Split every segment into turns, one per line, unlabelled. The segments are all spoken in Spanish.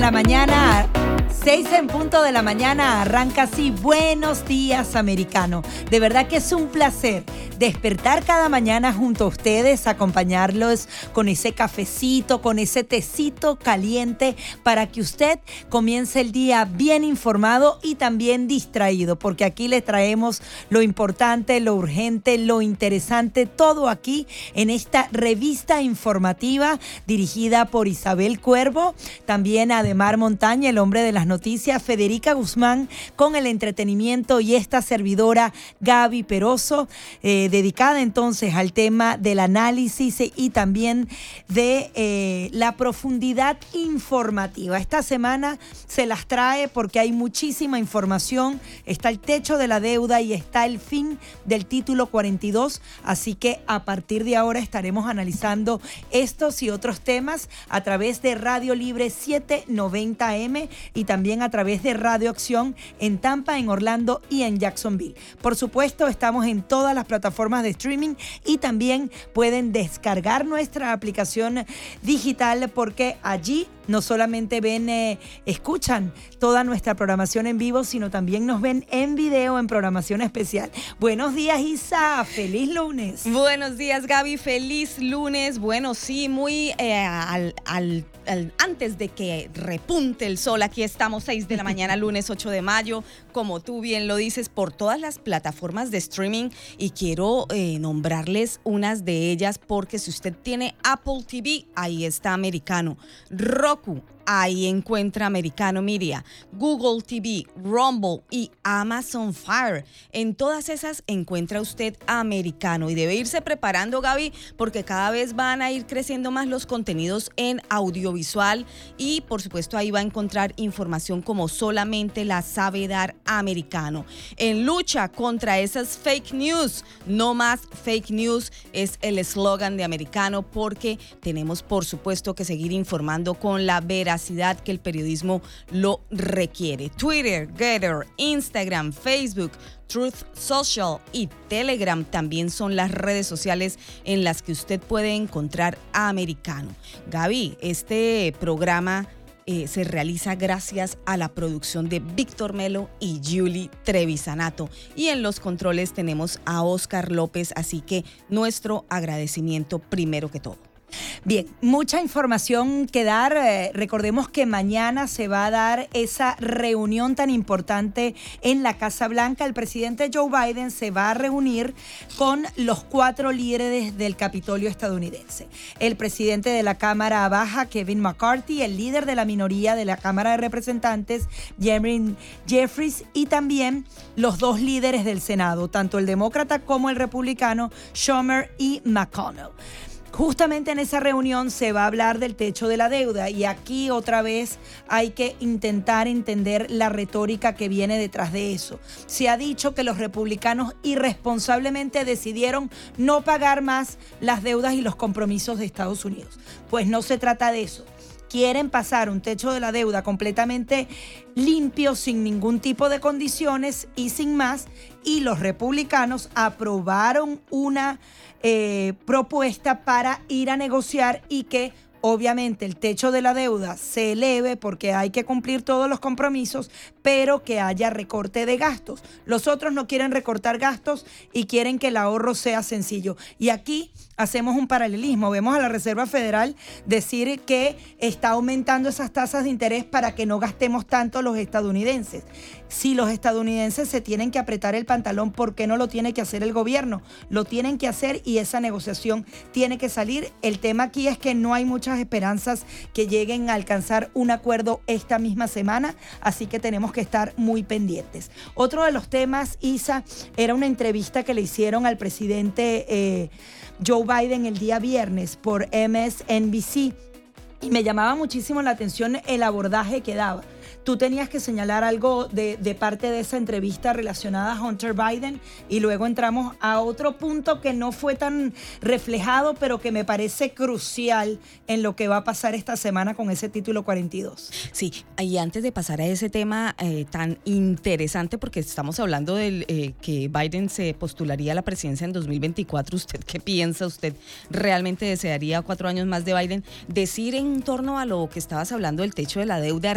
la mañana. 6 en punto de la mañana arranca así. Buenos días, americano. De verdad que es un placer despertar cada mañana junto a ustedes, acompañarlos con ese cafecito, con ese tecito caliente para que usted comience el día bien informado y también distraído, porque aquí le traemos lo importante, lo urgente, lo interesante, todo aquí en esta revista informativa dirigida por Isabel Cuervo, también Ademar Montaña, el hombre de las noticias, Federica Guzmán con el entretenimiento y esta servidora Gaby Peroso. Eh, dedicada entonces al tema del análisis y también de eh, la profundidad informativa. Esta semana se las trae porque hay muchísima información. Está el techo de la deuda y está el fin del título 42. Así que a partir de ahora estaremos analizando estos y otros temas a través de Radio Libre 790M y también a través de Radio Acción en Tampa, en Orlando y en Jacksonville. Por supuesto, estamos en todas las plataformas de streaming y también pueden descargar nuestra aplicación digital porque allí no solamente ven, eh, escuchan toda nuestra programación en vivo, sino también nos ven en video en programación especial. Buenos días, Isa. Feliz lunes.
Buenos días, Gaby. Feliz lunes. Bueno, sí, muy eh, al, antes de que repunte el sol. Aquí estamos 6 de la mañana, lunes 8 de mayo, como tú bien lo dices, por todas las plataformas de streaming. Y quiero eh, nombrarles unas de ellas porque si usted tiene Apple TV, ahí está americano. Roku, ahí encuentra Americano Media, Google TV, Rumble y Amazon Fire. En todas esas encuentra usted Americano y debe irse preparando, Gaby, porque cada vez van a ir creciendo más los contenidos en audiovisual y por supuesto ahí va a encontrar información como solamente la sabe dar Americano. En lucha contra esas fake news, no más fake news es el eslogan de Americano porque tenemos por supuesto que seguir informando con la veracidad que el periodismo lo requiere. Twitter, Getter, Instagram, Facebook, Truth Social y Telegram también son las redes sociales en las que usted puede encontrar a Americano. Gaby, este programa eh, se realiza gracias a la producción de Víctor Melo y Julie Trevisanato. Y en los controles tenemos a Oscar López, así que nuestro agradecimiento primero que todo.
Bien, mucha información que dar. Eh, recordemos que mañana se va a dar esa reunión tan importante en la Casa Blanca. El presidente Joe Biden se va a reunir con los cuatro líderes del Capitolio estadounidense. El presidente de la Cámara Baja, Kevin McCarthy, el líder de la minoría de la Cámara de Representantes, Jeremy Jeffries, y también los dos líderes del Senado, tanto el demócrata como el republicano, Schumer y McConnell. Justamente en esa reunión se va a hablar del techo de la deuda y aquí otra vez hay que intentar entender la retórica que viene detrás de eso. Se ha dicho que los republicanos irresponsablemente decidieron no pagar más las deudas y los compromisos de Estados Unidos. Pues no se trata de eso quieren pasar un techo de la deuda completamente limpio, sin ningún tipo de condiciones y sin más, y los republicanos aprobaron una eh, propuesta para ir a negociar y que obviamente el techo de la deuda se eleve porque hay que cumplir todos los compromisos, pero que haya recorte de gastos. Los otros no quieren recortar gastos y quieren que el ahorro sea sencillo. Y aquí hacemos un paralelismo. Vemos a la Reserva Federal decir que está aumentando esas tasas de interés para que no gastemos tanto los estadounidenses. Si los estadounidenses se tienen que apretar el pantalón, ¿por qué no lo tiene que hacer el gobierno? Lo tienen que hacer y esa negociación tiene que salir. El tema aquí es que no hay esperanzas que lleguen a alcanzar un acuerdo esta misma semana, así que tenemos que estar muy pendientes. Otro de los temas, Isa, era una entrevista que le hicieron al presidente eh, Joe Biden el día viernes por MSNBC y me llamaba muchísimo la atención el abordaje que daba tú tenías que señalar algo de, parte de esa entrevista relacionada a Hunter Biden y luego entramos a otro punto que no fue tan reflejado, pero que me parece crucial en lo que va a pasar esta semana con ese título 42.
Sí, y antes de pasar a ese tema eh, tan interesante, porque estamos hablando de eh, que Biden se postularía a la presidencia en 2024, ¿usted qué piensa? ¿Usted realmente desearía cuatro años más de Biden? Decir en torno a lo que estabas hablando del techo de la deuda,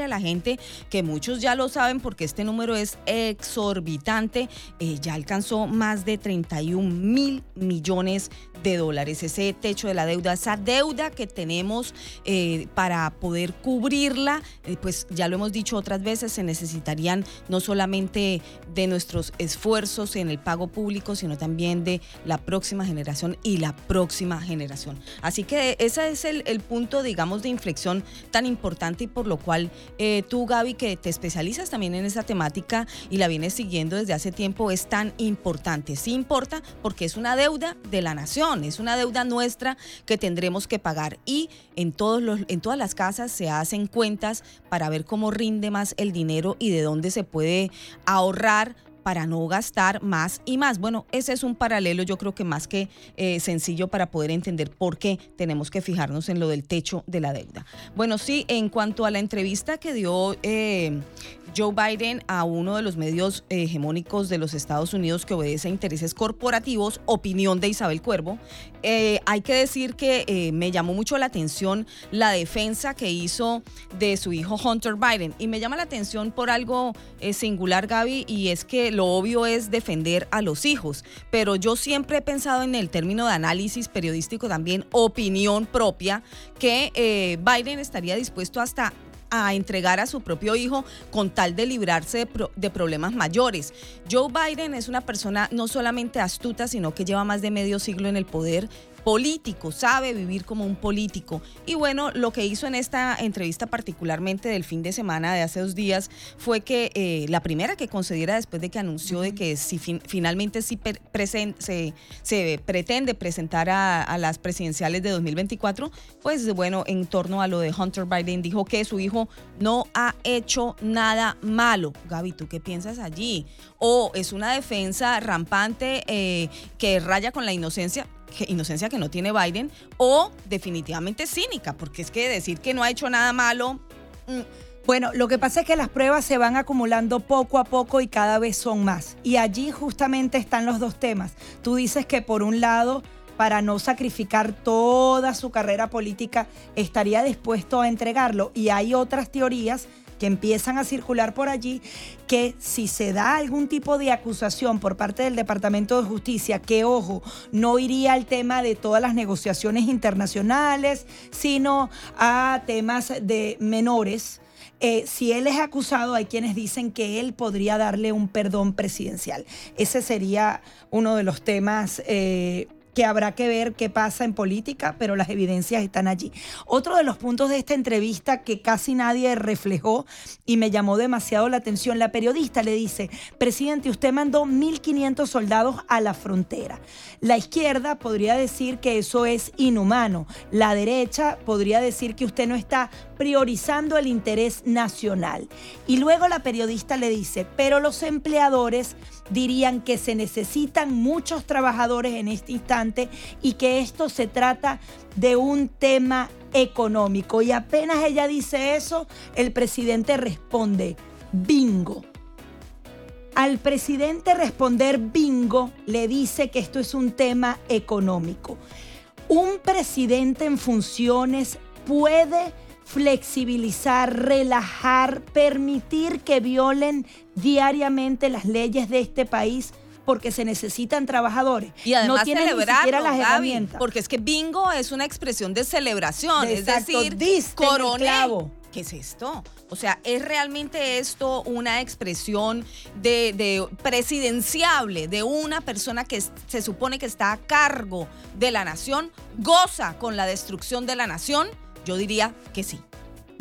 a la gente que muchos ya lo saben porque este número es exorbitante, eh, ya alcanzó más de 31 mil millones de dólares, ese techo de la deuda, esa deuda que tenemos eh, para poder cubrirla, eh, pues ya lo hemos dicho otras veces, se necesitarían no solamente de nuestros esfuerzos en el pago público, sino también de la próxima generación y la próxima generación. Así que ese es el, punto, digamos, de inflexión tan importante y por lo cual eh, tú, Gaby, que te especializas también en esa temática y la vienes siguiendo desde hace tiempo, es tan importante. Sí importa porque es una deuda de la nación es una deuda nuestra que tendremos que pagar y en, todos los, en todas las casas se hacen cuentas para ver cómo rinde más el dinero y de dónde se puede ahorrar para no gastar más y más. Bueno, ese es un paralelo yo creo que más que eh, sencillo para poder entender por qué tenemos que fijarnos en lo del techo de la deuda. Bueno, sí, en cuanto a la entrevista que dio eh, Joe Biden a uno de los medios hegemónicos de los Estados Unidos que obedece a intereses corporativos, opinión de Isabel Cuervo, eh, hay que decir que me llamó mucho la atención la defensa que hizo de su hijo Hunter Biden. Y me llama la atención por algo singular, Gaby, y es que lo obvio es defender a los hijos, pero yo siempre he pensado en el término de análisis periodístico también, opinión propia, que eh, Biden estaría dispuesto hasta a entregar a su propio hijo con tal de librarse de, problemas mayores. Joe Biden es una persona no solamente astuta, sino que lleva más de medio siglo en el poder político, sabe vivir como un político. Y bueno, lo que hizo en esta entrevista particularmente del fin de semana de hace dos días fue que eh, la primera que concediera después de que anunció de que si finalmente se, se, pretende presentar a, a, las presidenciales de 2024, pues bueno, en torno a lo de Hunter Biden dijo que su hijo no ha hecho nada malo. Gaby, ¿tú qué piensas allí? ¿O es una defensa rampante eh, que raya con la inocencia? Inocencia que no tiene Biden, o definitivamente cínica, porque es que decir que no ha hecho nada malo...
Mm, bueno, lo que pasa es que las pruebas se van acumulando poco a poco y cada vez son más. Y allí justamente están los dos temas. Tú dices que por un lado, para no sacrificar toda su carrera política, estaría dispuesto a entregarlo. Y hay otras teorías que empiezan a circular por allí, que si se da algún tipo de acusación por parte del Departamento de Justicia, que ojo, no iría al tema de todas las negociaciones internacionales, sino a temas de menores, eh, si él es acusado, hay quienes dicen que él podría darle un perdón presidencial. Ese sería uno de los temas eh, que habrá que ver qué pasa en política, pero las evidencias están allí. Otro de los puntos de esta entrevista que casi nadie reflejó y me llamó demasiado la atención, la periodista le dice, presidente, usted mandó 1.500 soldados a la frontera. La izquierda podría decir que eso es inhumano. La derecha podría decir que usted no está priorizando el interés nacional. Y luego la periodista le dice, pero los empleadores dirían que se necesitan muchos trabajadores en este instante y que esto se trata de un tema económico. Y apenas ella dice eso, el presidente responde, bingo. Al presidente responder bingo le dice que esto es un tema económico. Un presidente en funciones puede flexibilizar, relajar, permitir que violen diariamente las leyes de este país porque se necesitan trabajadores.
Y además no tienen ni siquiera las herramientas. Porque es que bingo es una expresión de celebración, es decir, coronel. ¿Qué es esto? O sea, ¿es realmente esto una expresión de, de, presidenciable de una persona que se supone que está a cargo de la nación? ¿Goza con la destrucción de la nación? Yo diría que sí.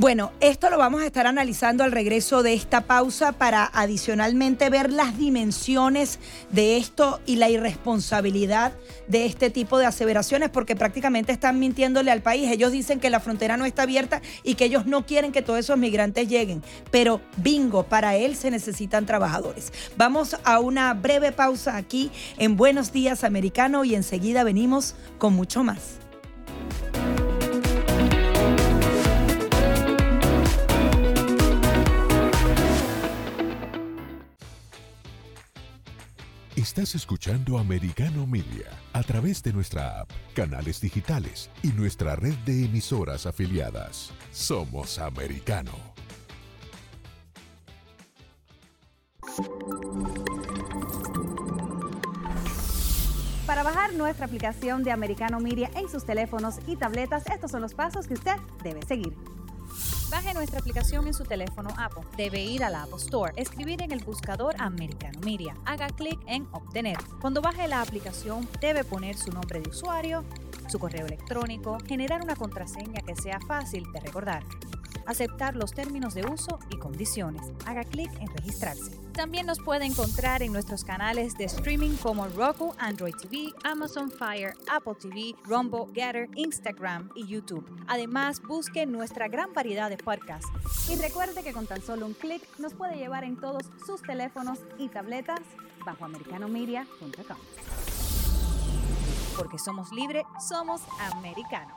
Bueno, esto lo vamos a estar analizando al regreso de esta pausa para adicionalmente ver las dimensiones de esto y la irresponsabilidad de este tipo de aseveraciones, porque prácticamente están mintiéndole al país. Ellos dicen que la frontera no está abierta y que ellos no quieren que todos esos migrantes lleguen. Pero bingo, para él se necesitan trabajadores. Vamos a una breve pausa aquí en Buenos Días Americano y enseguida venimos con mucho más.
Estás escuchando Americano Media a través de nuestra app, canales digitales y nuestra red de emisoras afiliadas. Somos Americano.
Para bajar nuestra aplicación de Americano Media en sus teléfonos y tabletas, estos son los pasos que usted debe seguir. Baje nuestra aplicación en su teléfono Apple. Debe ir a la Apple Store, escribir en el buscador Americano Media. Haga clic en Obtener. Cuando baje la aplicación, debe poner su nombre de usuario, su correo electrónico, generar una contraseña que sea fácil de recordar aceptar los términos de uso y condiciones. Haga clic en registrarse. También nos puede encontrar en nuestros canales de streaming como Roku, Android TV, Amazon Fire, Apple TV, Rumble, Getter, Instagram y YouTube. Además, busque nuestra gran variedad de podcasts. Y recuerde que con tan solo un clic nos puede llevar en todos sus teléfonos y tabletas bajo americanomedia.com. Porque somos libre, somos americano.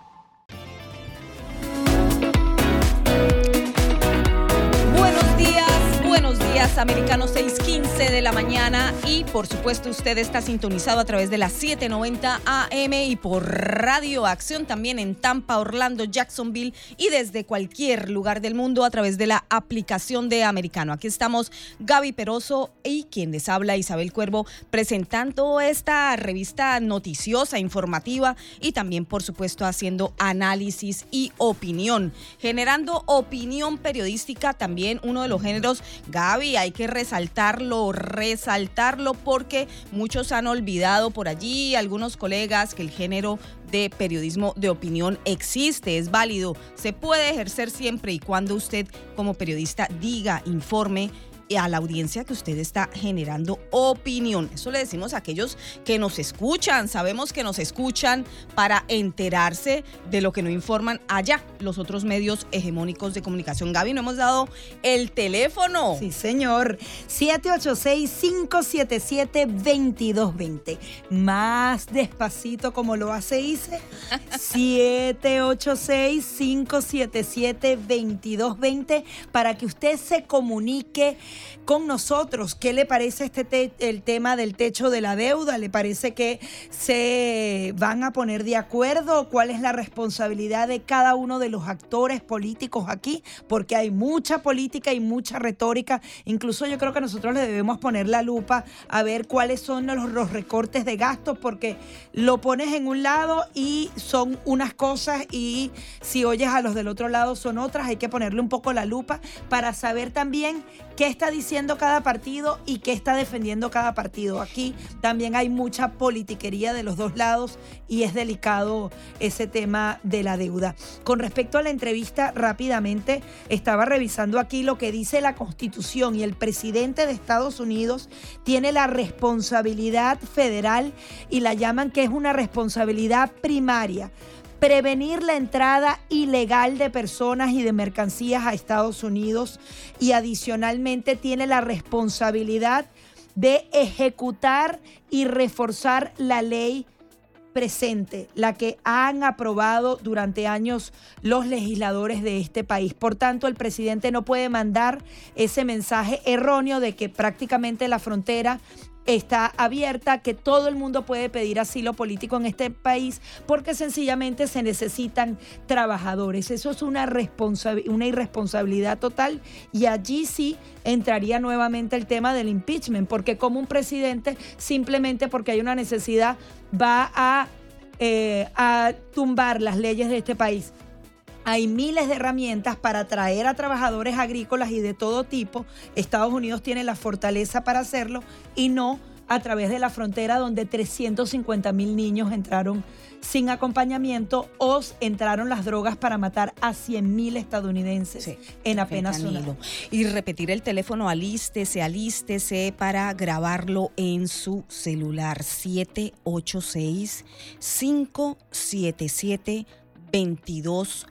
Buenos días, americanos 6:15 de la mañana y por supuesto usted está sintonizado a través de las 7:90 AM y por Radio Acción también en Tampa, Orlando, Jacksonville y desde cualquier lugar del mundo a través de la aplicación de Americano. Aquí estamos Gaby Peroso y quien les habla Isabel Cuervo presentando esta revista noticiosa, informativa y también por supuesto haciendo análisis y opinión, generando opinión periodística también uno de los géneros, Gaby, hay que resaltarlo, resaltarlo porque muchos han olvidado por allí, algunos colegas, que el género de periodismo de opinión existe, es válido, se puede ejercer siempre y cuando usted como periodista diga, informe a la audiencia que usted está generando opinión. Eso le decimos a aquellos que nos escuchan. Sabemos que nos escuchan para enterarse de lo que no informan allá los otros medios hegemónicos de comunicación. Gaby, no hemos dado el teléfono.
Sí, señor. 786-577-2220. Más despacito como lo hace ICE. 786-577-2220 para que usted se comunique con nosotros. ¿Qué le parece este el tema del techo de la deuda? ¿Le parece que se van a poner de acuerdo? ¿Cuál es la responsabilidad de cada uno de los actores políticos aquí? Porque hay mucha política y mucha retórica. Incluso yo creo que nosotros le debemos poner la lupa a ver cuáles son los, los recortes de gastos, porque lo pones en un lado y son unas cosas y si oyes a los del otro lado son otras. Hay que ponerle un poco la lupa para saber también qué está diciendo cada partido y qué está defendiendo cada partido. Aquí también hay mucha politiquería de los dos lados y es delicado ese tema de la deuda. Con respecto a la entrevista, rápidamente estaba revisando aquí lo que dice la Constitución y el presidente de Estados Unidos tiene la responsabilidad federal y la llaman que es una responsabilidad primaria prevenir la entrada ilegal de personas y de mercancías a Estados Unidos y adicionalmente tiene la responsabilidad de ejecutar y reforzar la ley presente, la que han aprobado durante años los legisladores de este país. Por tanto, el presidente no puede mandar ese mensaje erróneo de que prácticamente la frontera está abierta, que todo el mundo puede pedir asilo político en este país porque sencillamente se necesitan trabajadores. Eso es una, una irresponsabilidad total y allí sí entraría nuevamente el tema del impeachment, porque como un presidente simplemente porque hay una necesidad va a, eh, a tumbar las leyes de este país hay miles de herramientas para atraer a trabajadores agrícolas y de todo tipo. Estados Unidos tiene la fortaleza para hacerlo y no a través de la frontera donde 350 mil niños entraron sin acompañamiento o entraron las drogas para matar a 100 mil estadounidenses en apenas un año.
Y repetir el teléfono, alístese, alístese para grabarlo en su celular 786 577 22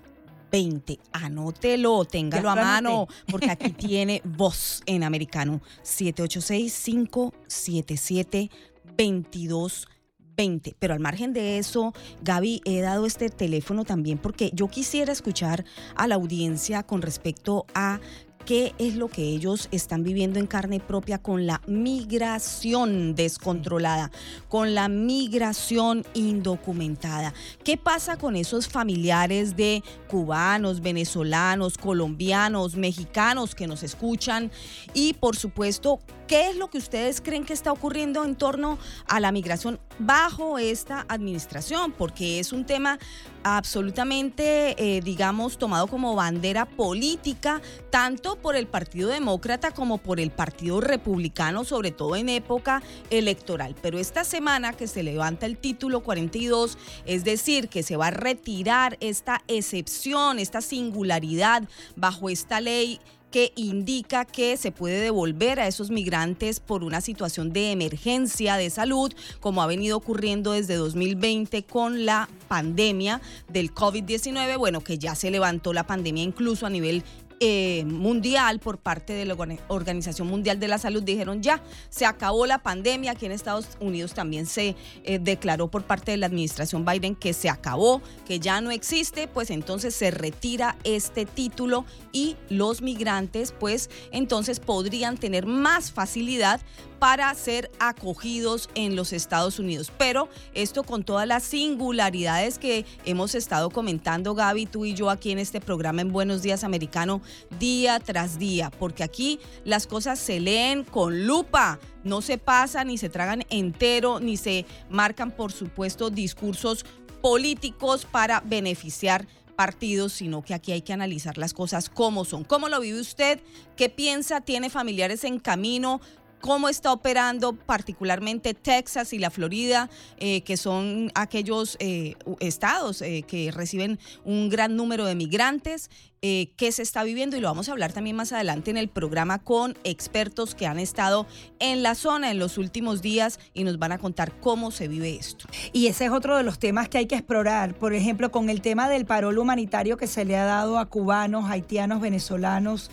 20. Anótelo, téngalo a mano, porque aquí tiene voz en americano. 786-577-2220. Pero al margen de eso, Gaby, he dado este teléfono también porque yo quisiera escuchar a la audiencia con respecto a qué es lo que ellos están viviendo en carne propia con la migración descontrolada, con la migración indocumentada. ¿Qué pasa con esos familiares de cubanos, venezolanos, colombianos, mexicanos que nos escuchan? Y por supuesto, ¿qué es lo que ustedes creen que está ocurriendo en torno a la migración bajo esta administración? Porque es un tema absolutamente, eh, digamos, tomado como bandera política, tanto por el Partido Demócrata como por el Partido Republicano, sobre todo en época electoral. Pero esta semana que se levanta el título 42, es decir, que se va a retirar esta excepción, esta singularidad bajo esta ley que indica que se puede devolver a esos migrantes por una situación de emergencia de salud, como ha venido ocurriendo desde 2020 con la pandemia del COVID-19, bueno, que ya se levantó la pandemia incluso a nivel eh, mundial por parte de la Organización Mundial de la Salud dijeron ya, se acabó la pandemia. Aquí en Estados Unidos también se eh, declaró por parte de la administración Biden que se acabó, que ya no existe, pues entonces se retira este título y los migrantes pues entonces podrían tener más facilidad para ser acogidos en los Estados Unidos. Pero esto con todas las singularidades que hemos estado comentando, Gaby, tú y yo aquí en este programa en Buenos Días Americano, día tras día, porque aquí las cosas se leen con lupa. No se pasan ni se tragan entero, ni se marcan, por supuesto, discursos políticos para beneficiar partidos, sino que aquí hay que analizar las cosas como son. ¿Cómo lo vive usted? ¿Qué piensa? ¿Tiene familiares en camino? cómo está operando particularmente Texas y la Florida, eh, que son aquellos eh, estados eh, que reciben un gran número de migrantes. Qué se está viviendo y lo vamos a hablar también más adelante en el programa con expertos que han estado en la zona en los últimos días y nos van a contar cómo se vive esto.
Y ese es otro de los temas que hay que explorar, por ejemplo, con el tema del parol humanitario que se le ha dado a cubanos, haitianos, venezolanos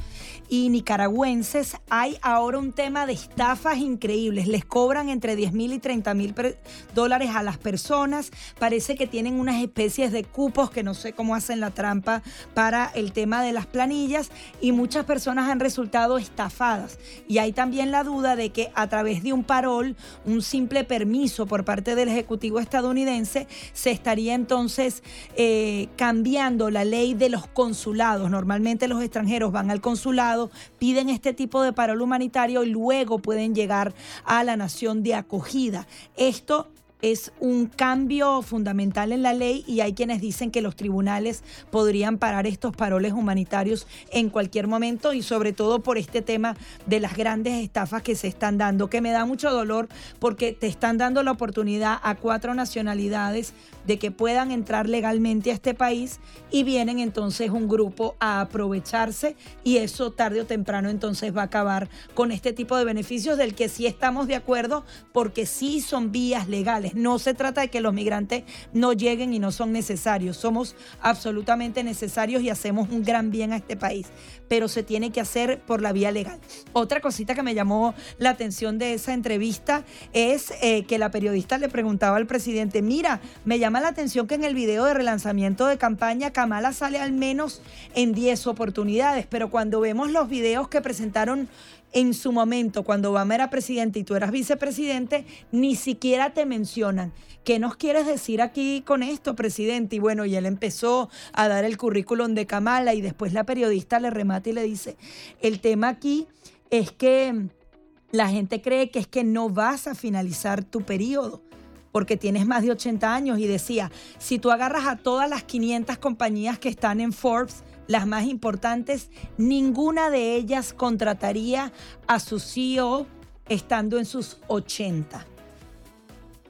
y nicaragüenses, hay ahora un tema de estafas increíbles. Les cobran entre 10 mil y 30 mil dólares a las personas. Parece que tienen unas especies de cupos que no sé cómo hacen la trampa para el tema de las planillas y muchas personas han resultado estafadas. Y hay también la duda de que a través de un parol, un simple permiso por parte del Ejecutivo estadounidense, se estaría entonces eh, cambiando la ley de los consulados. Normalmente los extranjeros van al consulado piden este tipo de parol humanitario y luego pueden llegar a la nación de acogida. Esto es un cambio fundamental en la ley y hay quienes dicen que los tribunales podrían parar estos paroles humanitarios en cualquier momento y sobre todo por este tema de las grandes estafas que se están dando, que me da mucho dolor porque te están dando la oportunidad a cuatro nacionalidades de que puedan entrar legalmente a este país y vienen entonces un grupo a aprovecharse y eso tarde o temprano entonces va a acabar con este tipo de beneficios del que sí estamos de acuerdo porque sí son vías legales. No se trata de que los migrantes no lleguen y no son necesarios. Somos absolutamente necesarios y hacemos un gran bien a este país, pero se tiene que hacer por la vía legal. Otra cosita que me llamó la atención de esa entrevista es eh, que la periodista le preguntaba al presidente, mira, me llama la atención que en el video de relanzamiento de campaña Kamala sale al menos en 10 oportunidades, pero cuando vemos los videos que presentaron en su momento, cuando Obama era presidente y tú eras vicepresidente, ni siquiera te mencionan. ¿Qué nos quieres decir aquí con esto, presidente? Y bueno, y él empezó a dar el currículum de Kamala y después la periodista le remata y le dice, el tema aquí es que la gente cree que es que no vas a finalizar tu periodo porque tienes más de 80 años y decía, si tú agarras a todas las 500 compañías que están en Forbes, las más importantes, ninguna de ellas contrataría a su CEO estando en sus 80.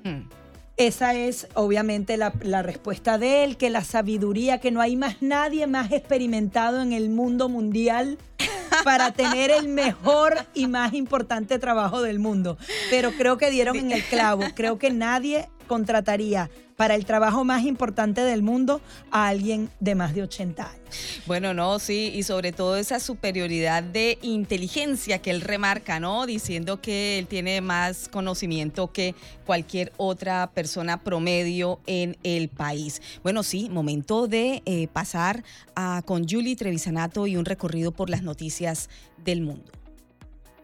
Hmm. Esa es obviamente la, la, respuesta de él, que la sabiduría, que no hay más nadie más experimentado en el mundo mundial para tener el mejor y más importante trabajo del mundo. Pero creo que dieron en el clavo. Creo que nadie contrataría para el trabajo más importante del mundo a alguien de más de 80 años.
Bueno, no, sí, y sobre todo esa superioridad de inteligencia que él remarca, ¿no? Diciendo que él tiene más conocimiento que cualquier otra persona promedio en el país. Bueno, sí, momento de eh, pasar con Julie Trevisanato y un recorrido por las noticias del mundo.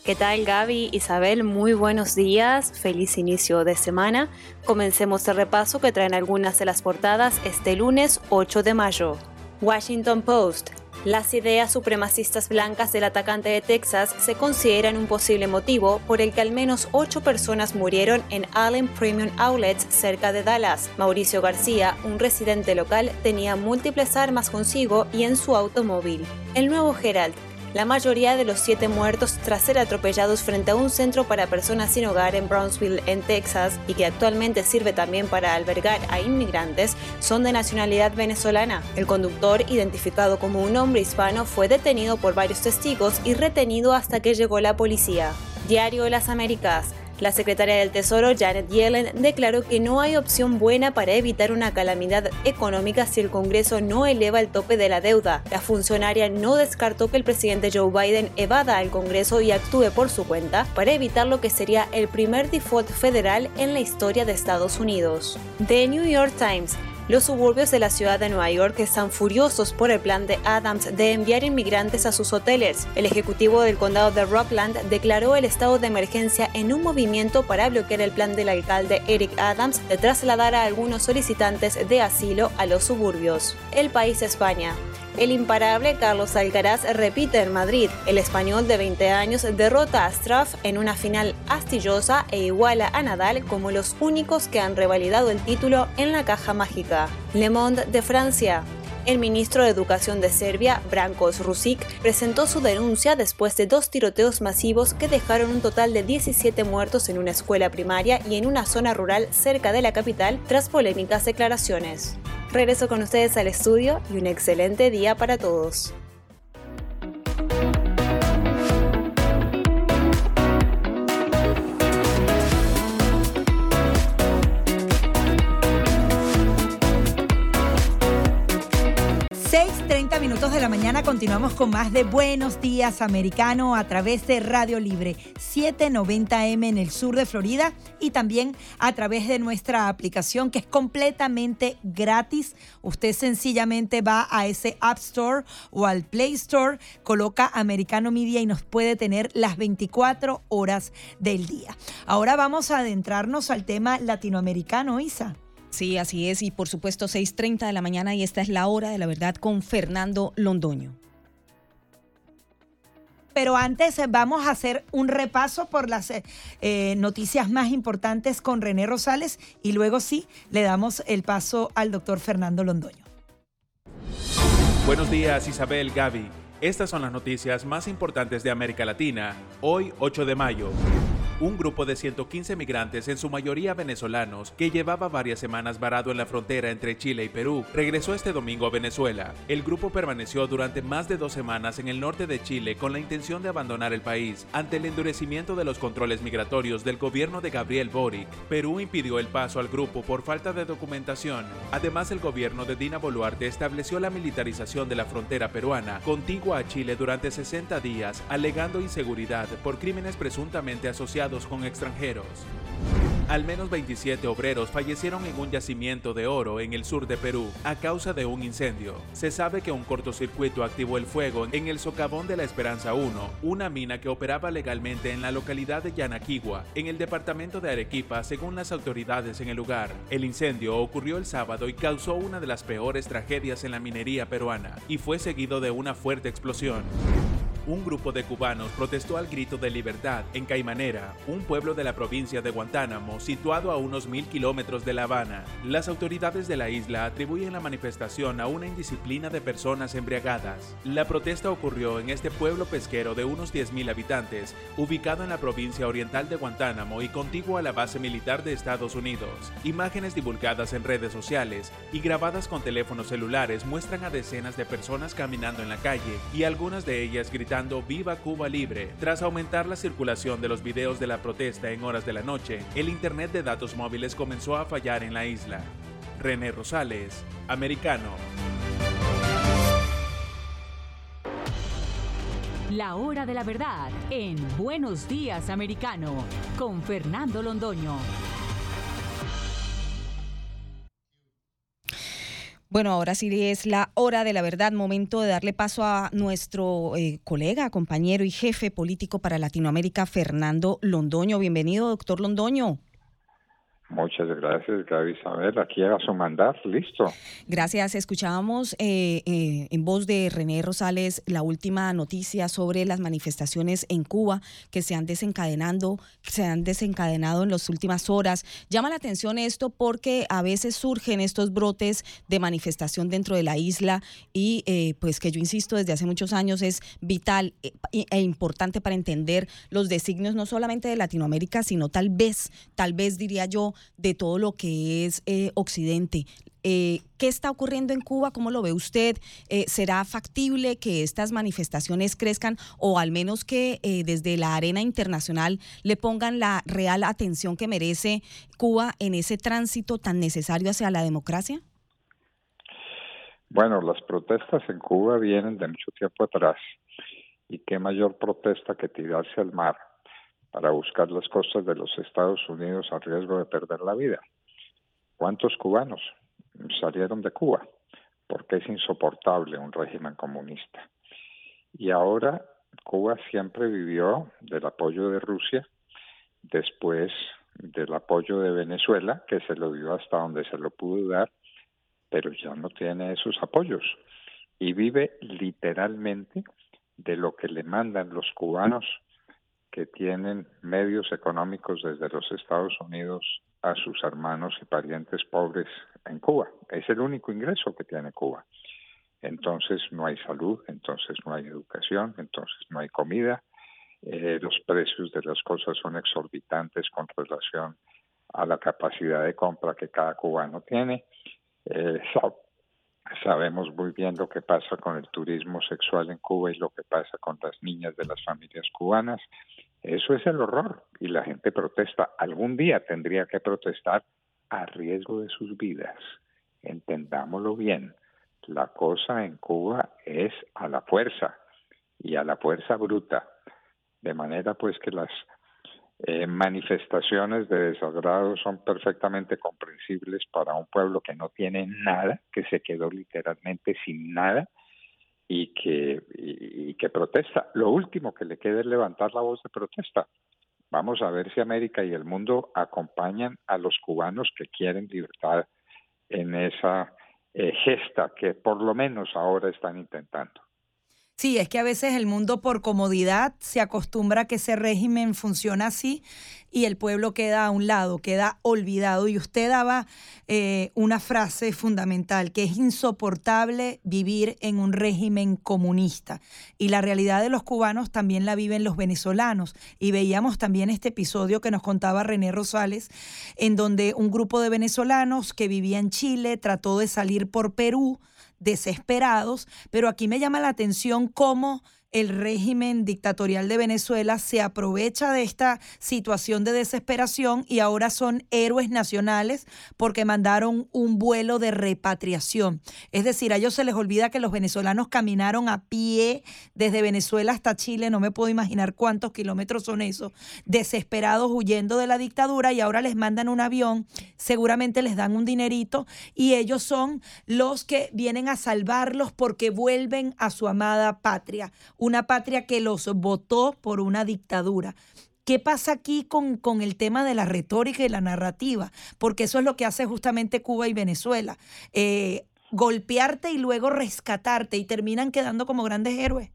¿Qué tal Gaby? Isabel, muy buenos días, feliz inicio de semana. Comencemos el repaso que traen algunas de las portadas este lunes 8 de mayo. Washington Post. Las ideas supremacistas blancas del atacante de Texas se consideran un posible motivo por el que al menos ocho personas murieron en Allen Premium Outlets cerca de Dallas. Mauricio García, un residente local, tenía múltiples armas consigo y en su automóvil. El nuevo Herald la mayoría de los siete muertos tras ser atropellados frente a un centro para personas sin hogar en Brownsville, en Texas, y que actualmente sirve también para albergar a inmigrantes, son de nacionalidad venezolana. El conductor, identificado como un hombre hispano, fue detenido por varios testigos y retenido hasta que llegó la policía. Diario Las Américas. La secretaria del Tesoro, Janet Yellen, declaró que no hay opción buena para evitar una calamidad económica si el Congreso no eleva el tope de la deuda. La funcionaria no descartó que el presidente Joe Biden evada al Congreso y actúe por su cuenta para evitar lo que sería el primer default federal en la historia de Estados Unidos. The New York Times los suburbios de la ciudad de Nueva York están furiosos por el plan de Adams de enviar inmigrantes a sus hoteles. El ejecutivo del condado de Rockland declaró el estado de emergencia en un movimiento para bloquear el plan del alcalde Eric Adams de trasladar a algunos solicitantes de asilo a los suburbios. El país España. El imparable Carlos Alcaraz repite en Madrid. El español de 20 años derrota a Straff en una final astillosa e iguala a Nadal como los únicos que han revalidado el título en la caja mágica. Le Monde de Francia. El ministro de Educación de Serbia, Brankos Rusic, presentó su denuncia después de dos tiroteos masivos que dejaron un total de 17 muertos en una escuela primaria y en una zona rural cerca de la capital tras polémicas declaraciones. Regreso con ustedes al estudio y un excelente día para todos.
30 minutos de la mañana continuamos con más de Buenos Días Americano a través de Radio Libre 790M en el sur de Florida y también a través de nuestra aplicación que es completamente gratis. Usted sencillamente va a ese App Store o al Play Store, coloca Americano Media y nos puede tener las 24 horas del día. Ahora vamos a adentrarnos al tema latinoamericano, Isa.
Sí, así es. Y por supuesto, 6.30 de la mañana y esta es la hora de la verdad con Fernando Londoño.
Pero antes eh, vamos a hacer un repaso por las eh, eh, noticias más importantes con René Rosales y luego sí le damos el paso al doctor Fernando Londoño.
Buenos días Isabel Gaby. Estas son las noticias más importantes de América Latina, hoy 8 de mayo un grupo de 115 migrantes, en su mayoría venezolanos, que llevaba varias semanas varado en la frontera entre Chile y Perú, regresó este domingo a Venezuela. El grupo permaneció durante más de dos semanas en el norte de Chile con la intención de abandonar el país ante el endurecimiento de los controles migratorios del gobierno de Gabriel Boric. Perú impidió el paso al grupo por falta de documentación. Además, el gobierno de Dina Boluarte estableció la militarización de la frontera peruana contigua a Chile durante 60 días, alegando inseguridad por crímenes presuntamente asociados con extranjeros. Al menos 27 obreros fallecieron en un yacimiento de oro en el sur de Perú a causa de un incendio. Se sabe que un cortocircuito activó el fuego en el socavón de la Esperanza 1, una mina que operaba legalmente en la localidad de Yanaquigua, en el departamento de Arequipa, según las autoridades en el lugar. El incendio ocurrió el sábado y causó una de las peores tragedias en la minería peruana, y fue seguido de una fuerte explosión. Un grupo de cubanos protestó al grito de libertad en Caimanera, un pueblo de la provincia de Guantánamo situado a unos mil kilómetros de La Habana. Las autoridades de la isla atribuyen la manifestación a una indisciplina de personas embriagadas. La protesta ocurrió en este pueblo pesquero de unos 10.000 habitantes, ubicado en la provincia oriental de Guantánamo y contiguo a la base militar de Estados Unidos. Imágenes divulgadas en redes sociales y grabadas con teléfonos celulares muestran a decenas de personas caminando en la calle y algunas de ellas gritando Viva Cuba Libre. Tras aumentar la circulación de los videos de la protesta en horas de la noche, el Internet de datos móviles comenzó a fallar en la isla. René Rosales, americano.
La hora de la verdad en Buenos Días Americano con Fernando Londoño.
Bueno, ahora sí es la hora de la verdad, momento de darle paso a nuestro eh, colega, compañero y jefe político para Latinoamérica, Fernando Londoño. Bienvenido, doctor Londoño.
Muchas gracias, Gaby Isabel. Aquí a su mandar, listo.
Gracias. Escuchábamos eh, eh, en voz de René Rosales la última noticia sobre las manifestaciones en Cuba que se han desencadenando, se han desencadenado en las últimas horas. Llama la atención esto porque a veces surgen estos brotes de manifestación dentro de la isla y eh, pues que yo insisto desde hace muchos años es vital e importante para entender los designios no solamente de Latinoamérica, sino tal vez, tal vez diría yo, de todo lo que es eh, Occidente. Eh, ¿Qué está ocurriendo en Cuba? ¿Cómo lo ve usted? Eh, ¿Será factible que estas manifestaciones crezcan o al menos que desde la arena internacional le pongan la real atención que merece Cuba en ese tránsito tan necesario hacia la democracia?
Bueno, las protestas en Cuba vienen de mucho tiempo atrás. ¿Y qué mayor protesta que tirarse al mar para buscar las costas de los Estados Unidos a riesgo de perder la vida. ¿Cuántos cubanos salieron de Cuba? Porque es insoportable un régimen comunista. Y ahora Cuba siempre vivió del apoyo de Rusia, después del apoyo de Venezuela, que se lo dio hasta donde se lo pudo dar, pero ya no tiene esos apoyos. Y vive literalmente de lo que le mandan los cubanos que tienen medios económicos desde los Estados Unidos a sus hermanos y parientes pobres en Cuba. Es el único ingreso que tiene Cuba. Entonces no hay salud, entonces no hay educación, entonces no hay comida. Eh, los precios de las cosas son exorbitantes con relación a la capacidad de compra que cada cubano tiene. Eh, sabemos muy bien lo que pasa con el turismo sexual en Cuba y lo que pasa con las niñas de las familias cubanas. Eso es el horror y la gente protesta. Algún día tendría que protestar a riesgo de sus vidas. Entendámoslo bien. La cosa en Cuba es a la fuerza y a la fuerza bruta. De manera pues que las eh, manifestaciones de desagrado son perfectamente comprensibles para un pueblo que no tiene nada, que se quedó literalmente sin nada y que, y, que protesta. Lo último que le queda es levantar la voz de protesta. Vamos a ver si América y el mundo acompañan a los cubanos que quieren libertad en esa eh, gesta que por lo menos ahora están intentando.
Sí, es que a veces el mundo por comodidad se acostumbra a que ese régimen funciona así y el pueblo queda a un lado, queda olvidado. Y usted daba eh, una frase fundamental, que es insoportable vivir en un régimen comunista. Y la realidad de los cubanos también la viven los venezolanos. Y veíamos también este episodio que nos contaba René Rosales, en donde un grupo de venezolanos que vivía en Chile trató de salir por Perú desesperados, pero aquí me llama la atención cómo el régimen dictatorial de Venezuela se aprovecha de esta situación de desesperación y ahora son héroes nacionales porque mandaron un vuelo de repatriación. Es decir, a ellos se les olvida que los venezolanos caminaron a pie desde Venezuela hasta Chile, no me puedo imaginar cuántos kilómetros son esos, desesperados huyendo de la dictadura y ahora les mandan un avión, seguramente les dan un dinerito y ellos son los que vienen a salvarlos porque vuelven a su amada patria una patria que los votó por una dictadura. ¿Qué pasa aquí con, con, el tema de la retórica y la narrativa? Porque eso es lo que hace justamente Cuba y Venezuela. Eh, golpearte y luego rescatarte y terminan quedando como grandes héroes.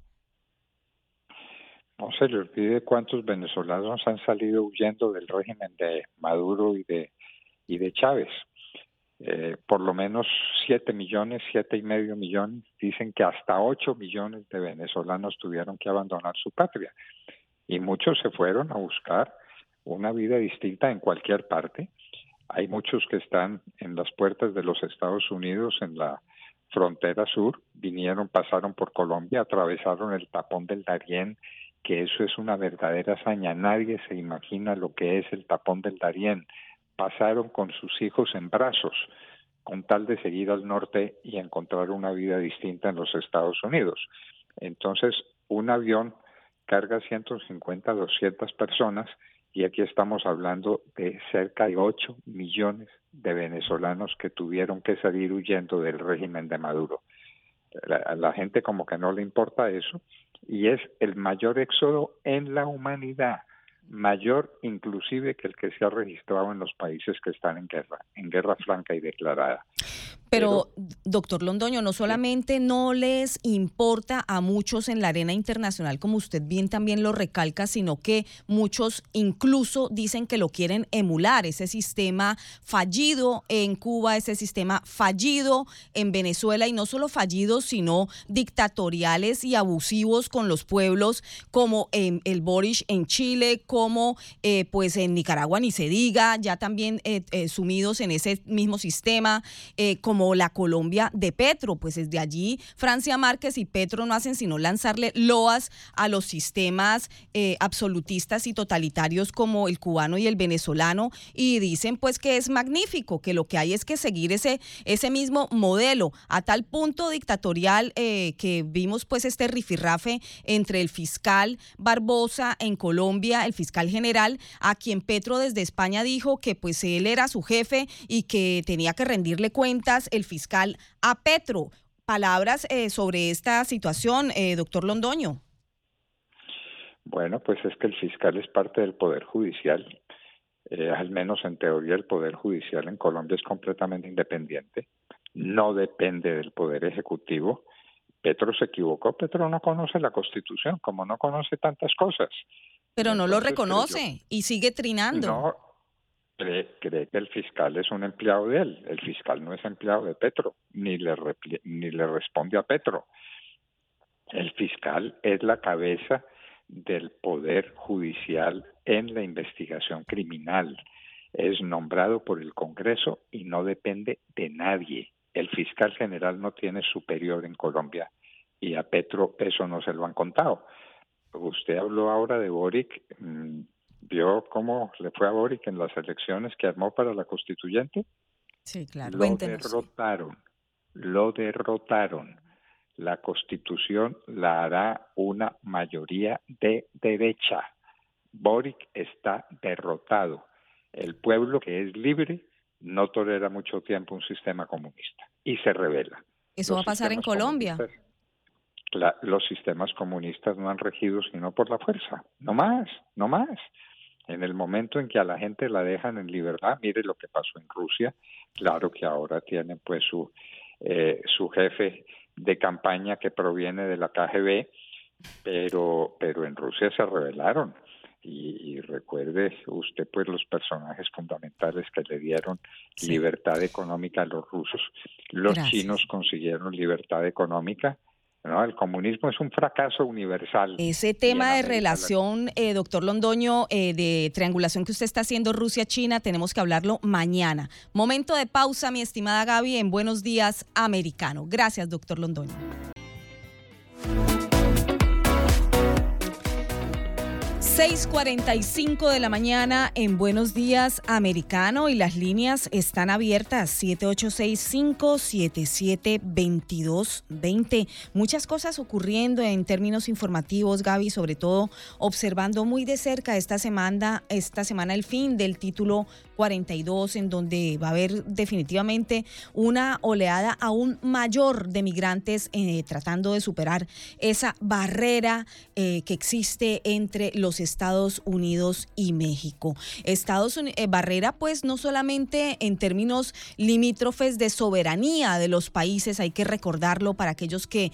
no se le olvide cuántos venezolanos han salido huyendo del régimen de Maduro y de, y de Chávez. Eh, por lo menos siete millones, siete y medio millones, dicen que hasta ocho millones de venezolanos tuvieron que abandonar su patria. Y muchos se fueron a buscar una vida distinta en cualquier parte. Hay muchos que están en las puertas de los Estados Unidos, en la frontera sur, vinieron, pasaron por Colombia, atravesaron el tapón del Darién, que eso es una verdadera hazaña. Nadie se imagina lo que es el tapón del Darién. Pasaron con sus hijos en brazos con tal de seguir al norte y encontrar una vida distinta en los Estados Unidos. Entonces, un avión carga 150, 200 personas y aquí estamos hablando de cerca de 8 millones de venezolanos que tuvieron que salir huyendo del régimen de Maduro. La gente como que no le importa eso y es el mayor éxodo en la humanidad, mayor inclusive que el que se ha registrado en los países que están en guerra, en guerra franca y declarada.
Pero, doctor Londoño, no solamente no les importa a muchos en la arena internacional, como usted bien también lo recalca, sino que muchos incluso dicen que lo quieren emular, ese sistema fallido en Cuba, ese sistema fallido en Venezuela, y no solo fallidos, sino dictatoriales y abusivos con los pueblos, como en el Boris en Chile, como eh, pues en Nicaragua ni se diga, ya también eh, eh, sumidos en ese mismo sistema, como la Colombia de Petro. Pues desde allí Francia Márquez y Petro no hacen sino lanzarle loas a los sistemas absolutistas y totalitarios como el cubano y el venezolano y dicen pues que es magnífico, que lo que hay es que seguir ese, ese mismo modelo a tal punto dictatorial eh, que vimos pues este rifirrafe entre el fiscal Barbosa en Colombia, el fiscal general, a quien Petro desde España dijo que pues él era su jefe y que tenía que rendirle cuentas el fiscal a Petro. Palabras eh, sobre esta situación, eh, doctor Londoño.
Bueno, pues es que el fiscal es parte del Poder Judicial. Eh, al menos en teoría el Poder Judicial en Colombia es completamente independiente. No depende del Poder Ejecutivo. Petro se equivocó. Petro no conoce la Constitución, como no conoce tantas cosas.
Pero no lo reconoce y sigue trinando.
No, cree, que el fiscal es un empleado de él. El fiscal no es empleado de Petro, ni le, ni le responde a Petro. El fiscal es la cabeza del poder judicial en la investigación criminal. Es nombrado por el Congreso y no depende de nadie. El fiscal general no tiene superior en Colombia y a Petro eso no se lo han contado. Usted habló ahora de Boric. Mm, vio cómo le fue a Boric en las elecciones que armó para la constituyente.
Sí, claro.
Lo derrotaron, lo derrotaron. La constitución la hará una mayoría de derecha. Boric está derrotado. El pueblo que es libre no tolera mucho tiempo un sistema comunista y se revela.
Eso va a pasar en Colombia.
Los sistemas comunistas no han regido sino por la fuerza, no más, no más. En el momento en que a la gente la dejan en libertad, mire lo que pasó en Rusia, claro que ahora tienen pues su, eh, su jefe de campaña que proviene de la KGB, pero, pero en Rusia se rebelaron. Y, recuerde usted pues los personajes fundamentales que le dieron libertad económica a los rusos. Los chinos consiguieron libertad económica, no, el comunismo es un fracaso universal.
Ese tema de relación, eh, doctor Londoño, eh, de triangulación que usted está haciendo Rusia-China, tenemos que hablarlo mañana. Momento de pausa, mi estimada Gaby, en Buenos Días Americano. Gracias, doctor Londoño. 6:45 de la mañana en Buenos Días Americano y las líneas están abiertas 7865-772220. Muchas cosas ocurriendo en términos informativos, Gaby, sobre todo observando muy de cerca esta semana, esta semana el fin del título 42, en donde va a haber definitivamente una oleada aún mayor de migrantes eh, tratando de superar esa barrera eh, que existe entre los Estados Unidos y México. Eh, barrera pues no solamente en términos limítrofes de soberanía de los países, hay que recordarlo para aquellos que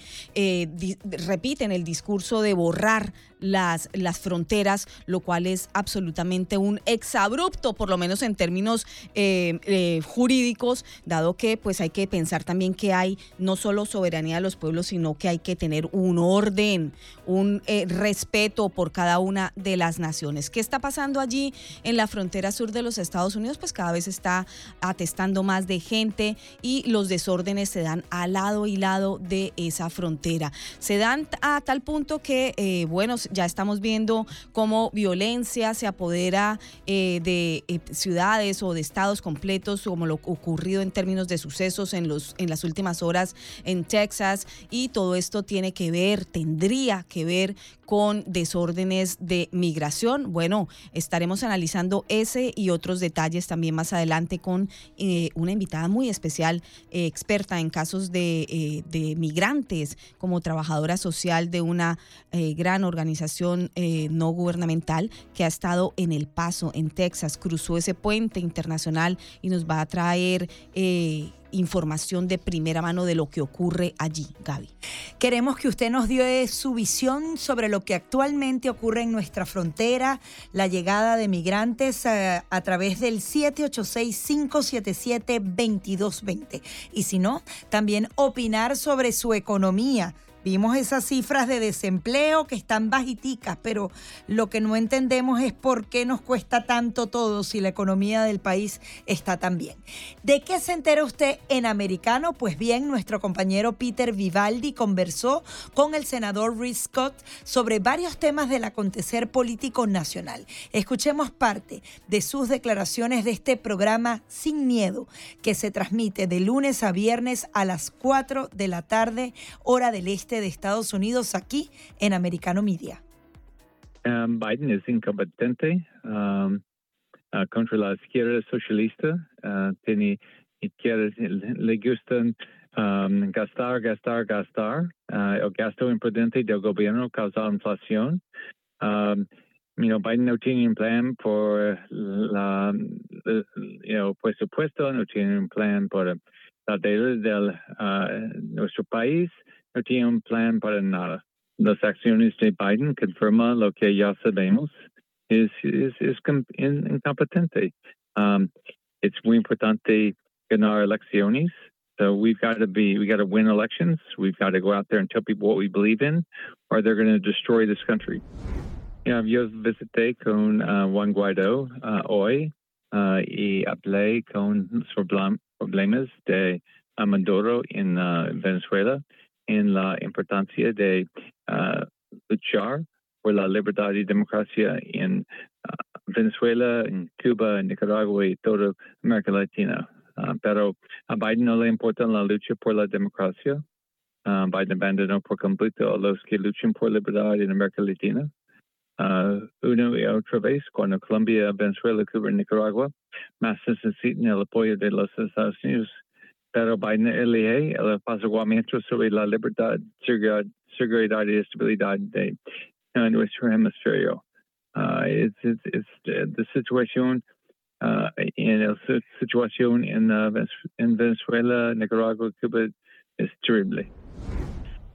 repiten el discurso de borrar las, las fronteras, lo cual es absolutamente un exabrupto, por lo menos en términos eh, eh, jurídicos, dado que pues hay que pensar también que hay no solo soberanía de los pueblos, sino que hay que tener un orden, un eh, respeto por cada una de las naciones. ¿Qué está pasando allí en la frontera sur de los Estados Unidos? Pues cada vez está atestando más de gente y los desórdenes se dan al lado y lado de esa frontera. Se dan a tal punto que, bueno, ya estamos viendo cómo violencia se apodera eh, de eh, ciudades o de estados completos, como lo ocurrido en términos de sucesos en, los, en las últimas horas en Texas. Y todo esto tiene que ver, tendría que ver con desórdenes de migración. Bueno, estaremos analizando ese y otros detalles también más adelante con eh, una invitada muy especial, experta en casos de, de, migrantes, como trabajadora social de una gran organización eh, no gubernamental que ha estado en El Paso, en Texas, cruzó ese puente internacional y nos va a traer... Eh, información de primera mano de lo que ocurre allí, Gaby.
Queremos que usted nos dé su visión sobre lo que actualmente ocurre en nuestra frontera, la llegada de migrantes a, eh, a través del 786-577-2220. Y si no, también opinar sobre su economía Vimos esas cifras de desempleo que están bajiticas, pero lo que no entendemos es por qué nos cuesta tanto todo si la economía del país está tan bien. ¿De qué se entera usted en americano? Pues bien, nuestro compañero Peter Vivaldi conversó con el senador Rick Scott sobre varios temas del acontecer político nacional. Escuchemos parte de sus declaraciones de este programa Sin Miedo, que se transmite de lunes a viernes a las 4 de la tarde, hora del este de Estados Unidos aquí en Americano Media.
Um, Biden es incompetente um, uh, contra la izquierda socialista. Uh, tiene izquierda, le gustan um, gastar, gastar, gastar. Uh, el gasto imprudente del gobierno causa inflación. Um, you know, Biden no tiene un plan por la, you know, presupuesto, no tiene un plan por la deuda de uh, nuestro país un plan para nada. Las acciones de Biden confirman lo que ya sabemos. Es, es, es incompetente. Um, it's muy importante ganar elecciones. So we've got to be, we got to win elections. We've got to go out there and tell people what we believe in, or they're going to destroy this country. Yeah, yo visité con uh, Juan Guaidó uh, hoy uh, y hablé con problemas de Maduro en uh, Venezuela en la importancia de uh, luchar por la libertad y democracia en uh, Venezuela, en Cuba, en Nicaragua y toda América Latina. Uh, pero a Biden no le importa la lucha por la democracia. Biden abandonó por completo a los que luchan por libertad en América Latina. Uh, una y otra vez, cuando Colombia, Venezuela, Cuba y Nicaragua más necesitan el apoyo de los Estados Unidos, Biden elige el apaciguamiento sobre la libertad, seguridad y estabilidad de uh, nuestro hemisferio. Uh, it's, it's, it's the situation uh, en la situación en, uh, en Venezuela, Nicaragua, Cuba es terrible.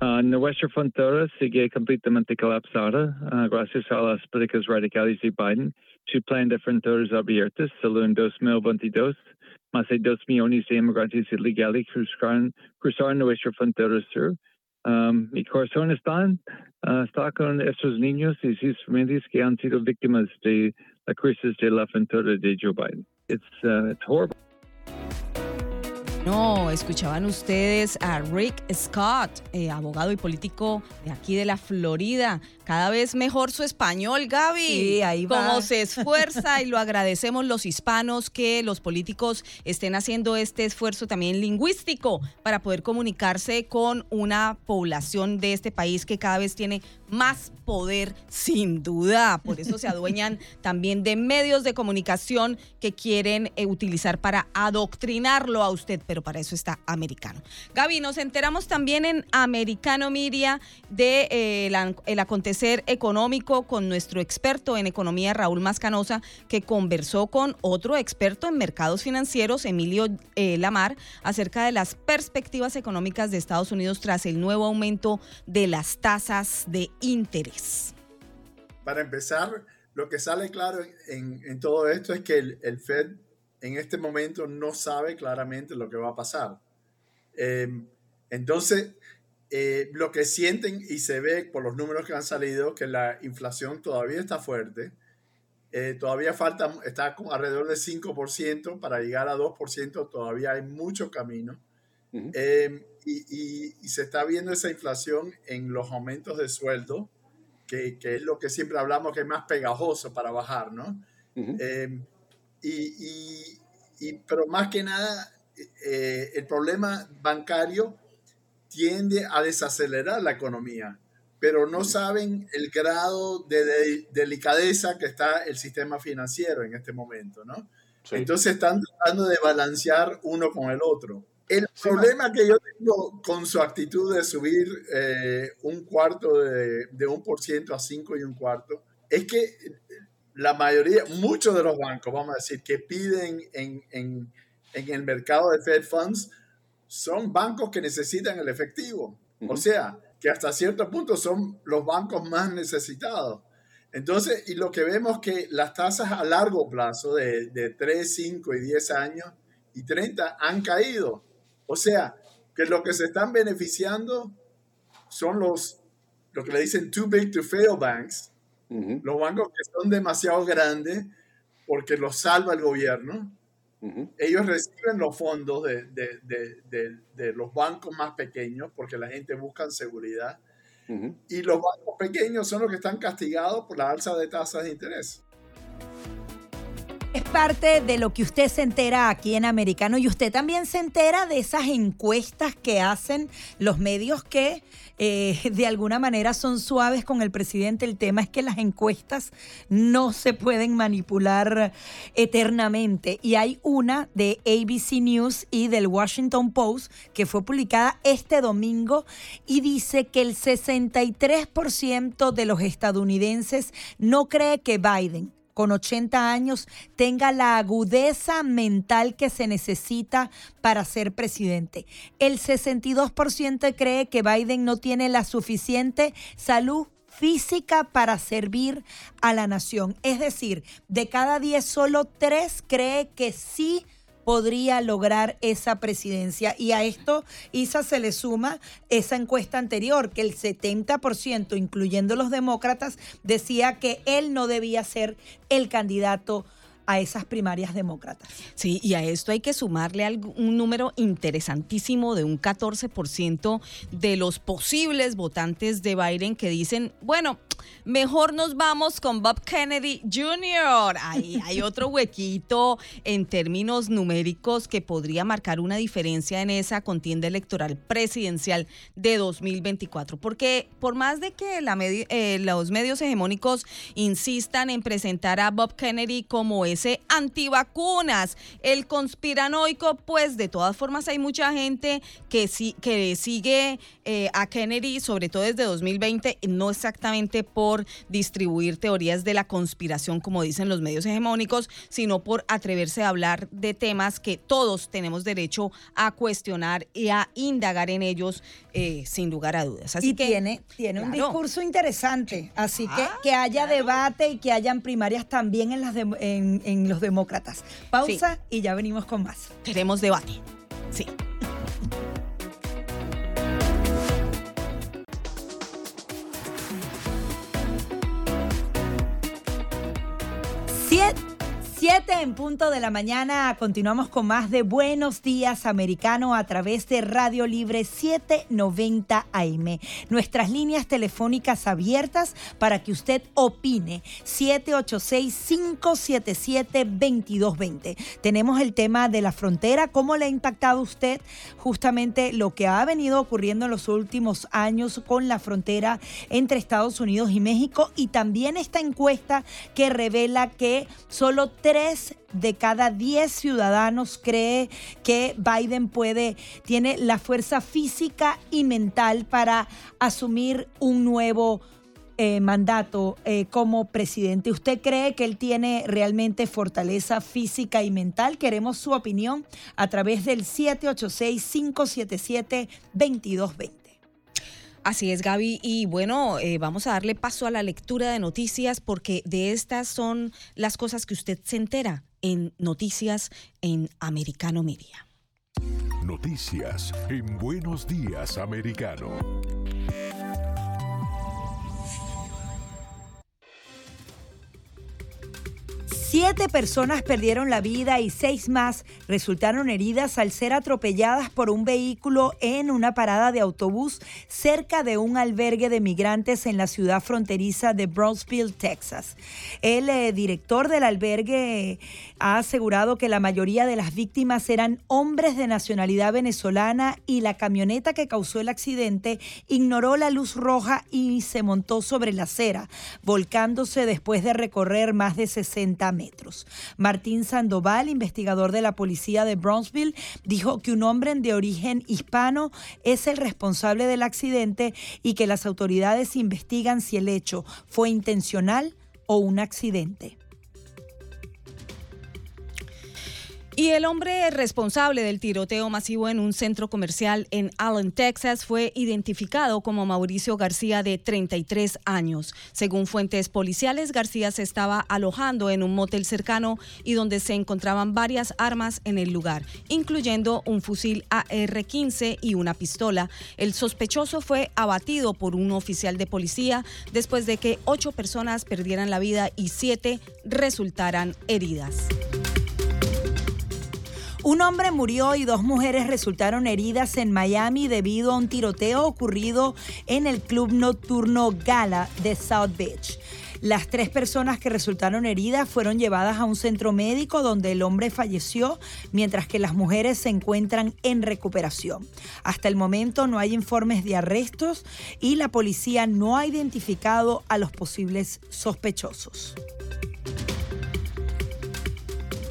Uh, nuestra frontera sigue completamente colapsada uh, gracias a las políticas radicales de Biden. Su plan fronteras abiertas solo en 2022 más de dos millones de inmigrantes ilegales cruzaron, cruzaron nuestra frontera sur. Um, mi corazón está, uh, está con estos niños y sus familias que han sido víctimas de la crisis de la frontera de Joe Biden. It's, uh, it's horrible.
No, escuchaban ustedes a Rick Scott, eh, abogado y político de aquí de la Florida. Cada vez mejor su español, Gaby.
Sí, ahí va.
Como se esfuerza y lo agradecemos los hispanos que los políticos estén haciendo este esfuerzo también lingüístico para poder comunicarse con una población de este país que cada vez tiene más poder, sin duda. Por eso se adueñan también de medios de comunicación que quieren eh, utilizar para adoctrinarlo a usted pero para eso está Americano. Gaby, nos enteramos también en Americano Media de eh, el acontecer económico con nuestro experto en economía, Raúl Mascanosa, que conversó con otro experto en mercados financieros, Emilio eh, Lamar, acerca de las perspectivas económicas de Estados Unidos tras el nuevo aumento de las tasas de interés.
Para empezar, lo que sale claro en, todo esto es que el, Fed en este momento no sabe claramente lo que va a pasar. Em, entonces, eh, lo que sienten y se ve por los números que han salido, que la inflación todavía está fuerte, eh, todavía falta, está alrededor del 5%, para llegar a 2% todavía hay mucho camino. Em, y, y, se está viendo esa inflación en los aumentos de sueldo que, es lo que siempre hablamos que es más pegajoso para bajar, ¿no? Eh, y, pero más que nada, eh, el problema bancario tiende a desacelerar la economía, pero no saben el grado de, delicadeza que está el sistema financiero en este momento, ¿no? Entonces están tratando de balancear uno con el otro. El problema que yo tengo con su actitud de subir eh, un cuarto de, de, un por ciento a cinco y un cuarto es que la mayoría, muchos de los bancos, vamos a decir, que piden en, en, en el mercado de Fed Funds son bancos que necesitan el efectivo. O sea, que hasta cierto punto son los bancos más necesitados. Entonces, y lo que vemos que las tasas a largo plazo de, de 3, 5 y 10 años y 30 han caído. O sea, que lo que se están beneficiando son los, lo que le dicen too big to fail banks, los bancos que son demasiado grandes porque los salva el gobierno. Ellos reciben los fondos de, de, los bancos más pequeños porque la gente busca seguridad. Y los bancos pequeños son los que están castigados por la alza de tasas de interés.
Es parte de lo que usted se entera aquí en Americano y usted también se entera de esas encuestas que hacen los medios que eh, de alguna manera son suaves con el presidente. El tema es que las encuestas no se pueden manipular eternamente. Y hay una de ABC News y del Washington Post que fue publicada este domingo y dice que el 63% de los estadounidenses no cree que Biden con 80 años tenga la agudeza mental que se necesita para ser presidente. El 62% cree que Biden no tiene la suficiente salud física para servir a la nación. Es decir, de cada 10 solo 3 cree que sí podría lograr esa presidencia. Y a esto, Isa, se le suma esa encuesta anterior, que el 70%, incluyendo los demócratas, decía que él no debía ser el candidato a esas primarias demócratas.
Sí, y a esto hay que sumarle un número interesantísimo de un 14% de los posibles votantes de Biden que dicen, bueno, mejor nos vamos con Bob Kennedy Jr. Ahí hay otro huequito en términos numéricos que podría marcar una diferencia en esa contienda electoral presidencial de 2024. Porque por más de que eh, los medios hegemónicos insistan en presentar a Bob Kennedy como ese antivacunas, el conspiranoico, pues de todas formas hay mucha gente que, sí, que sigue eh, a Kennedy, sobre todo desde 2020, no exactamente por distribuir teorías de la conspiración, como dicen los medios hegemónicos, sino por atreverse a hablar de temas que todos tenemos derecho a cuestionar y a indagar en ellos eh, sin lugar a dudas.
Así y que tiene, tiene un discurso interesante, así que ah, que haya debate y que hayan primarias también en, las en, los demócratas. Pausa y ya venimos con más.
Queremos debate. Sí.
7 en punto de la mañana. Continuamos con más de Buenos Días Americano a través de Radio Libre 790 AM. Nuestras líneas telefónicas abiertas para que usted opine. 786-577-2220. Tenemos el tema de la frontera. ¿Cómo le ha impactado usted justamente lo que ha venido ocurriendo en los últimos años con la frontera entre Estados Unidos y México? Y también esta encuesta que revela que solo tres tres de cada diez ciudadanos cree que Biden puede, tiene la fuerza física y mental para asumir un nuevo eh, mandato eh, como presidente. ¿Usted cree que él tiene realmente fortaleza física y mental? Queremos su opinión a través del 786-577-2220.
Así es, Gaby. Y bueno, eh, vamos a darle paso a la lectura de noticias porque de estas son las cosas que usted se entera en noticias en Americano Media.
Noticias en Buenos Días, Americano.
Siete personas perdieron la vida y seis más resultaron heridas al ser atropelladas por un vehículo en una parada de autobús cerca de un albergue de migrantes en la ciudad fronteriza de Brownsville, Texas. El eh, director del albergue ha asegurado que la mayoría de las víctimas eran hombres de nacionalidad venezolana y la camioneta que causó el accidente ignoró la luz roja y se montó sobre la acera, volcándose después de recorrer más de 60 metros. Martín Sandoval, investigador de la policía de Brownsville, dijo que un hombre de origen hispano es el responsable del accidente y que las autoridades investigan si el hecho fue intencional o un accidente.
Y el hombre responsable del tiroteo masivo en un centro comercial en Allen, Texas, fue identificado como Mauricio García, de 33 años. Según fuentes policiales, García se estaba alojando en un motel cercano y donde se encontraban varias armas en el lugar, incluyendo un fusil AR-15 y una pistola. El sospechoso fue abatido por un oficial de policía después de que ocho personas perdieran la vida y siete resultaran heridas.
Un hombre murió y dos mujeres resultaron heridas en Miami debido a un tiroteo ocurrido en el club nocturno Gala de South Beach. Las tres personas que resultaron heridas fueron llevadas a un centro médico donde el hombre falleció, mientras que las mujeres se encuentran en recuperación. Hasta el momento no hay informes de arrestos y la policía no ha identificado a los posibles sospechosos.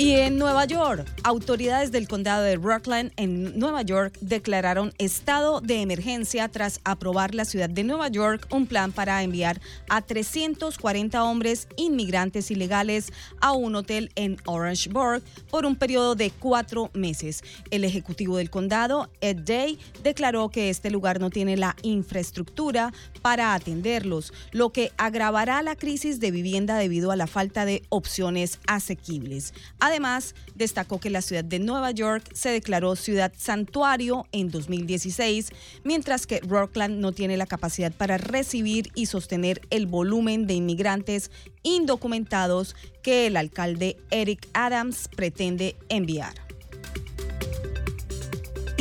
Y en Nueva York, autoridades del condado de Rockland en Nueva York declararon estado de emergencia tras aprobar la ciudad de Nueva York un plan para enviar a 340 hombres inmigrantes ilegales a un hotel en Orangeburg por un periodo de cuatro meses. El ejecutivo del condado, Ed Day, declaró que este lugar no tiene la infraestructura para atenderlos, lo que agravará la crisis de vivienda debido a la falta de opciones asequibles. Destacó que la ciudad de Nueva York se declaró ciudad santuario en 2016, mientras que Rockland no tiene la capacidad para recibir y sostener el volumen de inmigrantes indocumentados que el alcalde Eric Adams pretende enviar.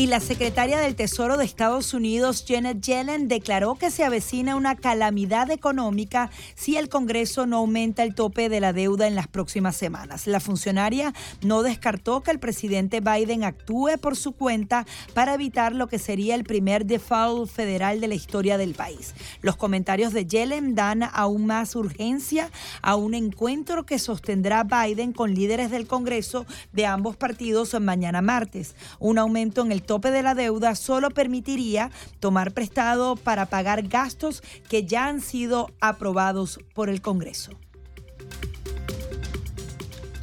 Y la secretaria del Tesoro de Estados Unidos, Janet Yellen, declaró que se avecina una calamidad económica si el Congreso no aumenta el tope de la deuda en las próximas semanas. La funcionaria no descartó que el presidente Biden actúe por su cuenta para evitar lo que sería el primer default federal de la historia del país. Los comentarios de Yellen dan aún más urgencia a un encuentro que sostendrá Biden con líderes del Congreso de ambos partidos mañana martes. Un aumento en el tope de la deuda solo permitiría tomar prestado para pagar gastos que ya han sido aprobados por el Congreso.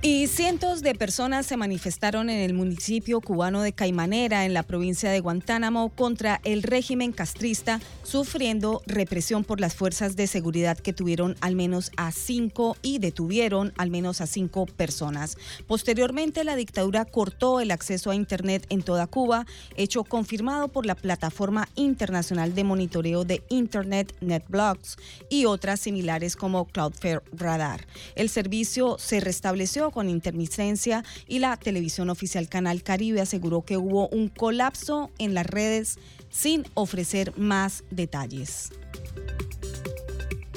Y cientos de personas se manifestaron en el municipio cubano de Caimanera, en la provincia de Guantánamo, contra el régimen castrista, sufriendo represión por las fuerzas de seguridad que tuvieron al menos a cinco y detuvieron al menos a cinco personas. Posteriormente, la dictadura cortó el acceso a Internet en toda Cuba, hecho confirmado por la plataforma internacional de monitoreo de Internet NetBlocks y otras similares como Cloudflare Radar. El servicio se restableció con intermitencia y la televisión oficial Canal Caribe aseguró que hubo un colapso en las redes sin ofrecer más detalles.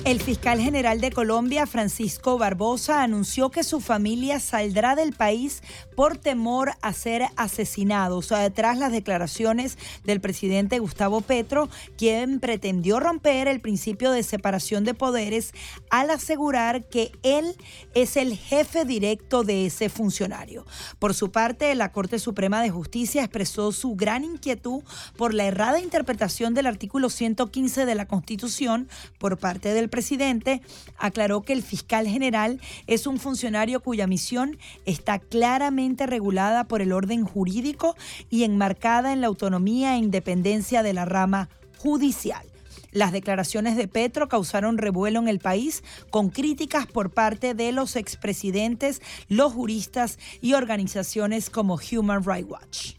El fiscal general de Colombia, Francisco Barbosa, anunció que su familia saldrá del país por temor a ser asesinados tras las declaraciones del presidente Gustavo Petro, quien pretendió romper el principio de separación de poderes al asegurar que él es el jefe directo de ese funcionario. Por su parte, la Corte Suprema de Justicia expresó su gran inquietud por la errada interpretación del artículo 115 de la Constitución por parte del presidente, aclaró que el fiscal general es un funcionario cuya misión está claramente regulada por el orden jurídico y enmarcada en la autonomía e independencia de la rama judicial. Las declaraciones de Petro causaron revuelo en el país con críticas por parte de los expresidentes, los juristas y organizaciones como Human Rights Watch.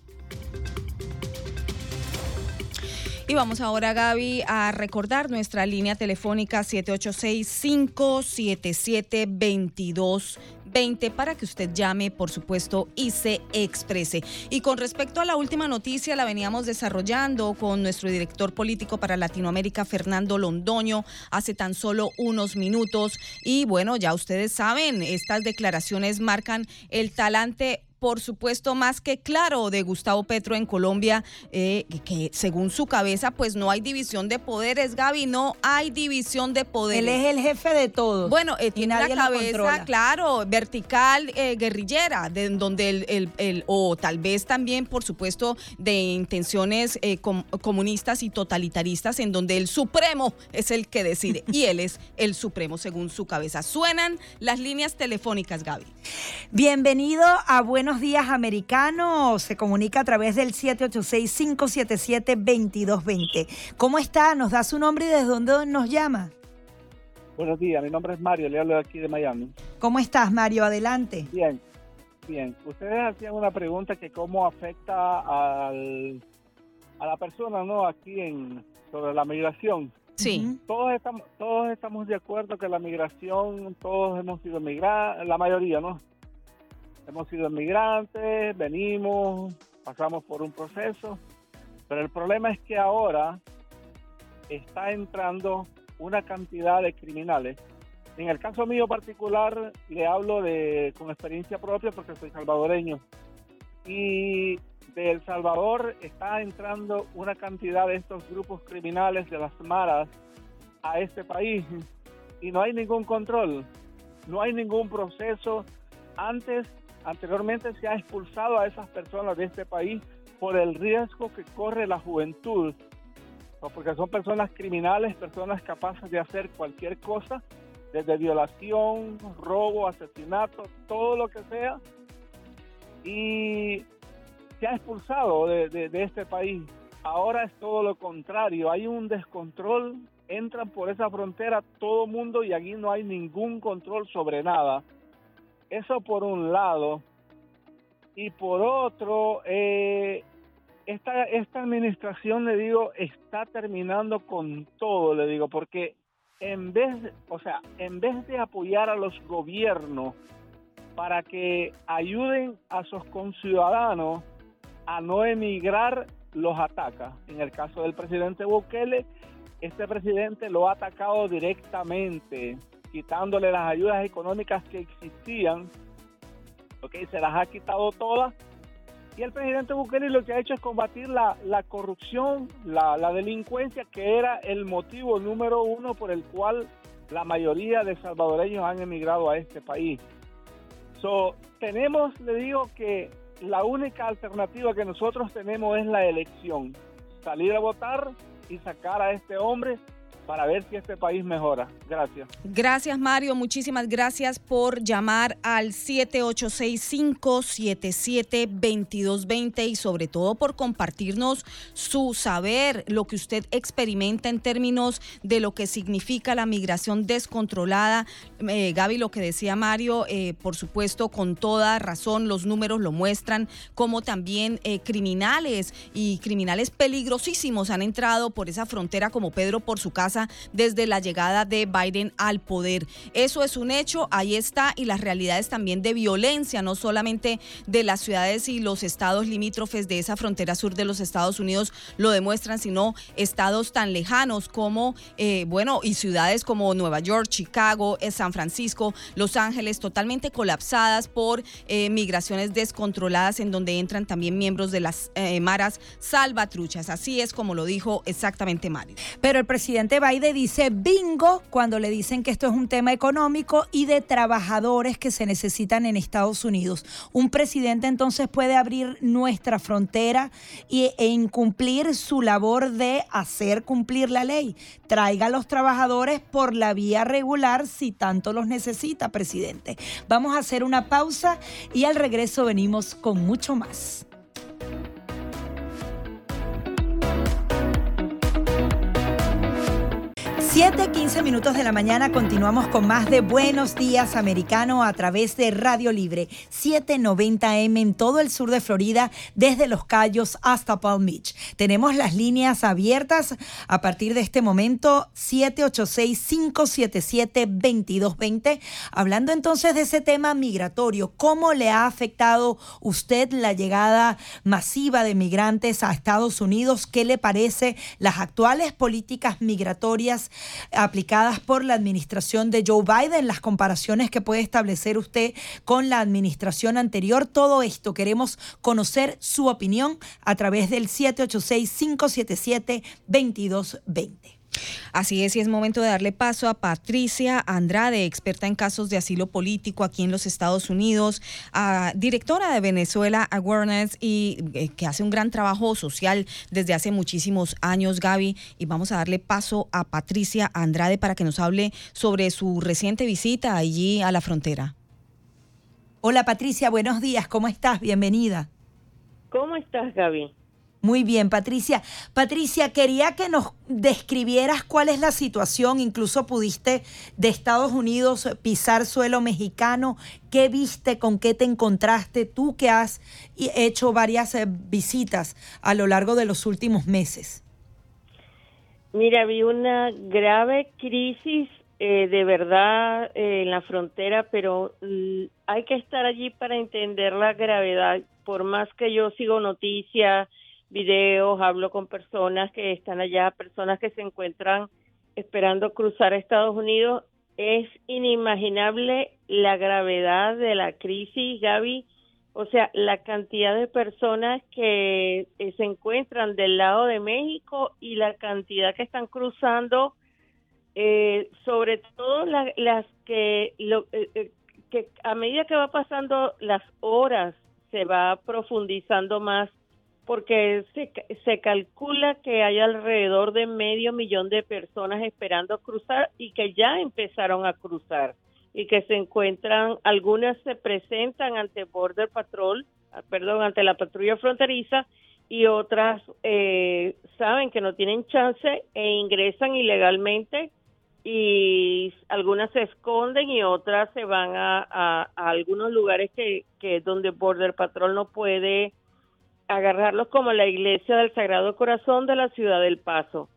Y vamos ahora, Gaby, a recordar nuestra línea telefónica 786-577-2220 para que usted llame, por supuesto, y se exprese. Y con respecto a la última noticia, la veníamos desarrollando con nuestro director político para Latinoamérica, Fernando Londoño, hace tan solo unos minutos. Y bueno, ya ustedes saben, estas declaraciones marcan el talante por supuesto, más que claro de Gustavo Petro en Colombia, eh, que según su cabeza, pues no hay división de poderes, Gaby, no hay división de poderes.
Él es el jefe de todos.
Bueno, eh, tiene la cabeza, claro, vertical, eh, guerrillera, de, donde el, el, o tal vez también, por supuesto, de intenciones comunistas y totalitaristas, en donde el Supremo es el que decide, y él es el Supremo según su cabeza. Suenan las líneas telefónicas, Gaby.
Bienvenido a Buenos Buenos Días Americano se comunica a través del 786-577-2220. ¿Cómo está? ¿Nos da su nombre y desde dónde nos llama?
Buenos días, mi nombre es Mario, le hablo de aquí de Miami.
¿Cómo estás, Mario? Adelante.
Bien, bien. Ustedes hacían una pregunta que cómo afecta al, a la persona, ¿no? Aquí en sobre la migración.
Sí.
Todos estamos, todos estamos de acuerdo que la migración, todos hemos sido migrantes, la mayoría, ¿no? Hemos sido inmigrantes, venimos, pasamos por un proceso, pero el problema es que ahora está entrando una cantidad de criminales. En el caso mío particular, le hablo de con experiencia propia porque soy salvadoreño. Y de El Salvador está entrando una cantidad de estos grupos criminales de las maras a este país y no hay ningún control, no hay ningún proceso. Antes Anteriormente se ha expulsado a esas personas de este país por el riesgo que corre la juventud, porque son personas criminales, personas capaces de hacer cualquier cosa, desde violación, robo, asesinato, todo lo que sea, y se ha expulsado de, este país. Ahora es todo lo contrario, hay un descontrol, entran por esa frontera todo mundo y aquí no hay ningún control sobre nada. Eso por un lado. Y por otro, eh, esta, esta administración, le digo, está terminando con todo, le digo, porque en vez, o sea, en vez de apoyar a los gobiernos para que ayuden a sus conciudadanos a no emigrar, los ataca. En el caso del presidente Bukele, este presidente lo ha atacado directamente quitándole las ayudas económicas que existían, ¿ok? Se las ha quitado todas. Y el presidente Bukele lo que ha hecho es combatir la, corrupción, la, delincuencia, que era el motivo número uno por el cual la mayoría de salvadoreños han emigrado a este país. So, tenemos, le digo que la única alternativa que nosotros tenemos es la elección. Salir a votar y sacar a este hombre para ver si este país mejora. Gracias.
Gracias, Mario. Muchísimas gracias por llamar al 786-577-2220 y sobre todo por compartirnos su saber, lo que usted experimenta en términos de lo que significa la migración descontrolada. Eh, Gaby, lo que decía Mario, eh, por supuesto, con toda razón, los números lo muestran, como también eh, criminales y criminales peligrosísimos han entrado por esa frontera como Pedro por su casa desde la llegada de Biden al poder. Eso es un hecho, ahí está, y las realidades también de violencia, no solamente de las ciudades y los estados limítrofes de esa frontera sur de los Estados Unidos lo demuestran, sino estados tan lejanos como, eh, bueno, y ciudades como Nueva York, Chicago, eh, San Francisco, Los Ángeles, totalmente colapsadas por eh, migraciones descontroladas en donde entran también miembros de las maras salvatruchas. Así es como lo dijo exactamente Mari.
Pero el presidente Biden dice bingo cuando le dicen que esto es un tema económico y de trabajadores que se necesitan en Estados Unidos. Un presidente entonces puede abrir nuestra frontera e incumplir su labor de hacer cumplir la ley. Traiga a los trabajadores por la vía regular si tanto los necesita, presidente. Vamos a hacer una pausa y al regreso venimos con mucho más. 7, 15 minutos de la mañana continuamos con más de Buenos Días Americano a través de Radio Libre 790M en todo el sur de Florida, desde Los Cayos hasta Palm Beach. Tenemos las líneas abiertas a partir de este momento 786-577-2220. Hablando entonces de ese tema migratorio, ¿cómo le ha afectado usted la llegada masiva de migrantes a Estados Unidos? ¿Qué le parece las actuales políticas migratorias? Aplicadas por la administración de Joe Biden, las comparaciones que puede establecer usted con la administración anterior. Todo esto queremos conocer su opinión a través del 786-577-2220.
Así es, y es momento de darle paso a Patricia Andrade, experta en casos de asilo político aquí en los Estados Unidos, directora de Venezuela Awareness y eh, que hace un gran trabajo social desde hace muchísimos años, Gaby. Y vamos a darle paso a Patricia Andrade para que nos hable sobre su reciente visita allí a la frontera.
Hola Patricia, buenos días, ¿cómo estás? Bienvenida.
¿Cómo estás, Gaby?
Muy bien, Patricia. Patricia, quería que nos describieras cuál es la situación. Incluso pudiste de Estados Unidos pisar suelo mexicano. ¿Qué viste? ¿Con qué te encontraste? Tú que has hecho varias eh, visitas a lo largo de los últimos meses.
Mira, vi una grave crisis eh, de verdad eh, en la frontera, pero mm, hay que estar allí para entender la gravedad. Por más que yo sigo noticias, videos, hablo con personas que están allá, personas que se encuentran esperando cruzar a Estados Unidos. Es inimaginable la gravedad de la crisis, Gaby. O sea, la cantidad de personas que eh, se encuentran del lado de México y la cantidad que están cruzando, eh, sobre todo las que, lo, eh, que a medida que va pasando las horas, se va profundizando más porque se, se calcula que hay alrededor de medio millón de personas esperando cruzar y que ya empezaron a cruzar y que se encuentran, algunas se presentan ante Border Patrol, ah, perdón, ante la patrulla fronteriza y otras eh, saben que no tienen chance e ingresan ilegalmente y algunas se esconden y otras se van a, a, a algunos lugares que, que donde Border Patrol no puede agarrarlos como la iglesia del Sagrado Corazón de la ciudad del Paso.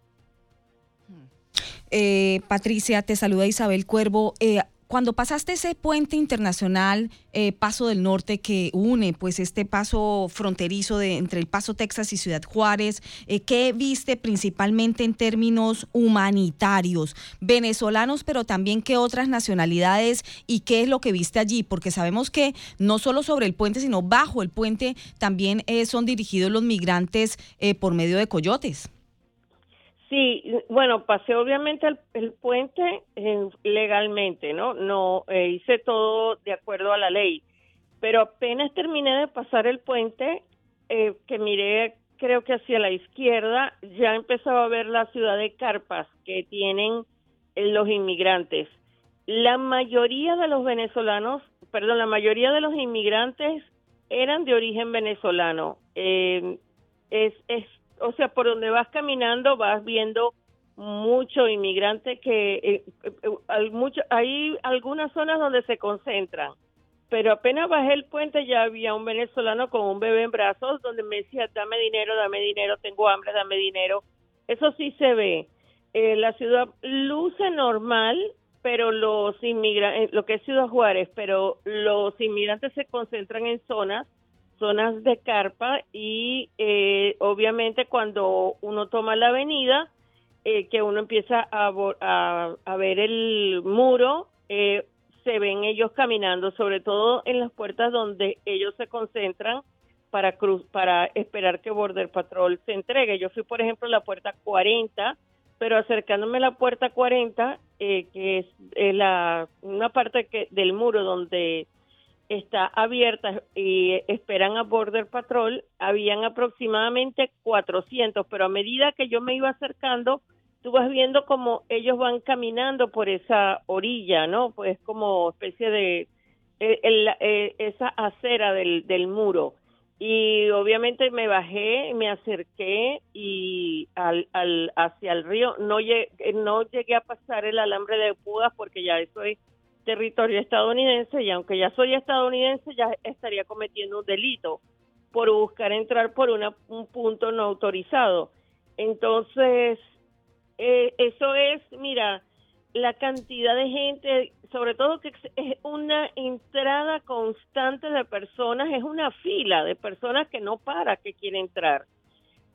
Eh, Patricia, te saluda Isabel Cuervo. Eh, cuando pasaste ese puente internacional eh, Paso del Norte que une pues este paso fronterizo de, entre el Paso Texas y Ciudad Juárez, eh, ¿qué viste principalmente en términos humanitarios, venezolanos, pero también qué otras nacionalidades y qué es lo que viste allí? Porque sabemos que no solo sobre el puente, sino bajo el puente también eh, son dirigidos los migrantes por medio de coyotes.
Sí, bueno, pasé obviamente el, puente eh, legalmente, ¿no? No eh, hice todo de acuerdo a la ley, pero apenas terminé de pasar el puente, eh, que miré creo que hacia la izquierda, ya empezaba a ver la ciudad de Carpas que tienen los inmigrantes. La mayoría de los venezolanos, perdón, la mayoría de los inmigrantes eran de origen venezolano. es, es o sea, por donde vas caminando vas viendo mucho inmigrante que eh, eh, hay, mucho, hay algunas zonas donde se concentran, pero apenas bajé el puente ya había un venezolano con un bebé en brazos donde me decía, dame dinero, dame dinero, tengo hambre, dame dinero. Eso sí se ve. eh, la ciudad luce normal, pero los inmigrantes, lo que es Ciudad Juárez, pero los inmigrantes se concentran en zonas, zonas de carpa y eh, obviamente cuando uno toma la avenida, eh, que uno empieza a, a, ver el muro, eh, se ven ellos caminando, sobre todo en las puertas donde ellos se concentran para cruz, para esperar que Border Patrol se entregue. Yo fui, por ejemplo, a la puerta 40, pero acercándome a la puerta 40, eh, que es eh, la, una parte que, del muro donde está abierta y esperan a Border Patrol, habían aproximadamente 400, pero a medida que yo me iba acercando, tú vas viendo como ellos van caminando por esa orilla, ¿no? Pues como especie de eh, eh, esa acera del, del muro. Y obviamente me bajé, me acerqué y al, al, hacia el río. No llegué, no llegué a pasar el alambre de púas porque ya eso es territorio estadounidense y aunque ya soy estadounidense ya estaría cometiendo un delito por buscar entrar por una, un punto no autorizado. Entonces, eh, eso es, mira, la cantidad de gente, sobre todo que es una entrada constante de personas, es una fila de personas que no para, que quieren entrar.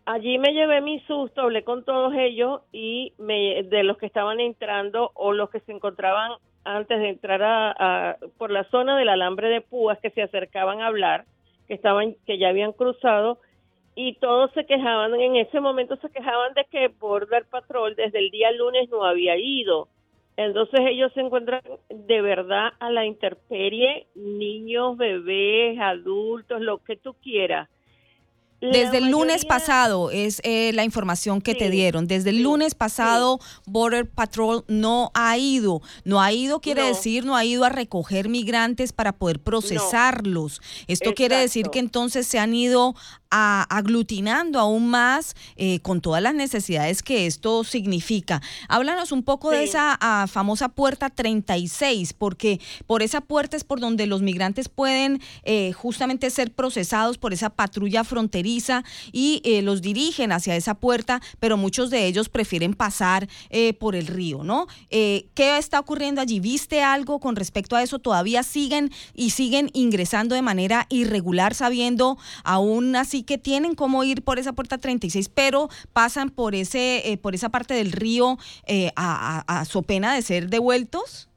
Allí me llevé mi susto, hablé con todos ellos y me, de los que estaban entrando o los que se encontraban antes de entrar a, por la zona del alambre de púas que se acercaban a hablar, que estaban, que ya habían cruzado, y todos se quejaban, en ese momento se quejaban de que Border Patrol desde el día lunes no había ido. Entonces ellos se encuentran de verdad a la intemperie, niños, bebés, adultos, lo que tú quieras.
Desde el lunes pasado es eh, la información que te dieron. Desde el lunes pasado Border Patrol no ha ido. No ha ido quiere decir no ha ido a recoger migrantes para poder procesarlos. Esto quiere decir que entonces se han ido aglutinando aún más eh, con todas las necesidades que esto significa. Háblanos un poco de esa ah, famosa puerta 36, porque por esa puerta es por donde los migrantes pueden eh, justamente ser procesados por esa patrulla fronteriza y eh, los dirigen hacia esa puerta, pero muchos de ellos prefieren pasar por el río, ¿no? ¿Qué está ocurriendo allí? ¿Viste algo con respecto a eso? ¿Todavía siguen y siguen ingresando de manera irregular sabiendo aún así que tienen cómo ir por esa puerta 36, pero pasan por ese eh, por esa parte del río eh, a, a, su pena de ser devueltos.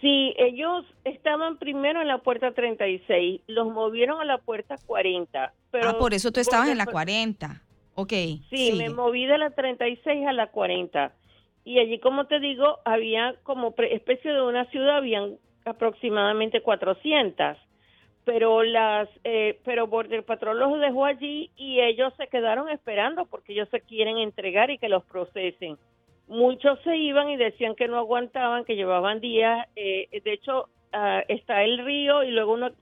Sí, ellos estaban primero en la puerta 36, los movieron a la puerta 40. Pero
ah, por eso tú estabas en la 40. Ok.
Sí, me moví de la 36 a la 40. Y allí, como te digo, había como especie de una ciudad, habían aproximadamente 400 pero las eh, pero Border Patrol los dejó allí y ellos se quedaron esperando porque ellos se quieren entregar y que los procesen. Muchos se iban y decían que no aguantaban, que llevaban días. Eh, de hecho, ah, está el río y luego uno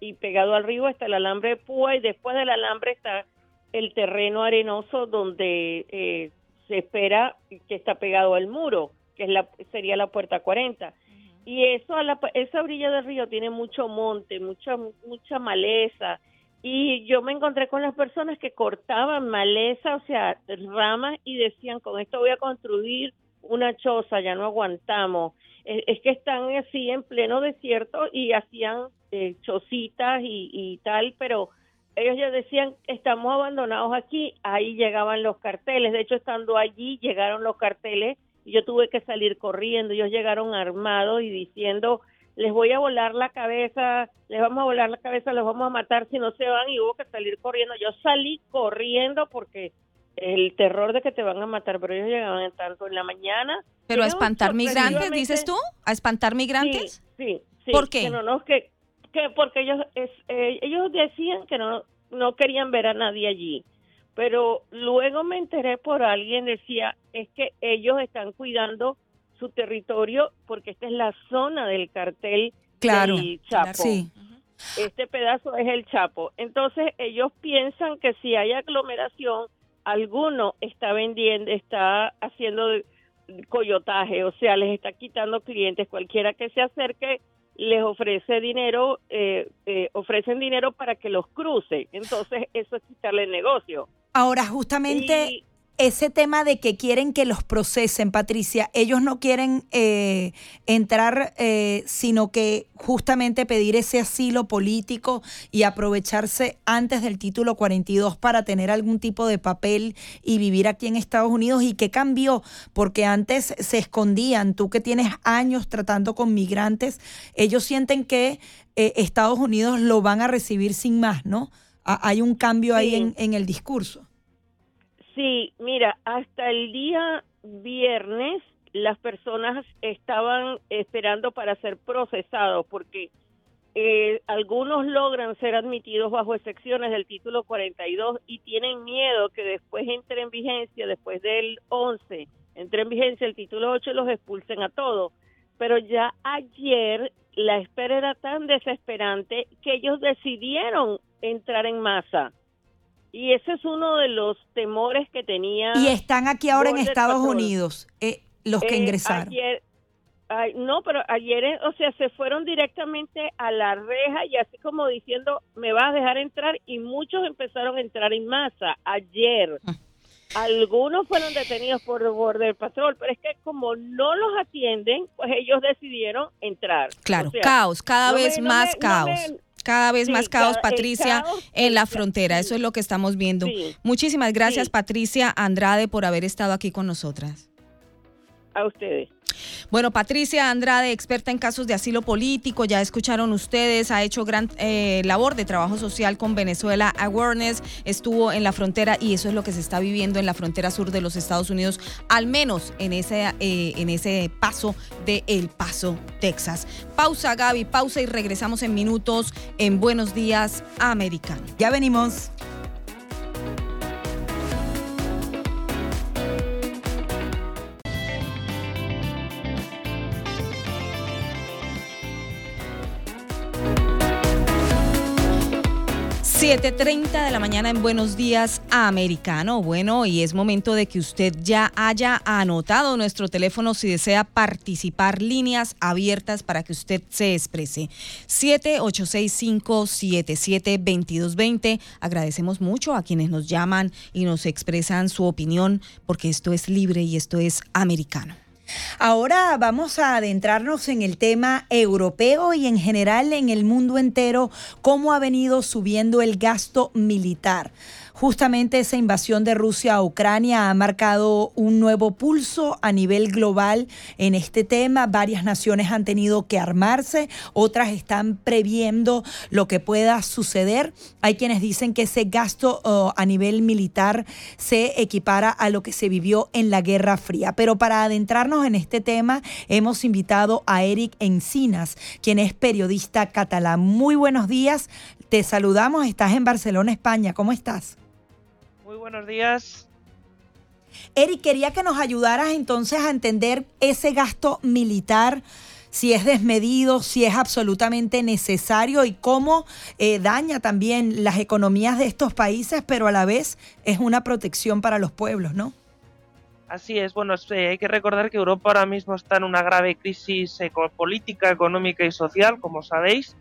y pegado al río está el alambre de púa y después del alambre está el terreno arenoso donde eh, se espera que está pegado al muro, que es la sería la puerta 40 y eso a la, esa orilla del río tiene mucho monte, mucha mucha maleza. Y yo me encontré con las personas que cortaban maleza, o sea, ramas y decían, con esto voy a construir una choza, ya no aguantamos. Es, que están así en pleno desierto y hacían eh, y tal, pero ellos ya decían, estamos abandonados aquí, ahí llegaban los carteles, de hecho estando allí llegaron los carteles yo tuve que salir corriendo, ellos llegaron armados y diciendo, les voy a volar la cabeza, les vamos a volar la cabeza, les vamos a matar si no se van y hubo que salir corriendo. Yo salí corriendo porque el terror de que te van a matar, pero ellos llegaban tanto en la mañana.
¿Pero a espantar migrantes, dices tú? ¿A espantar migrantes?
Sí, sí.
¿Por qué?
Que no, no, que, que porque ellos, es, eh, ellos decían que no, no querían ver a nadie allí pero luego me enteré por alguien decía es que ellos están cuidando su territorio porque esta es la zona del cartel
claro,
del Chapo.
Sí.
Este pedazo es el Chapo. Entonces ellos piensan que si hay aglomeración, alguno está vendiendo, está haciendo coyotaje, o sea, les está quitando clientes. Cualquiera que se acerque les ofrece dinero, eh, eh, ofrecen dinero para que los cruce. Entonces eso es quitarle el negocio.
Ahora, justamente ese tema de que quieren que los procesen, Patricia, ellos no quieren eh, entrar, eh, sino que justamente pedir ese asilo político y aprovecharse antes del título 42 para tener algún tipo de papel y vivir aquí en Estados Unidos. ¿Y qué cambió? Porque antes se escondían, tú que tienes años tratando con migrantes, ellos sienten que eh, Estados Unidos lo van a recibir sin más, ¿no? hay un cambio ahí en, en el discurso.
Sí, mira, hasta el día viernes las personas estaban esperando para ser procesados porque eh, algunos logran ser admitidos bajo excepciones del título 42 y tienen miedo que después entre en vigencia, después del 11, entre en vigencia el título 8 los expulsen a todos. Pero ya ayer la espera era tan desesperante que ellos decidieron entrar en masa. Y ese es uno de los temores que tenía.
Y están aquí ahora en Estados Unidos, eh, los que
eh,
ingresaron.
Ayer, no, pero ayer, eh, o sea, se fueron directamente a la reja y así como diciendo, me vas a dejar entrar y muchos empezaron a entrar en masa ayer. Ah. Algunos fueron detenidos por Border Patrol, pero es que como no los atienden, pues ellos decidieron entrar.
Claro, caos, cada vez más caos. Cada vez más caos, Patricia, en la frontera. Eso es lo que estamos viendo. Muchísimas gracias, Patricia Andrade, por haber estado aquí con nosotras.
A ustedes.
Bueno, Patricia Andrade, experta en casos de asilo político, ya escucharon ustedes, ha hecho gran eh, labor de trabajo social con Venezuela Awareness, estuvo en la frontera y eso es lo que se está viviendo en la frontera sur de los Estados Unidos, al menos en ese, eh, en ese paso de El Paso, Texas. Pausa, Gaby, pausa y regresamos en minutos en Buenos Días Americano.
Ya venimos.
7.30 de la mañana en Buenos Días Americano. Bueno, y es momento de que usted ya haya anotado nuestro teléfono si desea participar, líneas abiertas para que usted se exprese. 7865-772220. Agradecemos mucho a quienes nos llaman y nos expresan su opinión porque esto es libre y esto es americano.
Ahora vamos a adentrarnos en el tema europeo y en general en el mundo entero, cómo ha venido subiendo el gasto militar. Justamente esa invasión de Rusia a Ucrania ha marcado un nuevo pulso a nivel global en este tema. Varias naciones han tenido que armarse, otras están previendo lo que pueda suceder. Hay quienes dicen que ese gasto oh, a nivel militar se equipara a lo que se vivió en la Guerra Fría. Pero para adentrarnos en este tema, hemos invitado a Eric Encinas, quien es periodista catalán. Muy buenos días. Te saludamos, estás en Barcelona, España. ¿Cómo estás?
Buenos días.
Eric, quería que nos ayudaras entonces a entender ese gasto militar, si es desmedido, si es absolutamente necesario y cómo eh, daña también las economías de estos países, pero a la vez es una protección para los pueblos, ¿no?
Así es, bueno, hay que recordar que Europa ahora mismo está en una grave crisis política, económica y social, como sabéis,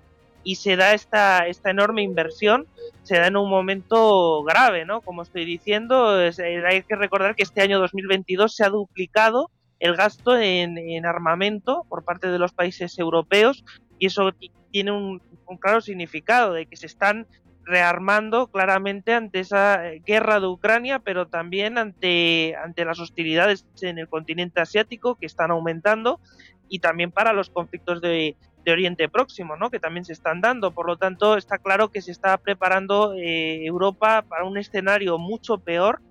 y se da esta, esta enorme inversión, se da en un momento grave, ¿no? Como estoy diciendo, eh, hay que recordar que este año 2022 se ha duplicado el gasto en, armamento por parte de los países europeos y eso tiene un, claro significado de que se están rearmando claramente ante esa eh, guerra de Ucrania, pero también ante, ante las hostilidades en el continente asiático que están aumentando y también para los conflictos de, de Oriente Próximo, ¿no? que también se están dando. Por lo tanto, está claro que se está preparando eh, Europa para un escenario mucho peor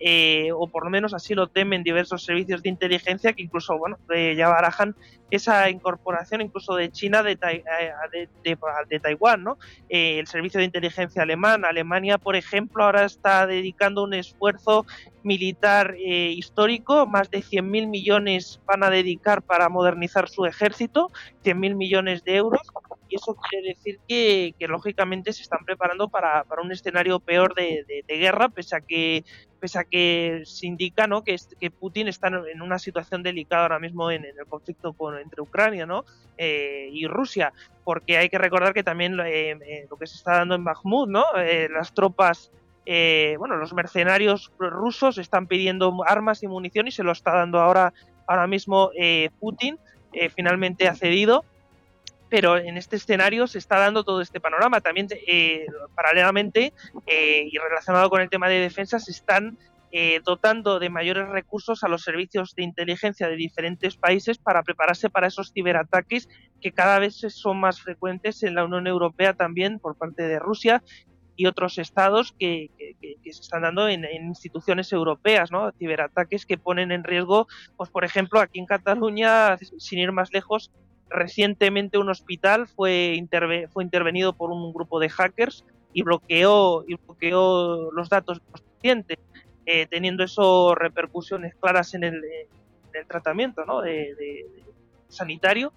eh, o por lo menos así lo temen diversos servicios de inteligencia que incluso bueno ya barajan esa incorporación incluso de China de, eh, de, Taiwán ¿no? el servicio de inteligencia alemán Alemania por ejemplo ahora está dedicando un esfuerzo militar histórico más de 100.000 millones van a dedicar para modernizar su ejército 100.000 millones de euros y eso quiere decir que, lógicamente se están preparando para, un escenario peor de, guerra, pese a que pese a que se indica ¿no? que, que Putin está en una situación delicada ahora mismo en, el conflicto con, entre Ucrania ¿no? Eh, y Rusia, porque hay que recordar que también eh, eh, lo que se está dando en Bakhmut, ¿no? las tropas eh, bueno, los mercenarios rusos están pidiendo armas y munición y se lo está dando ahora, ahora mismo eh, Putin, eh, finalmente ha cedido. Pero en este escenario se está dando todo este panorama. También, paralelamente, y relacionado con el tema de defensa, se están dotando de mayores recursos a los servicios de inteligencia de diferentes países para prepararse para esos ciberataques que cada vez son más frecuentes en la Unión Europea también por parte de Rusia y otros estados que, se están dando en, instituciones europeas, ¿no? Ciberataques que ponen en riesgo, pues por ejemplo, aquí en Cataluña, sin ir más lejos, recientemente un hospital fue, fue intervenido por un grupo de hackers y bloqueó, y bloqueó los datos de los pacientes, eh, teniendo eso repercusiones claras en el, tratamiento ¿no? de, sanitario.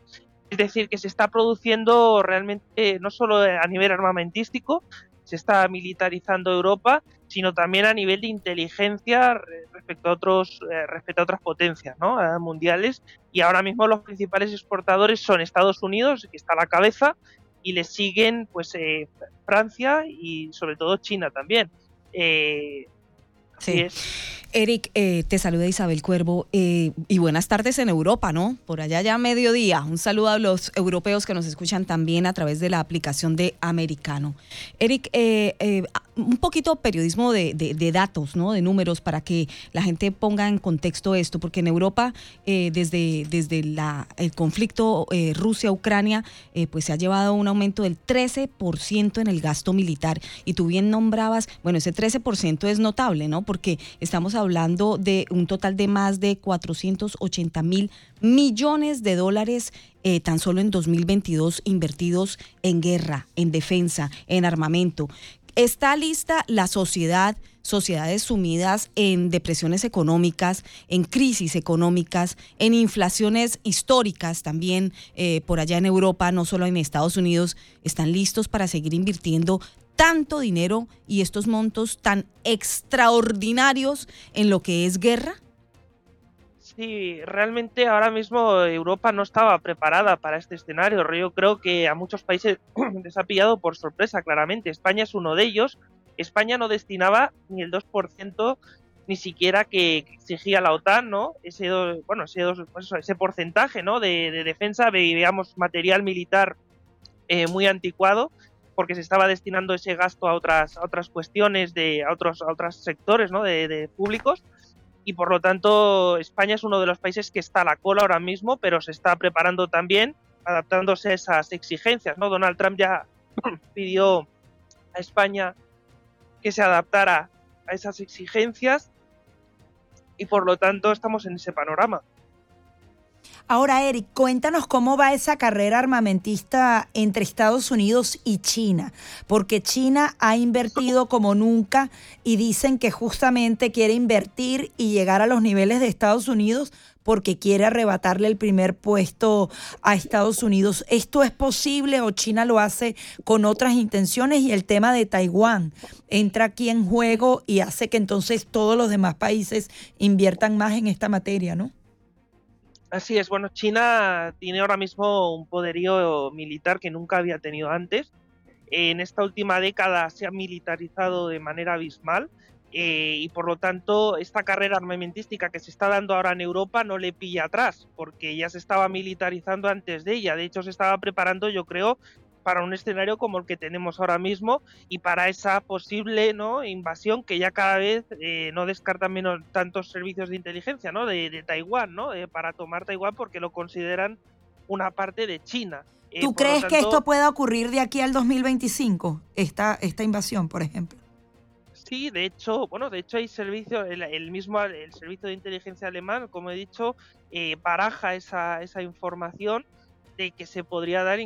Es decir, que se está produciendo realmente no solo a nivel armamentístico, se está militarizando Europa, sino también a nivel de inteligencia respecto a otros eh, respecto a otras potencias ¿no? Eh, mundiales y ahora mismo los principales exportadores son Estados Unidos que está a la cabeza y le siguen pues eh, Francia y sobre todo China también
sí. Eric, eh, te saluda Isabel Cuervo eh, y buenas tardes en Europa, ¿no? Por allá ya mediodía. Un saludo a los europeos que nos escuchan también a través de la aplicación de Americano. Eric, eh, un poquito periodismo de, datos, ¿no? De números para que la gente ponga en contexto esto, porque en Europa, desde, desde la, el conflicto Rusia-Ucrania, pues se ha llevado un aumento del 13% en el gasto militar. Y tú bien nombrabas, bueno, ese 13% es notable, ¿no? Porque estamos hablando de un total de más de 480 mil millones de dólares eh, tan solo en 2022 invertidos en guerra, en defensa, en armamento. Está lista la sociedad, sociedades sumidas en depresiones económicas, en crisis económicas, en inflaciones históricas también eh, por allá en Europa, no solo en Estados Unidos, están listos para seguir invirtiendo tanto dinero y estos montos tan extraordinarios en lo que es guerra?
Sí, realmente ahora mismo Europa no estaba preparada para este escenario. Yo creo que a muchos países les ha pillado por sorpresa, claramente. España es uno de ellos. España no destinaba ni el 2% ni siquiera que exigía la OTAN, ¿no? Ese, bueno, ese, pues ese porcentaje, ¿no? De, defensa, veíamos material militar eh, muy anticuado porque se estaba destinando ese gasto a otras, otras cuestiones, de, a, otros, a otros sectores ¿no? de, públicos y por lo tanto España es uno de los países que está a la cola ahora mismo, pero se está preparando también, adaptándose a esas exigencias. Donald Trump ya pidió a España que se adaptara a esas exigencias y por lo tanto estamos en ese panorama.
Ahora, Eric, cuéntanos cómo va esa carrera armamentista entre Estados Unidos y China, porque China ha invertido como nunca y dicen que justamente quiere invertir y llegar a los niveles de Estados Unidos porque quiere arrebatarle el primer puesto a Estados Unidos. ¿Esto es posible o China lo hace con otras intenciones? Y el tema de Taiwán entra aquí en juego y hace que entonces todos los demás países inviertan más en esta materia, ¿no?
Así es, bueno, China tiene ahora mismo un poderío militar que nunca había tenido antes. En esta última década se ha militarizado de manera abismal eh, y por lo tanto esta carrera armamentística que se está dando ahora en Europa no le pilla atrás, porque ya se estaba militarizando antes de ella. De hecho, se estaba preparando, yo creo, para un escenario como el que tenemos ahora mismo y para esa posible ¿no? invasión que ya cada vez eh, no descartan menos tantos servicios de inteligencia ¿no? de, Taiwán ¿no? para tomar Taiwán porque lo consideran una parte de China.
Eh, ¿Tú crees que esto pueda ocurrir de aquí al 2025, esta, esta invasión, por ejemplo?
Sí, de hecho, bueno, de hecho hay servicio, el, mismo el servicio de inteligencia alemán, como he dicho, eh, baraja esa, esa información de que se podría dar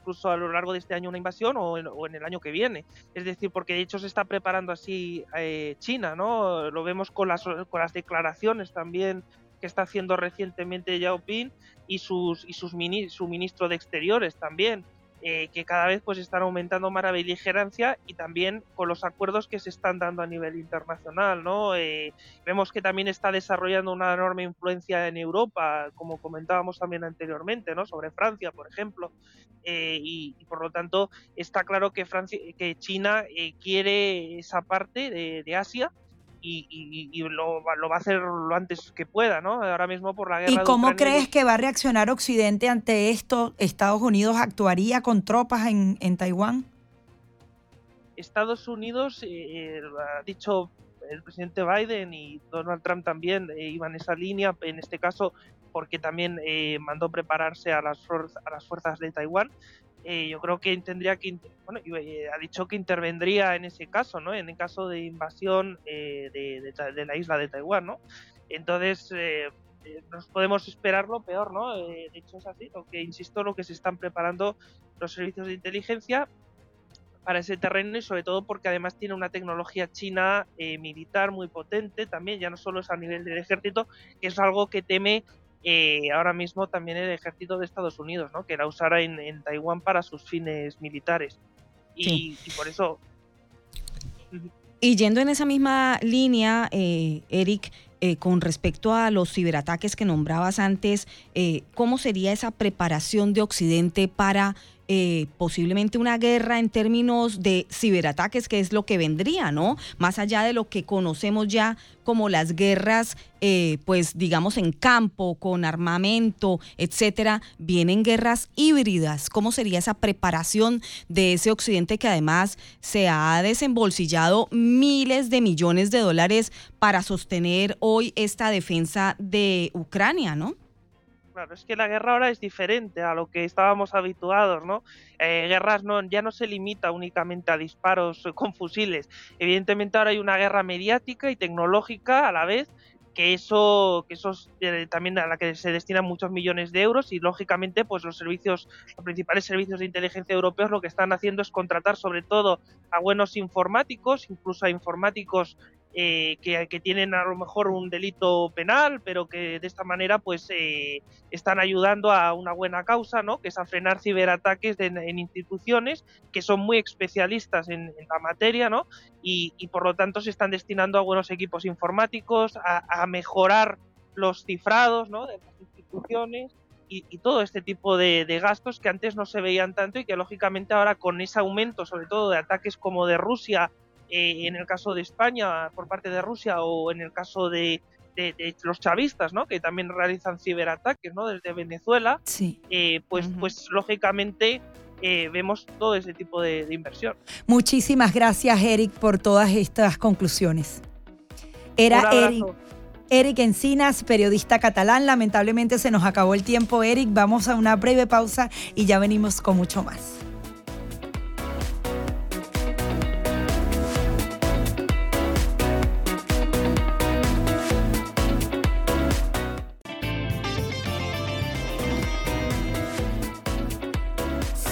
incluso a lo largo de este año una invasión o en, el año que viene. Es decir, porque de hecho se está preparando así eh, China, ¿no? Lo vemos con las, con las declaraciones también que está haciendo recientemente Yao Ping y sus y sus mini, su ministro de Exteriores también. Eh, que cada vez pues están aumentando más la beligerancia y también con los acuerdos que se están dando a nivel internacional, ¿no? Eh, vemos que también está desarrollando una enorme influencia en Europa, como comentábamos también anteriormente, ¿no? Sobre Francia, por ejemplo, eh, y, por lo tanto está claro que Francia, que China quiere esa parte de Asia y, lo, va a hacer lo antes que pueda, ¿no? Ahora mismo por la guerra.
¿Y cómo crees que va a reaccionar Occidente ante esto? ¿Estados Unidos actuaría con tropas en, en Taiwán?
Estados Unidos, eh, ha dicho el presidente Biden y Donald Trump también eh, iban esa línea, en este caso porque también eh, mandó prepararse a las, a las fuerzas de Taiwán. Eh, yo creo que tendría que, bueno, eh, ha dicho que intervendría en ese caso, ¿no? En el caso de invasión eh, de, la isla de Taiwán, ¿no? Entonces, nos podemos esperar lo peor, ¿no? de hecho es así, lo que insisto, lo que se están preparando los servicios de inteligencia para ese terreno y sobre todo porque además tiene una tecnología china militar muy potente también, ya no solo es a nivel del ejército, que es algo que teme eh, ahora mismo también el ejército de Estados Unidos, ¿no? que la usara en, Taiwán para sus fines militares. Y, por eso...
Y yendo en esa misma línea, eh, Eric, eh, con respecto a los ciberataques que nombrabas antes, ¿cómo sería esa preparación de Occidente para eh, posiblemente una guerra en términos de ciberataques, que es lo que vendría, ¿no? Más allá de lo que conocemos ya como las guerras, eh, pues digamos en campo, con armamento, etcétera, vienen guerras híbridas. ¿Cómo sería esa preparación de ese occidente que además se ha desembolsillado miles de millones de dólares para sostener hoy esta defensa de Ucrania, ¿no?
Claro, es que la guerra ahora es diferente a lo que estábamos habituados, ¿no? Eh, guerras no, ya no se limita únicamente a disparos con fusiles. Evidentemente ahora hay una guerra mediática y tecnológica a la vez, que eso, que eso es eh, también a la que se destinan muchos millones de euros y lógicamente pues los servicios, los principales servicios de inteligencia europeos lo que están haciendo es contratar sobre todo a buenos informáticos, incluso a informáticos eh, que, tienen a lo mejor un delito penal, pero que de esta manera pues eh, están ayudando a una buena causa, ¿no? que es a frenar ciberataques en instituciones que son muy especialistas en, la materia ¿no? Y, por lo tanto se están destinando a buenos equipos informáticos, a, mejorar los cifrados ¿no? de las instituciones. Y, todo este tipo de, de gastos que antes no se veían tanto y que lógicamente ahora con ese aumento, sobre todo de ataques como de Rusia eh, en el caso de España por parte de Rusia o en el caso de, los chavistas, ¿no? Que también realizan ciberataques, ¿no? Desde Venezuela.
Sí.
Eh, pues, pues lógicamente eh, vemos todo ese tipo de, inversión.
Muchísimas gracias, Eric, por todas estas conclusiones. Era Eric. Eric Encinas, periodista catalán. Lamentablemente se nos acabó el tiempo, Eric. Vamos a una breve pausa y ya venimos con mucho más.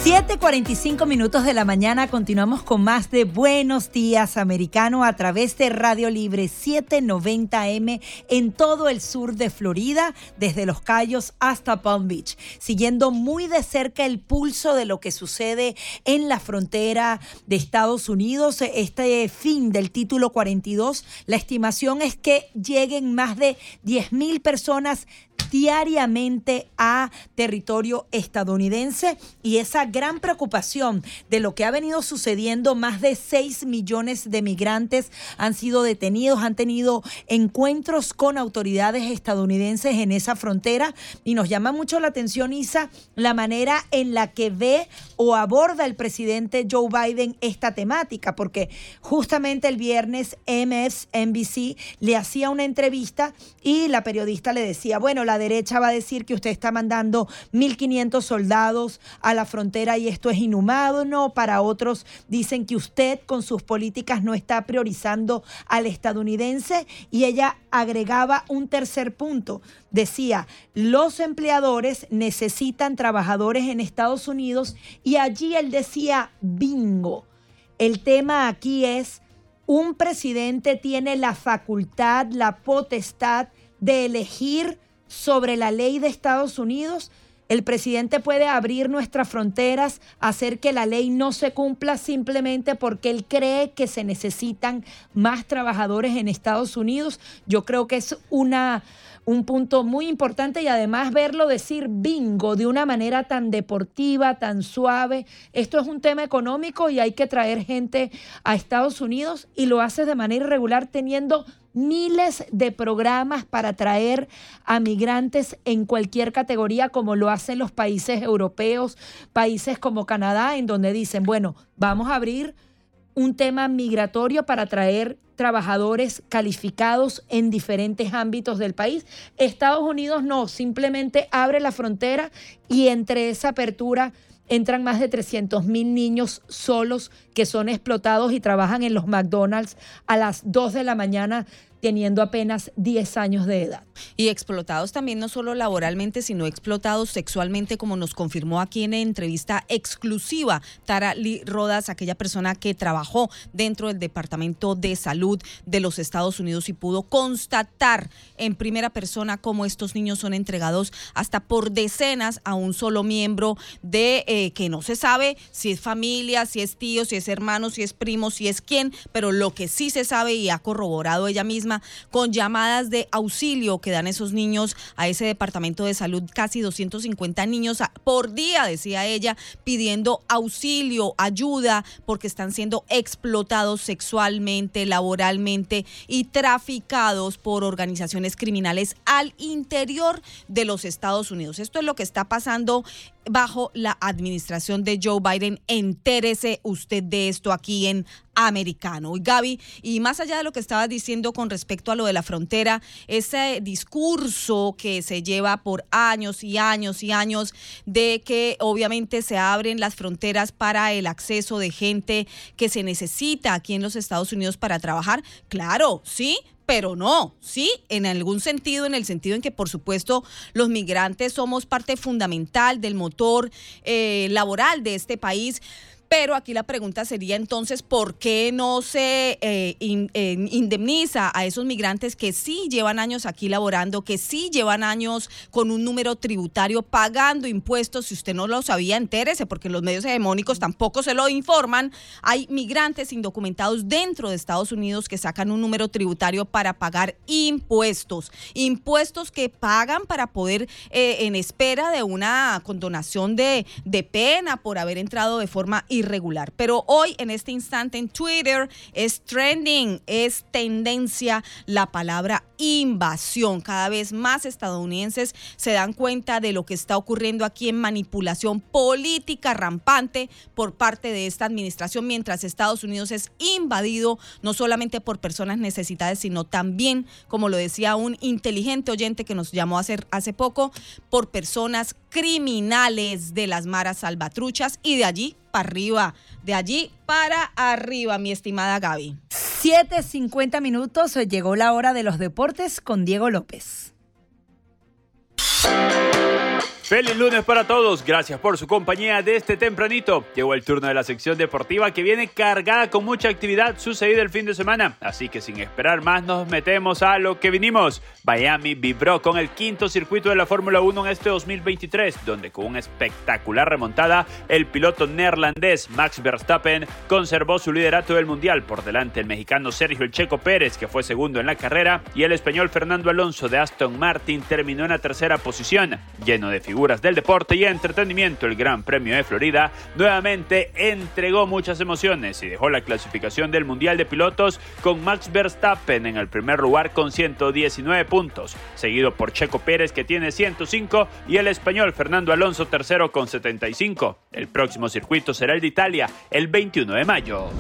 7:45 minutos de la mañana continuamos con más de Buenos Días Americano a través de Radio Libre 790M en todo el sur de Florida, desde Los Cayos hasta Palm Beach, siguiendo muy de cerca el pulso de lo que sucede en la frontera de Estados Unidos. Este fin del título 42, la estimación es que lleguen más de 10 mil personas diariamente a territorio estadounidense. Y esa gran preocupación de lo que ha venido sucediendo, más de 6 millones de migrantes han sido detenidos, han tenido encuentros con autoridades estadounidenses en esa frontera. Y nos llama mucho la atención, Isa, la manera en la que ve o aborda el presidente Joe Biden esta temática, porque justamente el viernes MSNBC le hacía una entrevista y la periodista le decía, bueno, la derecha va a decir que usted está mandando 1.500 soldados a la frontera y esto es inhumano. Para otros dicen que usted con sus políticas no está priorizando al estadounidense. Y ella agregaba un tercer punto. Decía, los empleadores necesitan trabajadores en Estados Unidos y allí él decía, bingo. El tema aquí es, un presidente tiene la facultad, la potestad de elegir sobre la ley de Estados Unidos, El presidente puede abrir nuestras fronteras, hacer que la ley no se cumpla simplemente porque él cree que se necesitan más trabajadores en Estados Unidos. Yo creo que es una un punto muy importante y además verlo decir bingo de una manera tan deportiva, tan suave. Esto es un tema económico y hay que traer gente a Estados Unidos y lo haces de manera irregular teniendo miles de programas para traer a migrantes en cualquier categoría como lo hacen los países europeos, países como Canadá, en donde dicen, bueno, vamos a abrir un tema migratorio para traer trabajadores calificados en diferentes ámbitos del país. Estados Unidos no, simplemente abre la frontera y entre esa apertura entran más de 300 mil niños solos que son explotados y trabajan en los McDonald's a las 2 de la mañana teniendo apenas 10 años de edad.
Y explotados también no solo laboralmente, sino explotados sexualmente, como nos confirmó aquí en entrevista exclusiva Tara Lee Rodas, aquella persona que trabajó dentro del Departamento de Salud de los Estados Unidos y pudo constatar en primera persona cómo estos niños son entregados hasta por decenas a un solo miembro de eh, que no se sabe si es familia, si es tío, si es hermano, si es primo, si es quién, pero lo que sí se sabe y ha corroborado ella misma con llamadas de auxilio que dan esos niños a ese departamento de salud, casi 250 niños por día, decía ella, pidiendo auxilio, ayuda, porque están siendo explotados sexualmente, laboralmente y traficados por organizaciones criminales al interior de los Estados Unidos. Esto es lo que está pasando bajo la administración de Joe Biden. Entérese usted de esto aquí en Americano. Y Gaby, y más allá de lo que estabas diciendo con respecto a lo de la frontera, ese discurso que se lleva por años y años y años de que obviamente se abren las fronteras para el acceso de gente que se necesita aquí en los Estados Unidos para trabajar, claro, sí, pero no, sí, en algún sentido, en el sentido en que, por supuesto, los migrantes somos parte fundamental del motor eh, laboral de este país pero aquí la pregunta sería entonces, ¿por qué no se eh, indemniza a esos migrantes que sí llevan años aquí laborando, que sí llevan años con un número tributario pagando impuestos? Si usted no lo sabía, entérese, porque los medios hegemónicos tampoco se lo informan. Hay migrantes indocumentados dentro de Estados Unidos que sacan un número tributario para pagar impuestos. Impuestos que pagan para poder, eh, en espera de una condonación de, de pena por haber entrado de forma irregular. Pero hoy, en este instante, en Twitter es trending, es tendencia la palabra invasión. Cada vez más estadounidenses se dan cuenta de lo que está ocurriendo aquí en manipulación política rampante por parte de esta administración, mientras Estados Unidos es invadido no solamente por personas necesitadas, sino también, como lo decía un inteligente oyente que nos llamó hace, hace poco, por personas criminales de las maras salvatruchas y de allí arriba, de allí para arriba, mi estimada Gaby.
7.50 minutos, llegó la hora de los deportes con Diego López.
Feliz lunes para todos, gracias por su compañía de este tempranito. Llegó el turno de la sección deportiva que viene cargada con mucha actividad sucedida el fin de semana, así que sin esperar más nos metemos a lo que vinimos. Miami vibró con el quinto circuito de la Fórmula 1 en este 2023, donde con una espectacular remontada, el piloto neerlandés Max Verstappen conservó su liderato del mundial por delante el mexicano Sergio El Checo Pérez, que fue segundo en la carrera, y el español Fernando Alonso de Aston Martin terminó en la tercera posición, lleno de figuras del deporte y entretenimiento, el Gran Premio de Florida nuevamente entregó muchas emociones y dejó la clasificación del Mundial de Pilotos con Max Verstappen en el primer lugar con 119 puntos, seguido por Checo Pérez que tiene 105 y el español Fernando Alonso tercero con 75. El próximo circuito será el de Italia el 21 de mayo.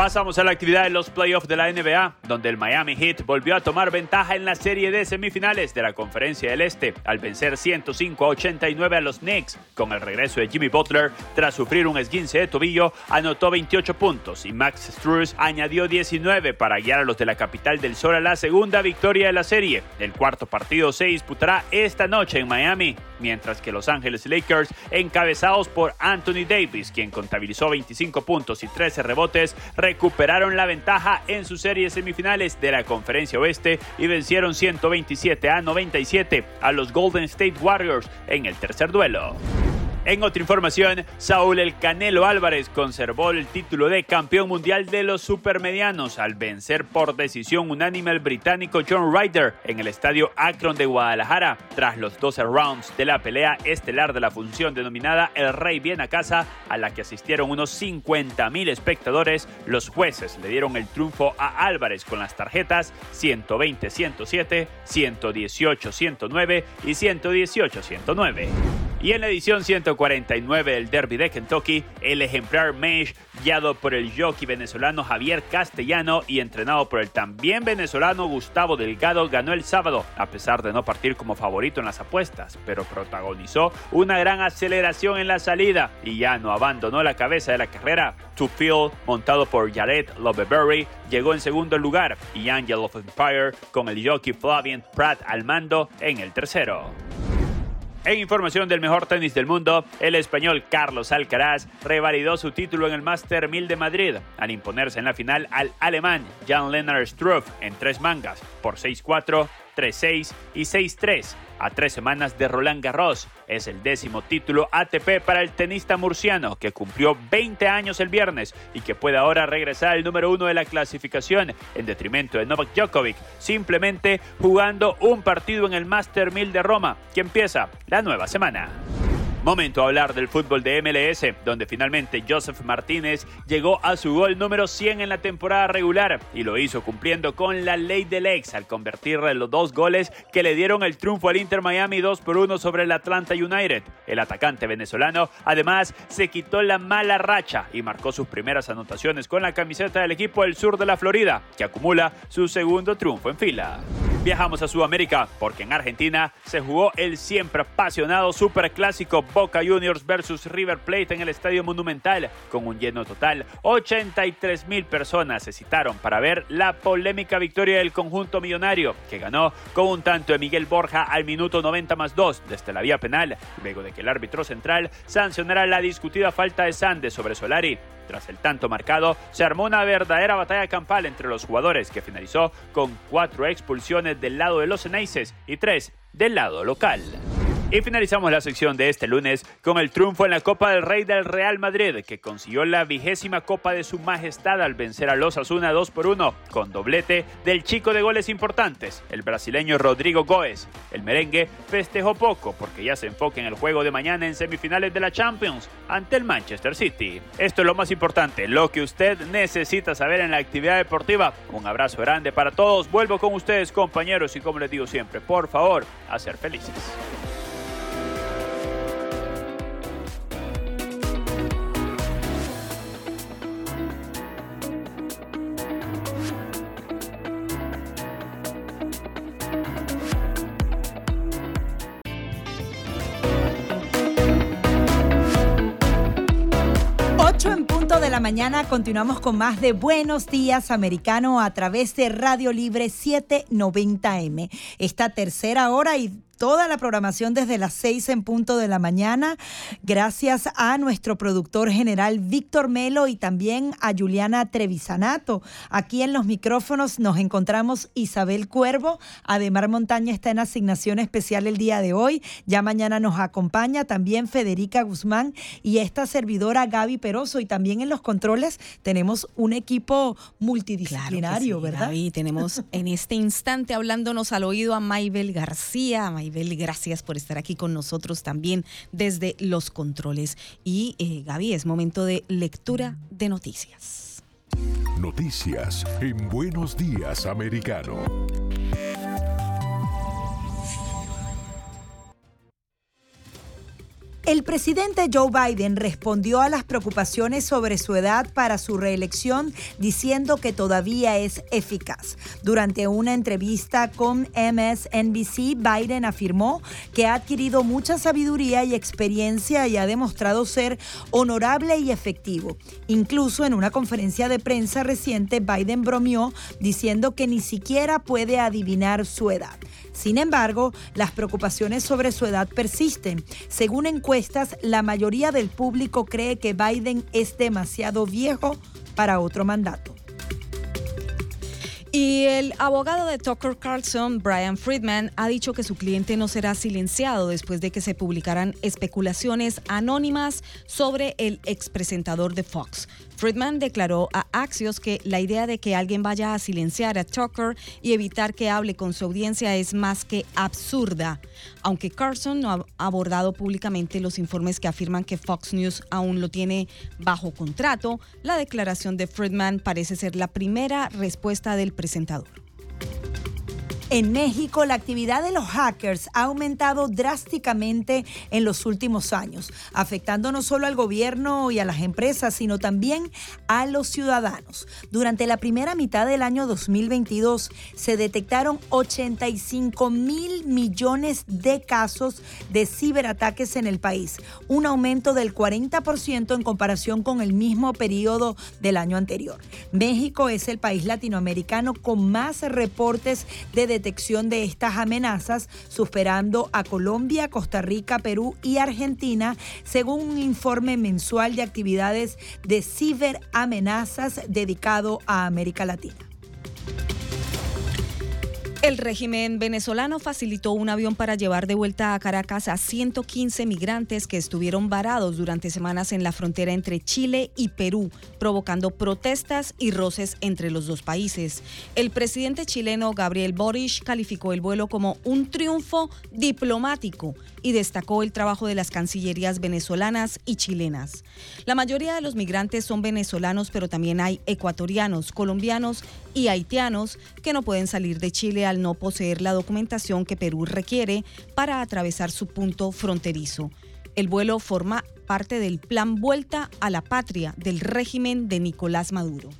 Pasamos a la actividad de los playoffs de la NBA, donde el Miami Heat volvió a tomar ventaja en la serie de semifinales de la Conferencia del Este al vencer 105 a 89 a los Knicks. Con el regreso de Jimmy Butler, tras sufrir un esguince de tobillo, anotó 28 puntos y Max Struz añadió 19 para guiar a los de la capital del sol a la segunda victoria de la serie. El cuarto partido se disputará esta noche en Miami. mientras que Los Ángeles Lakers, encabezados por Anthony Davis, quien contabilizó 25 puntos y 13 rebotes, recuperaron la ventaja en sus series semifinales de la Conferencia Oeste y vencieron 127 a 97 a los Golden State Warriors en el tercer duelo. En otra información, Saúl El Canelo Álvarez conservó el título de campeón mundial de los supermedianos al vencer por decisión unánime al británico John Ryder en el estadio Akron de Guadalajara. Tras los 12 rounds de la pelea estelar de la función denominada El Rey Viene a Casa, a la que asistieron unos 50.000 espectadores, los jueces le dieron el triunfo a Álvarez con las tarjetas 120-107, 118-109 y 118-109. Y en la edición 149 del Derby de Kentucky, el ejemplar Mesh, guiado por el jockey venezolano Javier Castellano y entrenado por el también venezolano Gustavo Delgado, ganó el sábado, a pesar de no partir como favorito en las apuestas, pero protagonizó una gran aceleración en la salida y ya no abandonó la cabeza de la carrera. To Field, montado por Jared Loveberry, llegó en segundo lugar y Angel of Empire con el jockey Flavian Pratt al mando en el tercero. En información del mejor tenis del mundo, el español Carlos Alcaraz revalidó su título en el Master 1000 de Madrid al imponerse en la final al alemán Jan-Lennart Struff en tres mangas por 6-4, 3-6 y 6-3 a tres semanas de Roland Garros. Es el décimo título ATP para el tenista murciano, que cumplió 20 años el viernes y que puede ahora regresar al número uno de la clasificación en detrimento de Novak Djokovic, simplemente jugando un partido en el Master 1000 de Roma, que empieza la nueva semana. Momento a hablar del fútbol de MLS, donde finalmente Joseph Martínez llegó a su gol número 100 en la temporada regular y lo hizo cumpliendo con la ley del ex al convertirle los dos goles que le dieron el triunfo al Inter Miami 2 por 1 sobre el Atlanta United. El atacante venezolano además se quitó la mala racha y marcó sus primeras anotaciones con la camiseta del equipo del sur de la Florida, que acumula su segundo triunfo en fila. Viajamos a Sudamérica porque en Argentina se jugó el siempre apasionado superclásico Boca Juniors versus River Plate en el Estadio Monumental con un lleno total. 83 mil personas se citaron para ver la polémica victoria del conjunto millonario que ganó con un tanto de Miguel Borja al minuto 90 más 2 desde la vía penal, luego de que el árbitro central sancionara la discutida falta de Sande sobre Solari. Tras el tanto marcado, se armó una verdadera batalla campal entre los jugadores que finalizó con cuatro expulsiones del lado de los Eneises y tres del lado local. Y finalizamos la sección de este lunes con el triunfo en la Copa del Rey del Real Madrid, que consiguió la vigésima Copa de su Majestad al vencer a los Asuna 2 por 1, con doblete del chico de goles importantes, el brasileño Rodrigo Goes. El merengue festejó poco porque ya se enfoca en el juego de mañana en semifinales de la Champions ante el Manchester City. Esto es lo más importante, lo que usted necesita saber en la actividad deportiva. Un abrazo grande para todos. Vuelvo con ustedes, compañeros, y como les digo siempre, por favor, a ser felices.
En punto de la mañana continuamos con más de Buenos Días Americano a través de Radio Libre 790M. Esta tercera hora y toda la programación desde las 6 en punto de la mañana. Gracias a nuestro productor general Víctor Melo y también a Juliana Trevisanato. Aquí en los micrófonos nos encontramos Isabel Cuervo. Ademar Montaña está en asignación especial el día de hoy. Ya mañana nos acompaña también Federica Guzmán y esta servidora Gaby Peroso. Y también en los controles tenemos un equipo multidisciplinario, ¿verdad?
Y tenemos en este instante hablándonos al oído a Maybel García. Maybel, gracias por estar aquí con nosotros también desde los controles. Y eh, Gaby, es momento de lectura de noticias.
Noticias en Buenos Días Americano.
El presidente Joe Biden respondió a las preocupaciones sobre su edad para su reelección diciendo que todavía es eficaz. Durante una entrevista con MSNBC, Biden afirmó que ha adquirido mucha sabiduría y experiencia y ha demostrado ser honorable y efectivo. Incluso en una conferencia de prensa reciente, Biden bromeó diciendo que ni siquiera puede adivinar su edad. Sin embargo, las preocupaciones sobre su edad persisten. Según encuestas, la mayoría del público cree que Biden es demasiado viejo para otro mandato.
Y el abogado de Tucker Carlson, Brian Friedman, ha dicho que su cliente no será silenciado después de que se publicaran especulaciones anónimas sobre el expresentador de Fox. Friedman declaró a Axios que la idea de que alguien vaya a silenciar a Tucker y evitar que hable con su audiencia es más que absurda. Aunque Carlson no ha abordado públicamente los informes que afirman que Fox News aún lo tiene bajo contrato, la declaración de Friedman parece ser la primera respuesta del presentador.
En México, la actividad de los hackers ha aumentado drásticamente en los últimos años, afectando no solo al gobierno y a las empresas, sino también a los ciudadanos. Durante la primera mitad del año 2022 se detectaron 85 mil millones de casos de ciberataques en el país, un aumento del 40% en comparación con el mismo periodo del año anterior. México es el país latinoamericano con más reportes de detección de estas amenazas, superando a Colombia, Costa Rica, Perú y Argentina, según un informe mensual de actividades de ciberamenazas dedicado a América Latina.
El régimen venezolano facilitó un avión para llevar de vuelta a Caracas a 115 migrantes que estuvieron varados durante semanas en la frontera entre Chile y Perú, provocando protestas y roces entre los dos países. El presidente chileno Gabriel Boric calificó el vuelo como un triunfo diplomático y destacó el trabajo de las cancillerías venezolanas y chilenas. La mayoría de los migrantes son venezolanos, pero también hay ecuatorianos, colombianos y haitianos que no pueden salir de Chile al no poseer la documentación que Perú requiere para atravesar su punto fronterizo. El vuelo forma parte del plan Vuelta a la Patria del régimen de Nicolás Maduro.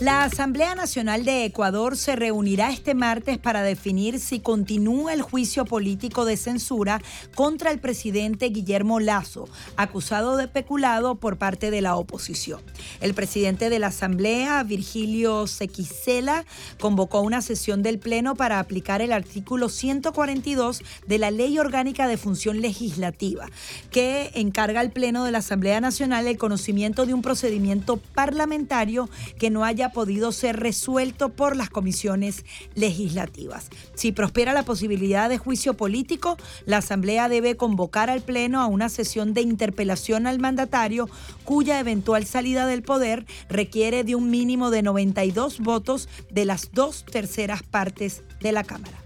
La Asamblea Nacional de Ecuador se reunirá este martes para definir si continúa el juicio político de censura contra el presidente Guillermo Lazo, acusado de peculado por parte de la oposición. El presidente de la Asamblea, Virgilio Sequicela, convocó una sesión del Pleno para aplicar el artículo 142 de la Ley Orgánica de Función Legislativa, que encarga al Pleno de la Asamblea Nacional el conocimiento de un procedimiento parlamentario que no haya podido ser resuelto por las comisiones legislativas. Si prospera la posibilidad de juicio político, la Asamblea debe convocar al Pleno a una sesión de interpelación al mandatario cuya eventual salida del poder requiere de un mínimo de 92 votos de las dos terceras partes de la Cámara.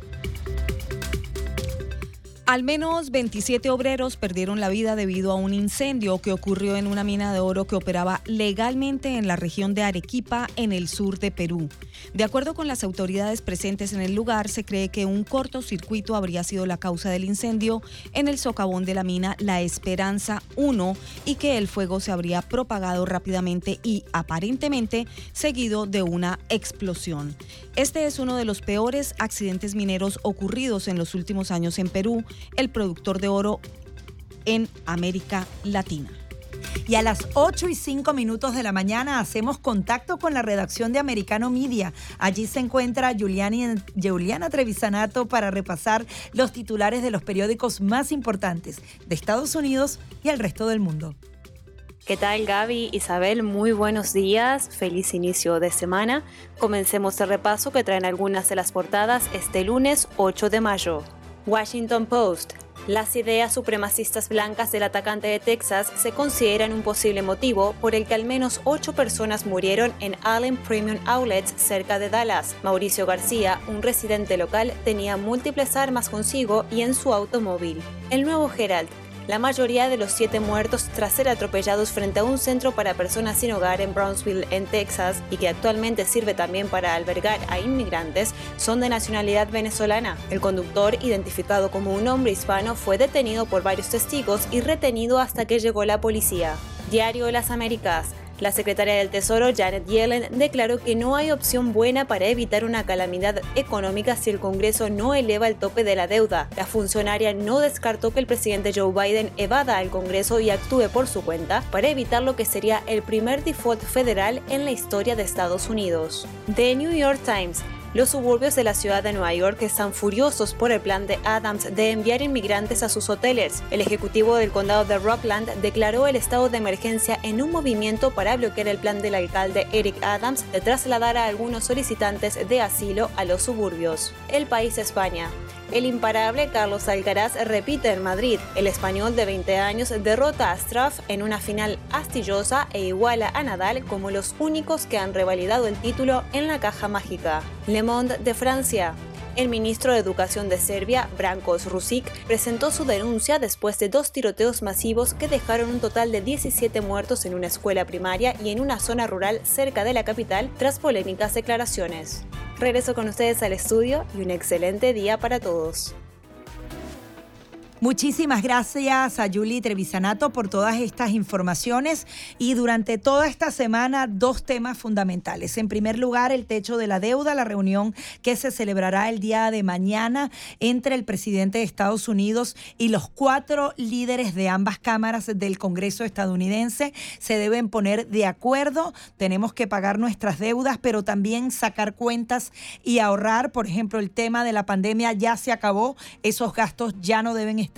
Al menos 27 obreros perdieron la vida debido a un incendio que ocurrió en una mina de oro que operaba legalmente en la región de Arequipa, en el sur de Perú. De acuerdo con las autoridades presentes en el lugar, se cree que un cortocircuito habría sido la causa del incendio en el socavón de la mina La Esperanza 1 y que el fuego se habría propagado rápidamente y aparentemente seguido de una explosión. Este es uno de los peores accidentes mineros ocurridos en los últimos años en Perú el productor de oro en América Latina.
Y a las 8 y 5 minutos de la mañana hacemos contacto con la redacción de Americano Media. Allí se encuentra Juliana Trevisanato para repasar los titulares de los periódicos más importantes de Estados Unidos y el resto del mundo.
¿Qué tal Gaby? Isabel, muy buenos días, feliz inicio de semana. Comencemos el repaso que traen algunas de las portadas este lunes 8 de mayo. Washington Post. Las ideas supremacistas blancas del atacante de Texas se consideran un posible motivo por el que al menos ocho personas murieron en Allen Premium Outlets cerca de Dallas. Mauricio García, un residente local, tenía múltiples armas consigo y en su automóvil. El nuevo Herald la mayoría de los siete muertos tras ser atropellados frente a un centro para personas sin hogar en Brownsville, en Texas, y que actualmente sirve también para albergar a inmigrantes, son de nacionalidad venezolana. El conductor, identificado como un hombre hispano, fue detenido por varios testigos y retenido hasta que llegó la policía. Diario las Américas. La secretaria del Tesoro, Janet Yellen, declaró que no hay opción buena para evitar una calamidad económica si el Congreso no eleva el tope de la deuda. La funcionaria no descartó que el presidente Joe Biden evada al Congreso y actúe por su cuenta para evitar lo que sería el primer default federal en la historia de Estados Unidos. The New York Times los suburbios de la ciudad de Nueva York están furiosos por el plan de Adams de enviar inmigrantes a sus hoteles. El ejecutivo del condado de Rockland declaró el estado de emergencia en un movimiento para bloquear el plan del alcalde Eric Adams de trasladar a algunos solicitantes de asilo a los suburbios. El país España. El imparable Carlos Alcaraz repite en Madrid. El español de 20 años derrota a Straff en una final astillosa e iguala a Nadal como los únicos que han revalidado el título en la caja mágica. Le Monde de Francia. El ministro de Educación de Serbia, Brankos Rusic, presentó su denuncia después de dos tiroteos masivos que dejaron un total de 17 muertos en una escuela primaria y en una zona rural cerca de la capital tras polémicas declaraciones. Regreso con ustedes al estudio y un excelente día para todos.
Muchísimas gracias a Julie Trevisanato por todas estas informaciones y durante toda esta semana dos temas fundamentales. En primer lugar, el techo de la deuda, la reunión que se celebrará el día de mañana entre el presidente de Estados Unidos y los cuatro líderes de ambas cámaras del Congreso estadounidense. Se deben poner de acuerdo, tenemos que pagar nuestras deudas, pero también sacar cuentas y ahorrar. Por ejemplo, el tema de la pandemia ya se acabó, esos gastos ya no deben estar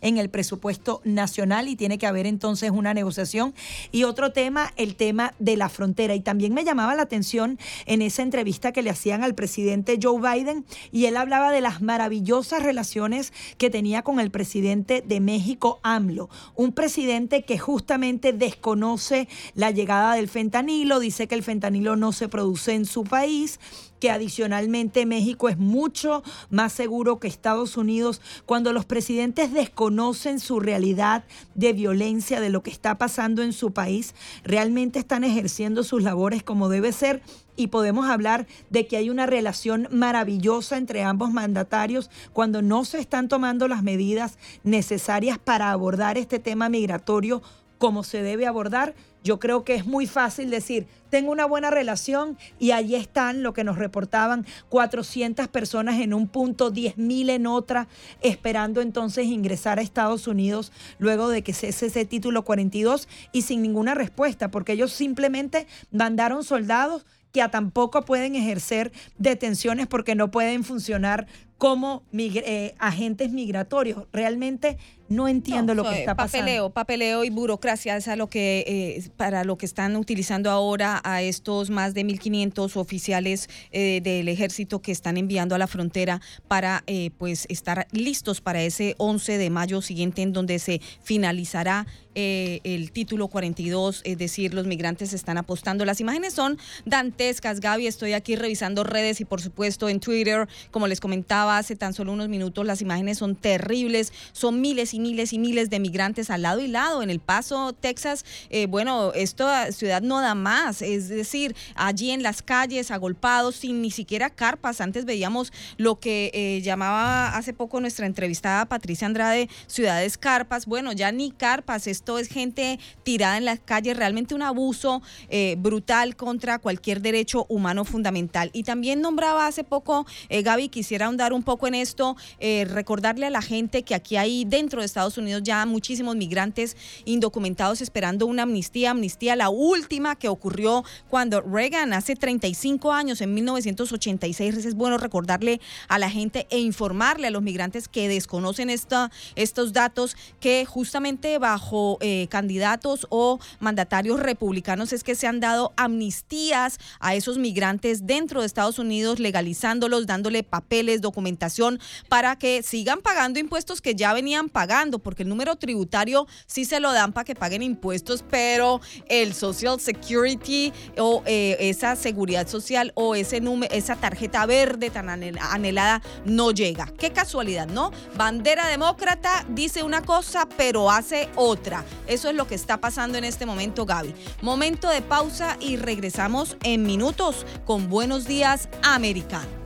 en el presupuesto nacional y tiene que haber entonces una negociación. Y otro tema, el tema de la frontera. Y también me llamaba la atención en esa entrevista que le hacían al presidente Joe Biden y él hablaba de las maravillosas relaciones que tenía con el presidente de México, AMLO. Un presidente que justamente desconoce la llegada del fentanilo, dice que el fentanilo no se produce en su país que adicionalmente México es mucho más seguro que Estados Unidos cuando los presidentes desconocen su realidad de violencia, de lo que está pasando en su país, realmente están ejerciendo sus labores como debe ser y podemos hablar de que hay una relación maravillosa entre ambos mandatarios cuando no se están tomando las medidas necesarias para abordar este tema migratorio como se debe abordar, yo creo que es muy fácil decir, tengo una buena relación y allí están lo que nos reportaban 400 personas en un punto, 10 mil en otra, esperando entonces ingresar a Estados Unidos luego de que cese ese título 42 y sin ninguna respuesta, porque ellos simplemente mandaron soldados que a tampoco pueden ejercer detenciones porque no pueden funcionar como eh, agentes migratorios. Realmente no entiendo lo que está pasando.
Papeleo, papeleo y burocracia es a lo que, eh, para lo que están utilizando ahora a estos más de 1.500 oficiales eh, del ejército que están enviando a la frontera para pues estar listos para ese 11 de mayo siguiente en donde se finalizará el título 42, es decir, los migrantes están apostando. Las imágenes son dantescas, Gaby. Estoy aquí revisando redes y, por supuesto, en Twitter, como les comentaba hace tan solo unos minutos, las imágenes son terribles, son miles y miles y miles de migrantes al lado y lado. En El Paso, Texas, eh, bueno, esta ciudad no da más, es decir, allí en las calles, agolpados, sin ni siquiera carpas. Antes veíamos lo que eh, llamaba hace poco nuestra entrevistada Patricia Andrade, ciudades carpas. Bueno, ya ni carpas, esto es gente tirada en las calles, realmente un abuso eh, brutal contra cualquier derecho humano fundamental. Y también nombraba hace poco, Gaby, quisiera ahondar un poco en esto, recordarle a la gente que aquí hay dentro de Estados Unidos ya muchísimos migrantes indocumentados esperando una amnistía, amnistía la última que ocurrió cuando Reagan hace 35 años, en 1986, es bueno recordarle a la gente e informarle a los migrantes que desconocen esta, estos datos que justamente bajo eh, candidatos o mandatarios republicanos es que se han dado amnistías a esos migrantes dentro de Estados Unidos, legalizándolos, dándole papeles, documentación para que sigan pagando impuestos que ya venían pagando, porque el número tributario sí se lo dan para que paguen impuestos, pero el Social Security o eh, esa seguridad social o ese número, esa tarjeta verde tan anhelada no llega. Qué casualidad, ¿no? Bandera demócrata dice una cosa, pero hace otra. Eso es lo que está pasando en este momento, Gaby. Momento de pausa y regresamos en minutos con Buenos Días Americano.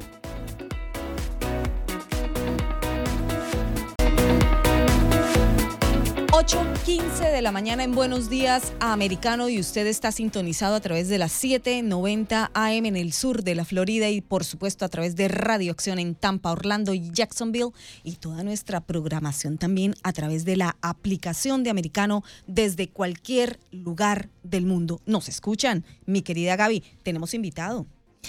8.15 de la mañana en Buenos Días Americano y usted está sintonizado a través de las 7.90 AM en el sur de la Florida y por supuesto a través de Radio Acción en Tampa, Orlando y Jacksonville y toda nuestra programación también a través de la aplicación de Americano desde cualquier lugar del mundo. Nos escuchan, mi querida Gaby, tenemos invitado.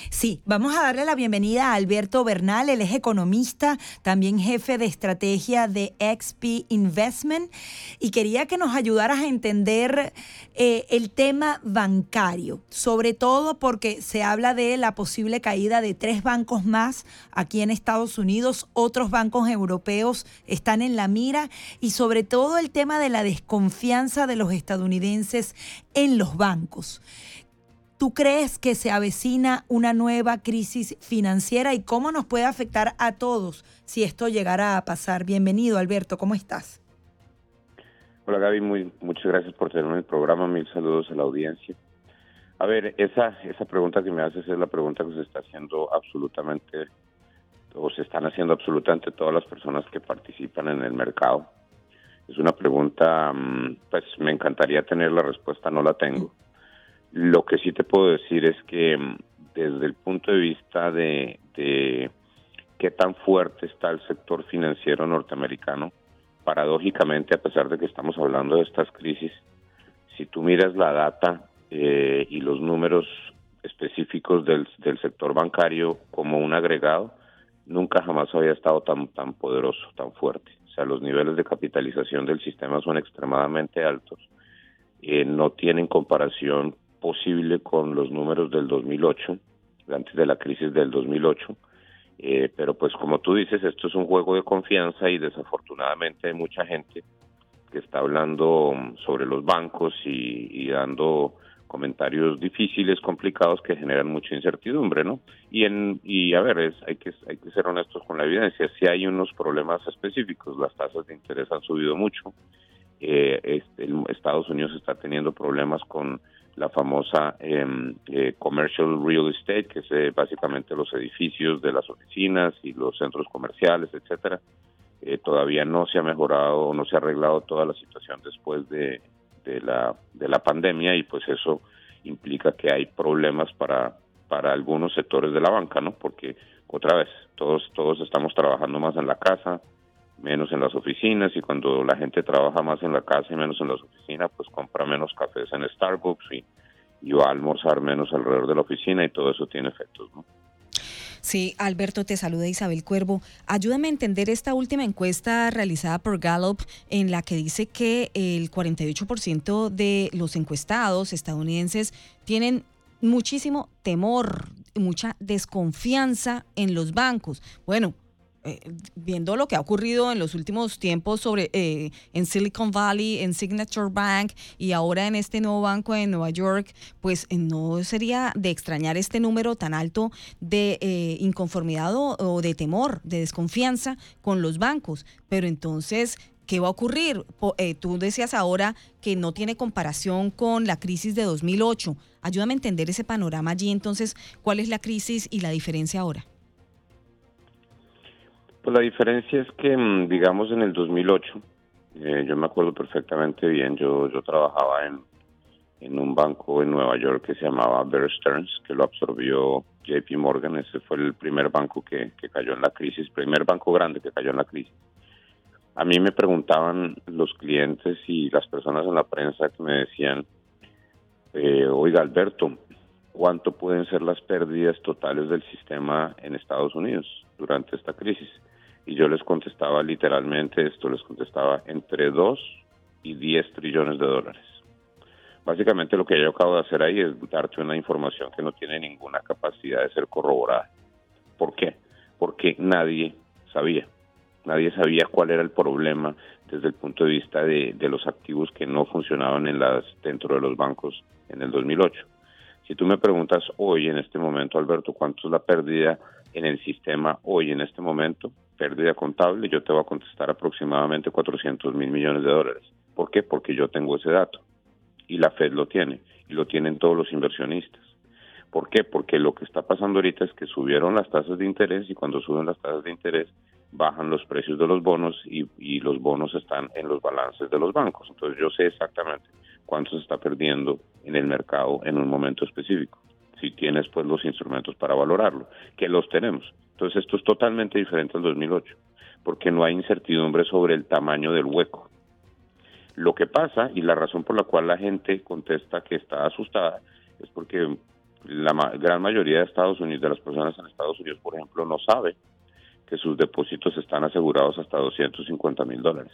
Sí, vamos a darle la bienvenida a Alberto Bernal, él es economista, también jefe de estrategia de XP Investment y quería que nos ayudaras a entender eh, el tema bancario, sobre todo porque se habla de la posible caída de tres bancos más aquí en Estados Unidos, otros bancos europeos están en la mira y sobre todo el tema de la desconfianza de los estadounidenses en los bancos. ¿Tú crees que se avecina una nueva crisis financiera y cómo nos puede afectar a todos si esto llegara a pasar? Bienvenido, Alberto, ¿cómo estás?
Hola, Gaby, muy, muchas gracias por tenerme en el programa. Mil saludos a la audiencia. A ver, esa, esa pregunta que me haces es la pregunta que se está haciendo absolutamente, o se están haciendo absolutamente todas las personas que participan en el mercado. Es una pregunta, mm, pues me encantaría tener la respuesta, no la tengo. Lo que sí te puedo decir es que mm, desde el punto de vista de, qué tan fuerte está el sector financiero norteamericano, paradójicamente, a pesar de que estamos hablando de estas crisis, si tú miras la data eh, y los números específicos del, del, sector bancario como un agregado, nunca jamás había estado tan, tan poderoso, tan fuerte. O sea, los niveles de capitalización del sistema son extremadamente altos. Eh, no tienen comparación posible con los números del 2008, antes de la crisis del 2008. Eh, pero pues como tú dices, esto es un juego de confianza y desafortunadamente hay mucha gente que está hablando sobre los bancos y, dando comentarios difíciles, complicados que generan mucha incertidumbre, ¿no? Y en y a ver, es, hay que hay que ser honestos con la evidencia. Si hay unos problemas específicos, las tasas de interés han subido mucho. Eh, este, Estados Unidos está teniendo problemas con la famosa em, eh, commercial real estate, que es eh, básicamente los edificios de las oficinas y los centros comerciales, etcétera. Eh, todavía no se ha mejorado, no se ha arreglado toda la situación después de, de, la, de la pandemia y pues eso implica que hay problemas para, para algunos sectores de la banca, ¿no? Porque otra vez, todos, todos estamos trabajando más en la casa, menos en las oficinas y cuando la gente trabaja más en la casa y menos en las oficinas, pues compra menos cafés en Starbucks y, va a almorzar menos alrededor de la oficina y todo eso tiene efectos, ¿no?
Sí, Alberto, te saluda Isabel Cuervo. Ayúdame a entender esta última encuesta realizada por Gallup en la que dice que el 48% de los encuestados estadounidenses tienen muchísimo temor, mucha desconfianza en los bancos. Bueno, eh, viendo lo que ha ocurrido en los últimos tiempos sobre eh, en Silicon Valley, en Signature Bank y ahora en este nuevo banco en Nueva York, pues eh, no sería de extrañar este número tan alto de inconformidad o, de temor, de desconfianza con los bancos. Pero entonces, ¿qué va a ocurrir? tú decías ahora que no tiene comparación con la crisis de 2008. Ayúdame a entender ese panorama allí. Entonces, ¿cuál es la crisis y la diferencia ahora?
Pues la diferencia es que, mm, digamos, en el 2008, eh, yo me acuerdo perfectamente bien, yo, yo trabajaba en, en un banco en Nueva York que se llamaba Bear Stearns, que lo absorbió JP Morgan, ese fue el primer banco que, que cayó en la crisis, primer banco grande que cayó en la crisis. A mí me preguntaban los clientes y las personas en la prensa que me decían, eh, oiga Alberto, ¿cuánto pueden ser las pérdidas totales del sistema en Estados Unidos durante esta crisis? Y yo les contestaba literalmente esto, les contestaba entre 2 y 10 trillones de dólares. Básicamente lo que yo acabo de hacer ahí es darte una información que no tiene ninguna capacidad de ser corroborada. ¿Por qué? porque nadie sabía. Nadie sabía cuál era el problema desde el punto de vista de, de los activos que no funcionaban en las, dentro de los bancos en el 2008. Si tú me preguntas hoy, en este momento, Alberto, cuánto es la pérdida en el sistema hoy, en este momento, pérdida contable, yo te voy a contestar aproximadamente 400 mil millones de dólares. ¿Por qué? Porque yo tengo ese dato y la Fed lo tiene y lo tienen todos los inversionistas. ¿Por qué? Porque lo que está pasando ahorita es que subieron las tasas de interés y cuando suben las tasas de interés bajan los precios de los bonos y, y los bonos están en los balances de los bancos. Entonces yo sé exactamente cuánto se está perdiendo en el mercado en un momento específico. Si tienes pues los instrumentos para valorarlo, que los tenemos. Entonces esto es totalmente diferente al 2008, porque no hay incertidumbre sobre el tamaño del hueco. Lo que pasa y la razón por la cual la gente contesta que está asustada es porque la ma- gran mayoría de Estados Unidos, de las personas en Estados Unidos, por ejemplo, no sabe que sus depósitos están asegurados hasta 250 mil dólares.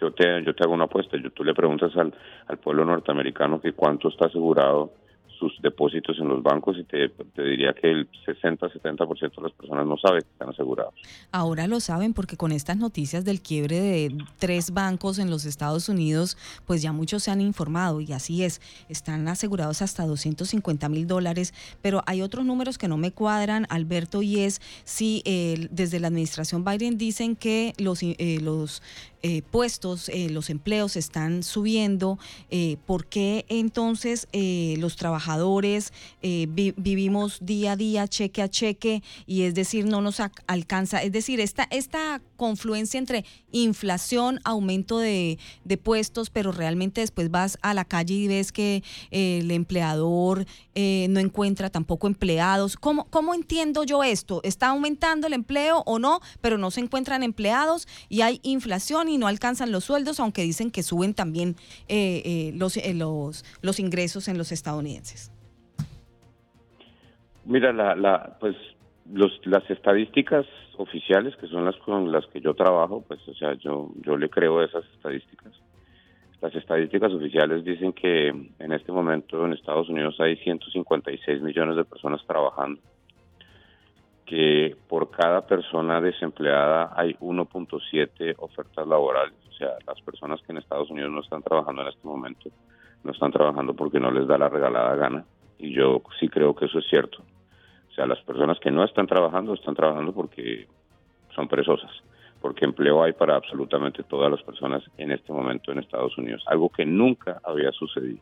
Yo te, yo te hago una apuesta, yo, tú le preguntas al, al pueblo norteamericano que cuánto está asegurado sus depósitos en los bancos y te, diría que el 60-70% de las personas no sabe que están asegurados.
Ahora lo saben porque con estas noticias del quiebre de tres bancos en los Estados Unidos, pues ya muchos se han informado y así es, están asegurados hasta 250 mil dólares, pero hay otros números que no me cuadran, Alberto, y es si eh, desde la administración Biden dicen que los, eh, los eh, puestos, eh, los empleos están subiendo, eh, ¿por qué entonces los trabajadores vi- vivimos día a día, cheque a cheque, y es decir, no nos alcanza? Es decir, esta, esta confluencia entre inflación, aumento de, de puestos, pero realmente después vas a la calle y ves que el empleador no encuentra tampoco empleados. ¿Cómo, ¿Cómo entiendo yo esto? ¿Está aumentando el empleo o no? Pero no se encuentran empleados y hay inflación y no alcanzan los sueldos, aunque dicen que suben también eh, eh, los, eh, los, los ingresos en los estadounidenses.
Mira, pues las estadísticas oficiales, que son las con las que yo trabajo, pues, o sea, yo, yo le creo esas estadísticas. Las estadísticas oficiales dicen que en este momento en Estados Unidos hay 156 millones de personas trabajando, que por cada persona desempleada hay 1.7 ofertas laborales. O sea, las personas que en Estados Unidos no están trabajando en este momento, no están trabajando porque no les da la regalada gana. Y yo sí creo que eso es cierto. O sea, las personas que no están trabajando están trabajando porque son perezosas, porque empleo hay para absolutamente todas las personas en este momento en Estados Unidos, algo que nunca había sucedido.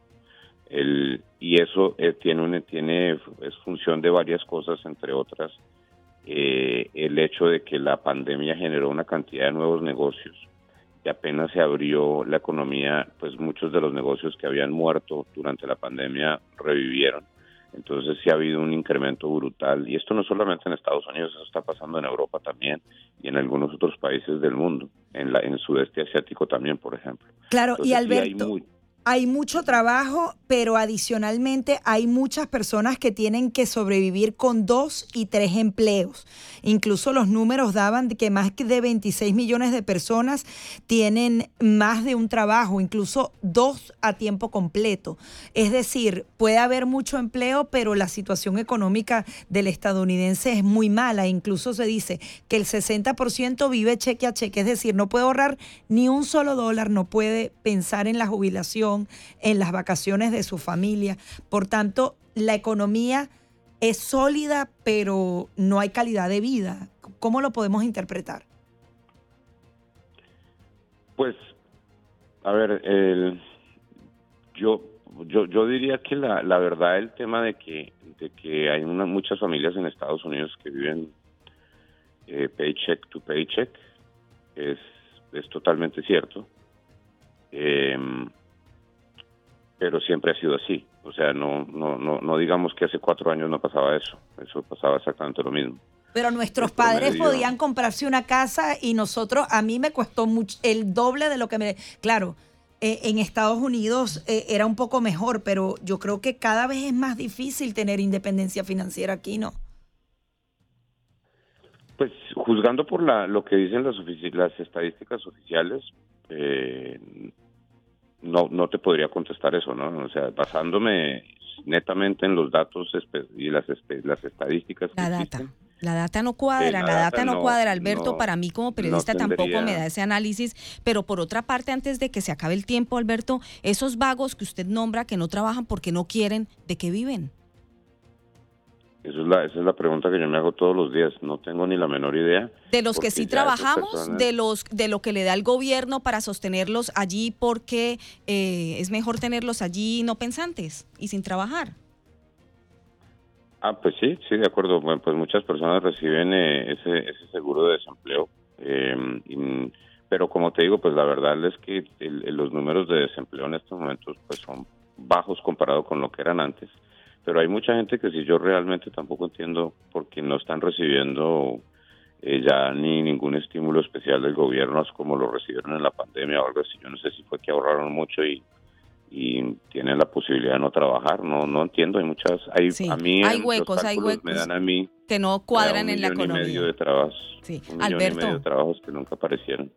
El, y eso eh, tiene, tiene es función de varias cosas, entre otras eh, el hecho de que la pandemia generó una cantidad de nuevos negocios y apenas se abrió la economía, pues muchos de los negocios que habían muerto durante la pandemia revivieron. Entonces sí ha habido un incremento brutal y esto no solamente en Estados Unidos, eso está pasando en Europa también y en algunos otros países del mundo, en, la, en el sudeste asiático también, por ejemplo.
Claro, y
Entonces, sí
Alberto,
muy-
hay mucho trabajo, pero adicionalmente hay muchas personas que tienen que sobrevivir con dos y tres empleos. Incluso los números daban que más de 26 millones de personas tienen más de un trabajo, incluso dos a tiempo completo. Es decir, puede haber mucho empleo, pero la situación económica del estadounidense es muy mala. Incluso se dice que el 60% vive cheque a cheque, es decir, no puede ahorrar ni un solo dólar, no puede pensar en la jubilación, en las vacaciones de su familia. Por tanto, la economía es sólida, pero no hay calidad de vida. ¿Cómo lo podemos interpretar?
Pues, a ver, yo, yo, yo diría que la, la verdad el tema de que, de que hay muchas familias en Estados Unidos que viven eh, paycheck to paycheck es, es totalmente cierto. Em, pero siempre ha sido así. O sea, no, no, no, no digamos que hace cuatro años no pasaba eso. Eso pasaba exactamente lo mismo.
Pero nuestros padres podían comprarse una casa y nosotros, a mí me costó mucho, el doble de lo que me... Claro, eh, en Estados Unidos eh, era un poco mejor, pero yo creo que cada vez es más difícil tener independencia financiera aquí, ¿no?
Pues juzgando por la, lo que dicen las, ofici- las estadísticas oficiales, eh, no, no te podría contestar eso, ¿no? O sea, basándome netamente en los datos y las, las estadísticas que
La
existen,
data. La data no cuadra,
la
la, data,
data
no,
no-
cuadra, Alberto.
no-
para mí como
no
periodista tampoco me da ese análisis. Pero por otra parte, antes de que se acabe el tiempo, Alberto, esos vagos que usted nombra que no trabajan porque no quieren, ¿de qué viven?
Eso es la, esa es la pregunta que yo me hago todos los días. No tengo ni la menor idea.
De los que sí trabajamos,
personas-
de los de lo que le da el gobierno para sostenerlos allí, porque eh, es mejor tenerlos allí no pensantes y sin trabajar.
Ah, pues sí, sí, de acuerdo. Bueno, pues muchas personas reciben eh, ese, ese seguro de desempleo. eh, y- pero como te digo, pues la verdad es que el- los números de desempleo en estos momentos pues son bajos comparado con lo que eran antes. Pero hay mucha gente que si yo realmente tampoco entiendo por qué no están recibiendo eh, ya ni ningún estímulo especial del gobierno como lo recibieron en la pandemia o algo así. Yo no sé si fue que ahorraron mucho y y tienen la posibilidad de no trabajar. No, no entiendo. Hay muchas, hay
Sí,
a mí
hay huecos, hay
cálculos Me
huecos
dan a mí
que no cuadran
un
en la
millón y medio
economía.
de trabajos.
Sí.
Un millón y
Alberto.
medio de trabajos que nunca aparecieron.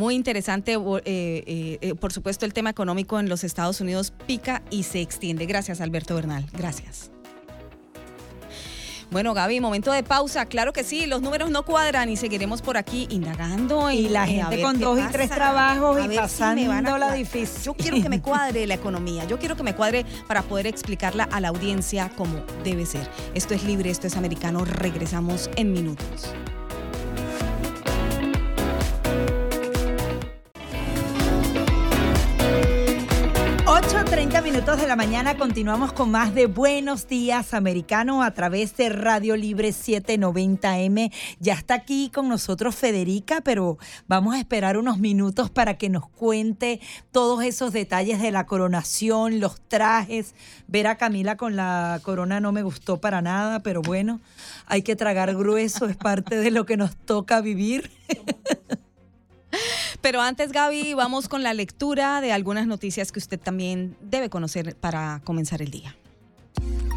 Muy interesante, eh, eh, eh, por supuesto, el tema económico en los Estados Unidos pica y se extiende. Gracias, Alberto Bernal. Gracias. Bueno, Gaby, momento de pausa. Claro que sí, los números no cuadran y seguiremos por aquí indagando.
Y la gente con dos y tres trabajos y
ver si me van a
pasándola
cuadrar.
difícil.
Yo quiero que me cuadre la economía, yo quiero que me cuadre para poder explicarla a la audiencia como debe ser. Esto es libre, esto es americano. Regresamos en minutos.
8.30 minutos de la mañana continuamos con más de Buenos Días Americano a través de Radio Libre 790M. Ya está aquí con nosotros Federica, pero vamos a esperar unos minutos para que nos cuente todos esos detalles de la coronación, los trajes. Ver a Camila con la corona no me gustó para nada, pero bueno, hay que tragar grueso, es parte de lo que nos toca vivir.
Pero antes, Gaby, vamos con la lectura de algunas noticias que usted también debe conocer para comenzar el día.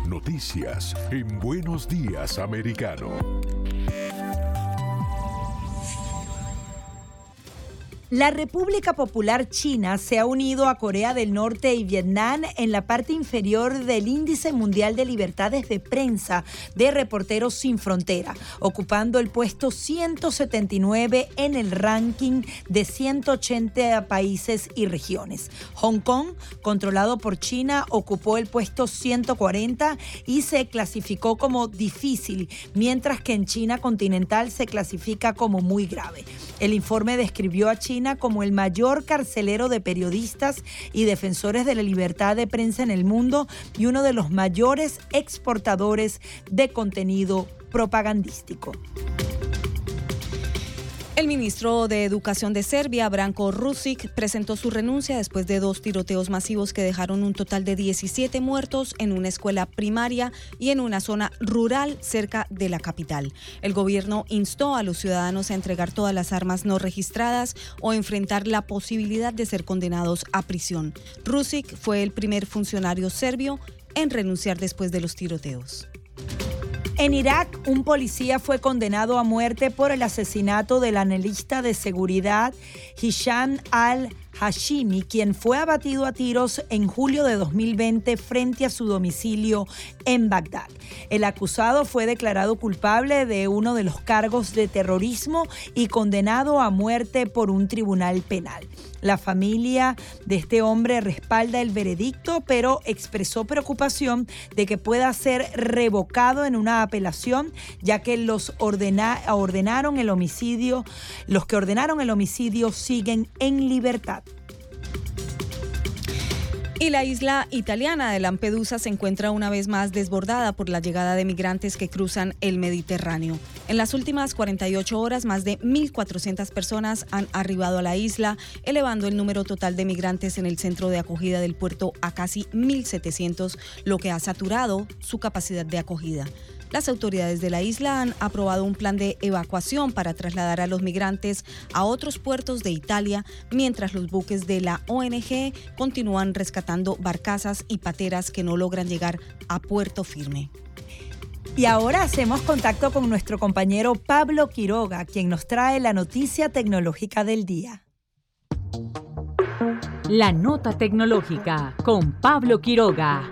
Noticias en Buenos Días Americano.
La República Popular China se ha unido a Corea del Norte y Vietnam en la parte inferior del Índice Mundial de Libertades de Prensa de Reporteros Sin Frontera, ocupando el puesto 179 en el ranking de 180 países y regiones. Hong Kong, controlado por China, ocupó el puesto 140 y se clasificó como difícil, mientras que en China continental se clasifica como muy grave. El informe describió a China como el mayor carcelero de periodistas y defensores de la libertad de prensa en el mundo y uno de los mayores exportadores de contenido propagandístico.
El ministro de Educación de Serbia, Branko Rusic, presentó su renuncia después de dos tiroteos masivos que dejaron un total de 17 muertos en una escuela primaria y en una zona rural cerca de la capital. El gobierno instó a los ciudadanos a entregar todas las armas no registradas o enfrentar la posibilidad de ser condenados a prisión. Rusic fue el primer funcionario serbio en renunciar después de los tiroteos.
En Irak, un policía fue condenado a muerte por el asesinato del analista de seguridad Hisham al-Hashimi, quien fue abatido a tiros en julio de 2020 frente a su domicilio en Bagdad. El acusado fue declarado culpable de uno de los cargos de terrorismo y condenado a muerte por un tribunal penal. La familia de este hombre respalda el veredicto, pero expresó preocupación de que pueda ser revocado en una apelación, ya que los ordena- ordenaron el homicidio, los que ordenaron el homicidio siguen en libertad.
Y la isla italiana de Lampedusa se encuentra una vez más desbordada por la llegada de migrantes que cruzan el Mediterráneo. En las últimas 48 horas, más de 1.400 personas han arribado a la isla, elevando el número total de migrantes en el centro de acogida del puerto a casi 1.700, lo que ha saturado su capacidad de acogida. Las autoridades de la isla han aprobado un plan de evacuación para trasladar a los migrantes a otros puertos de Italia, mientras los buques de la ONG continúan rescatando barcazas y pateras que no logran llegar a puerto firme.
Y ahora hacemos contacto con nuestro compañero Pablo Quiroga, quien nos trae la noticia tecnológica del día.
La nota tecnológica con Pablo Quiroga.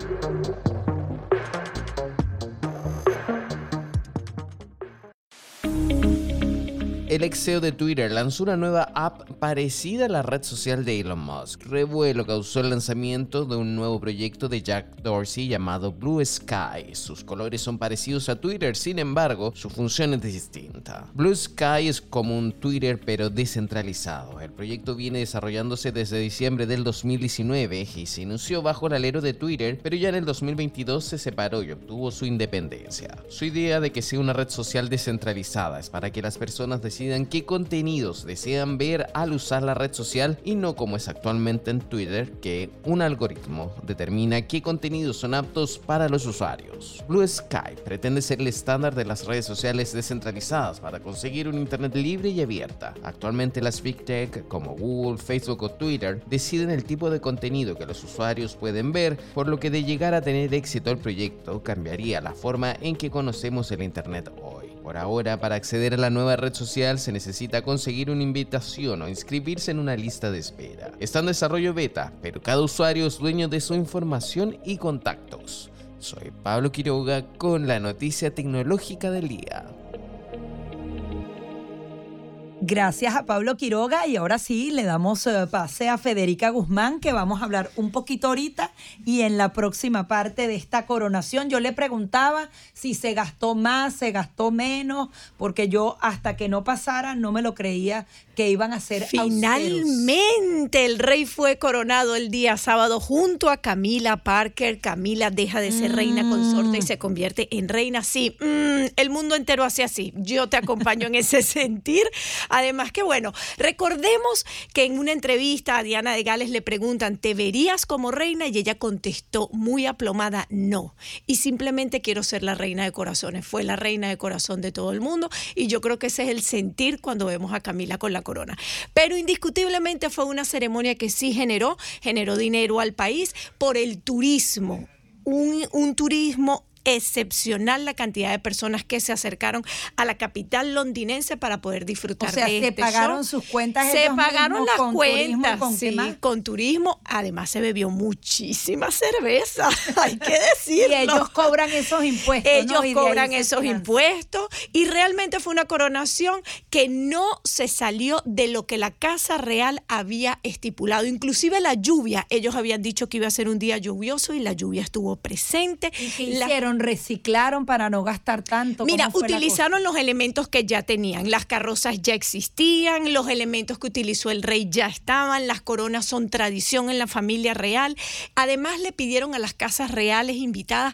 El ex CEO de Twitter lanzó una nueva app parecida a la red social de Elon Musk. Revuelo causó el lanzamiento de un nuevo proyecto de Jack Dorsey llamado Blue Sky. Sus colores son parecidos a Twitter, sin embargo, su función es distinta. Blue Sky es como un Twitter pero descentralizado. El proyecto viene desarrollándose desde diciembre del 2019 y se inició bajo el alero de Twitter, pero ya en el 2022 se separó y obtuvo su independencia. Su idea de que sea una red social descentralizada es para que las personas decidan qué contenidos desean ver al usar la red social y no como es actualmente en Twitter, que un algoritmo determina qué contenidos son aptos para los usuarios. Blue Sky pretende ser el estándar de las redes sociales descentralizadas para conseguir un Internet libre y abierta. Actualmente las Big Tech como Google, Facebook o Twitter deciden el tipo de contenido que los usuarios pueden ver, por lo que de llegar a tener éxito el proyecto cambiaría la forma en que conocemos el Internet hoy. Por ahora, para acceder a la nueva red social se necesita conseguir una invitación o inscribirse en una lista de espera. Está en desarrollo beta, pero cada usuario es dueño de su información y contactos. Soy Pablo Quiroga con la noticia tecnológica del día.
Gracias a Pablo Quiroga y ahora sí le damos eh, pase a Federica Guzmán que vamos a hablar un poquito ahorita y en la próxima parte de esta coronación yo le preguntaba si se gastó más, se gastó menos, porque yo hasta que no pasara no me lo creía que iban a ser
Finalmente el rey fue coronado el día sábado junto a Camila Parker. Camila deja de ser reina consorte y se convierte en reina. Sí, mm, el mundo entero hace así. Yo te acompaño en ese sentir. Además que bueno, recordemos que en una entrevista a Diana de Gales le preguntan, ¿te verías como reina? Y ella contestó muy aplomada, no. Y simplemente quiero ser la reina de corazones. Fue la reina de corazón de todo el mundo y yo creo que ese es el sentir cuando vemos a Camila con la corona. Pero indiscutiblemente fue una ceremonia que sí generó, generó dinero al país por el turismo. Un, un, turismo excepcional la cantidad de personas que se acercaron a la capital londinense para poder disfrutar
o sea,
de
se
este
pagaron
show.
sus cuentas
Se
ellos
pagaron
mismos
las
con
cuentas,
turismo, ¿con
sí, turismo. Además se bebió muchísima cerveza, hay que decirlo.
Y ellos cobran esos impuestos.
Ellos cobran esos impuestos y realmente fue una coronación que no se salió de lo que la Casa Real había estipulado. Inclusive la lluvia, ellos habían dicho que iba a ser un día lluvioso y la lluvia estuvo presente.
¿Y qué
La-
¿Reciclaron para no gastar tanto?
Mira,
¿Cómo fue la
utilizaron los elementos que ya tenían. Las carrozas ya existían, los elementos que utilizó el rey ya estaban, las coronas son tradición en la familia real. Además, le pidieron a las casas reales invitadas,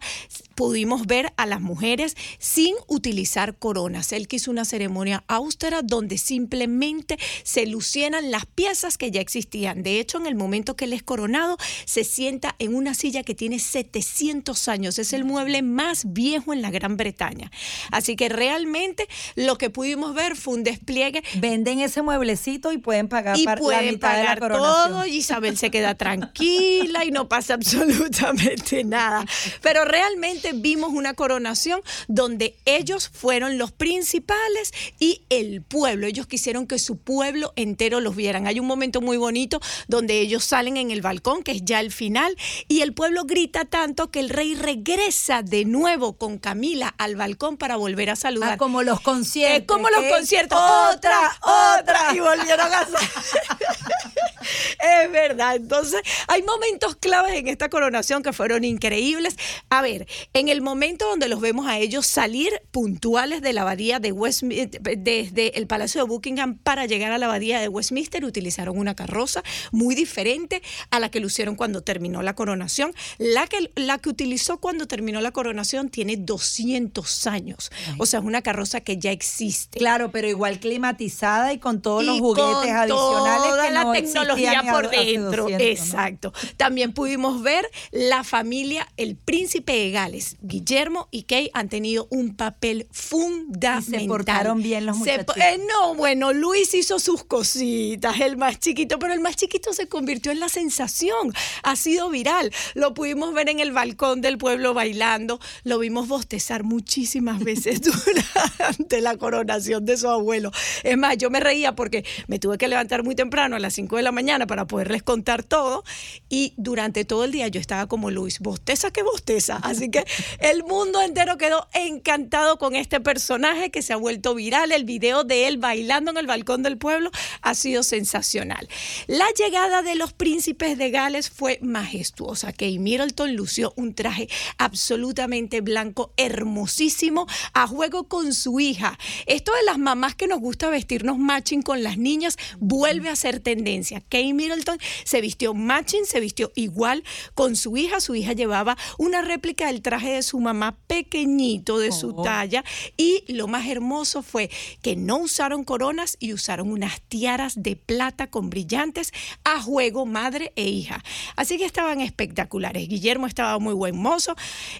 pudimos ver a las mujeres sin utilizar coronas. Él quiso una ceremonia austera donde simplemente se lucieran las piezas que ya existían. De hecho, en el momento que él es coronado, se sienta en una silla que tiene 700 años. Es el mueble más viejo en la Gran Bretaña. Así que realmente lo que pudimos ver fue un despliegue.
Venden ese mueblecito y pueden pagar
Y
par- la
pueden
mitad de la
pagar todo y Isabel se queda tranquila y no pasa absolutamente nada. Pero realmente vimos una coronación donde ellos fueron los principales y el pueblo. Ellos quisieron que su pueblo entero los vieran. Hay un momento muy bonito donde ellos salen en el balcón, que es ya el final, y el pueblo grita tanto que el rey regresa de nuevo con Camila al balcón para volver a saludar.
Ah, como los conciertos.
Eh, como los conciertos.
Otra, otra.
Y volvieron a Es verdad. Entonces, hay momentos claves en esta coronación que fueron increíbles. A ver, en el momento donde los vemos a ellos salir puntuales de la abadía de Westminster, desde el Palacio de Buckingham para llegar a la abadía de Westminster, utilizaron una carroza muy diferente a la que lucieron cuando terminó la coronación. La que, la que utilizó cuando terminó la coronación tiene 200 años. O sea, es una carroza que ya existe.
Claro, pero igual climatizada y con todos los juguetes
con
adicionales
toda
que
la
no
tecnología por dentro.
200, ¿no?
Exacto. También pudimos ver la familia, el príncipe de Gales, Guillermo y Kay han tenido un papel fundamental.
Y se portaron bien los muchachitos.
eh, no, bueno, Luis hizo sus cositas, el más chiquito, pero el más chiquito se convirtió en la sensación. Ha sido viral. Lo pudimos ver en el balcón del pueblo bailando, lo vimos bostezar muchísimas veces durante la coronación de su abuelo. Es más, yo me reía porque me tuve que levantar muy temprano a las 5 de la mañana para poder poderles contar todo. Y durante todo el día yo estaba como Luis, bosteza que bosteza. Así que el mundo entero quedó encantado con este personaje que se ha vuelto viral. El video de él bailando en el balcón del pueblo ha sido sensacional. La llegada de los príncipes de Gales fue majestuosa. Kate Middleton lució un traje absolutamente blanco, hermosísimo, a juego con su hija. Esto de las mamás que nos gusta vestirnos matching con las niñas vuelve a ser tendencia. Kate Middleton se vistió matching, se vistió igual con su hija. Su hija llevaba una réplica del traje de su mamá pequeñito de su
Oh.
talla y lo más hermoso fue que no usaron coronas y usaron unas tiaras de plata con brillantes a juego madre e hija. Así que estaban espectaculares. Guillermo estaba muy buen mozo.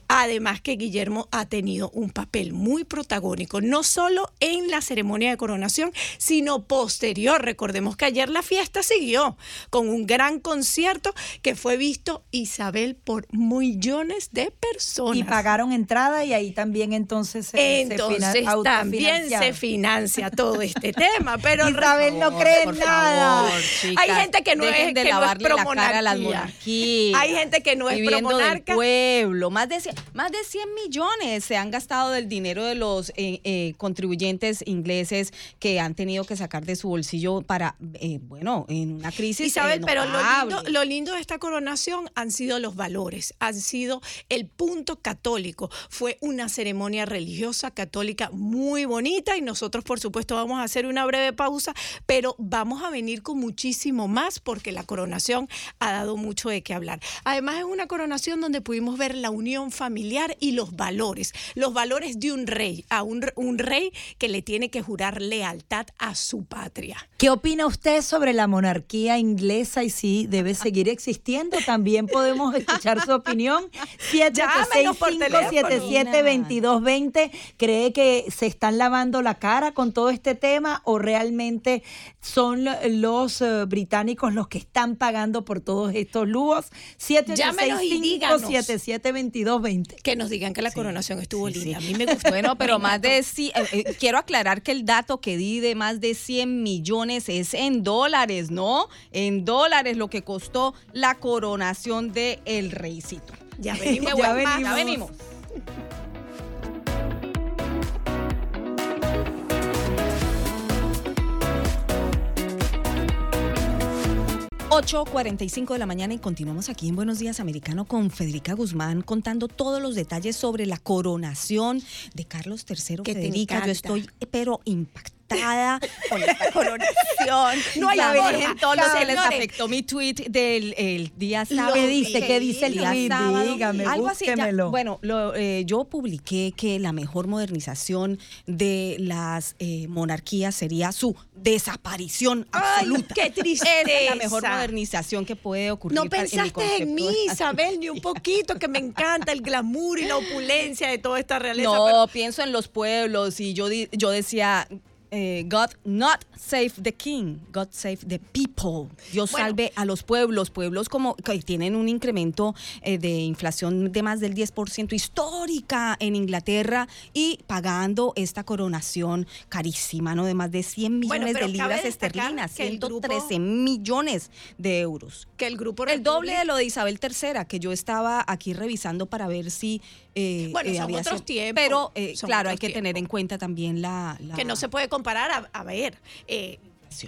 Además que Guillermo ha tenido un papel muy protagónico, no solo en la ceremonia de coronación, sino posterior. Recordemos que ayer la fiesta siguió con un gran concierto que fue visto Isabel por millones de personas.
Y pagaron entrada y ahí también entonces se,
Entonces también se financia todo este tema, pero
Isabel no cree en nada.
favor, chicas,
Hay gente que no es,
de
que no es
la cara a las
monarquía.
monarquías.
Hay gente que no es pro
Viviendo del
monarca.
pueblo. Más de, 100, más de 100 millones se han gastado del dinero de los eh, eh, contribuyentes ingleses que han tenido que sacar de su bolsillo para, eh, bueno, en una crisis.
Isabel, pero lo lindo, lo lindo de esta coronación han sido los valores, han sido el punto católico. Fue una ceremonia religiosa católica muy bonita y nosotros, por supuesto, vamos a hacer una breve pausa, pero vamos a venir con muchísimo más porque la coronación ha dado mucho de qué hablar. Además, es una coronación donde pudimos ver la unión familiar y los valores, los valores de un rey, a un, un rey que le tiene que jurar lealtad a su patria.
¿Qué opina usted sobre la monarquía inglesa y si debe seguir existiendo? También podemos escuchar su opinión.
Llámenos por teléfono.
765-772220. ¿Cree que se están lavando la cara con todo este tema o realmente son los eh, británicos los que están pagando por todos estos lujos?
Llámenos y díganos.
765-772220.
Que nos digan que la coronación estuvo linda. A mí me gustó.
Bueno, pero más de sí, eh, eh, quiero aclarar que el dato que di de más de 100 millones es en dólares, ¿no? En dólares lo que costó la coronación de el reycito.
Ya venimos, ya venimos.
ya venimos. 8.45 de la mañana y continuamos aquí en Buenos Días Americano con Federica Guzmán contando todos los detalles sobre la coronación de Carlos III.
Que
Federica, yo estoy pero impactada con esta coronación.
No hay
Ya
forma.
ven todo lo que les afectó mi tweet del el día sábado.
que dice, ¿qué dice el
día
tweet?
sábado.
Dígame,
Algo así. ya- bueno, lo, eh, yo publiqué que la mejor modernización de las eh, monarquías sería su desaparición absoluta.
qué
Esa es la mejor
tristeza.
modernización que puede ocurrir.
No pensaste en, mí. Isabel, ni un poquito, que me encanta el glamour y la opulencia de toda esta realeza.
No,
pero-
pienso en los pueblos y yo, yo decía, eh, God not save the king, God save the people. Dios
Bueno.
salve a los pueblos, pueblos como que tienen un incremento eh, de inflación de más del 10% histórica en Inglaterra y pagando esta coronación carísima, ¿no? De más de 100
Bueno,
millones de libras esterlinas,
que el grupo-
113 millones de euros.
que el grupo
El doble de lo de Isabel III, que yo estaba aquí revisando para ver si eh,
Bueno,
eh,
son
había
otros tiempos,
Pero eh, claro, hay que tener en cuenta también la, la-
que no se puede comparar. A, a ver,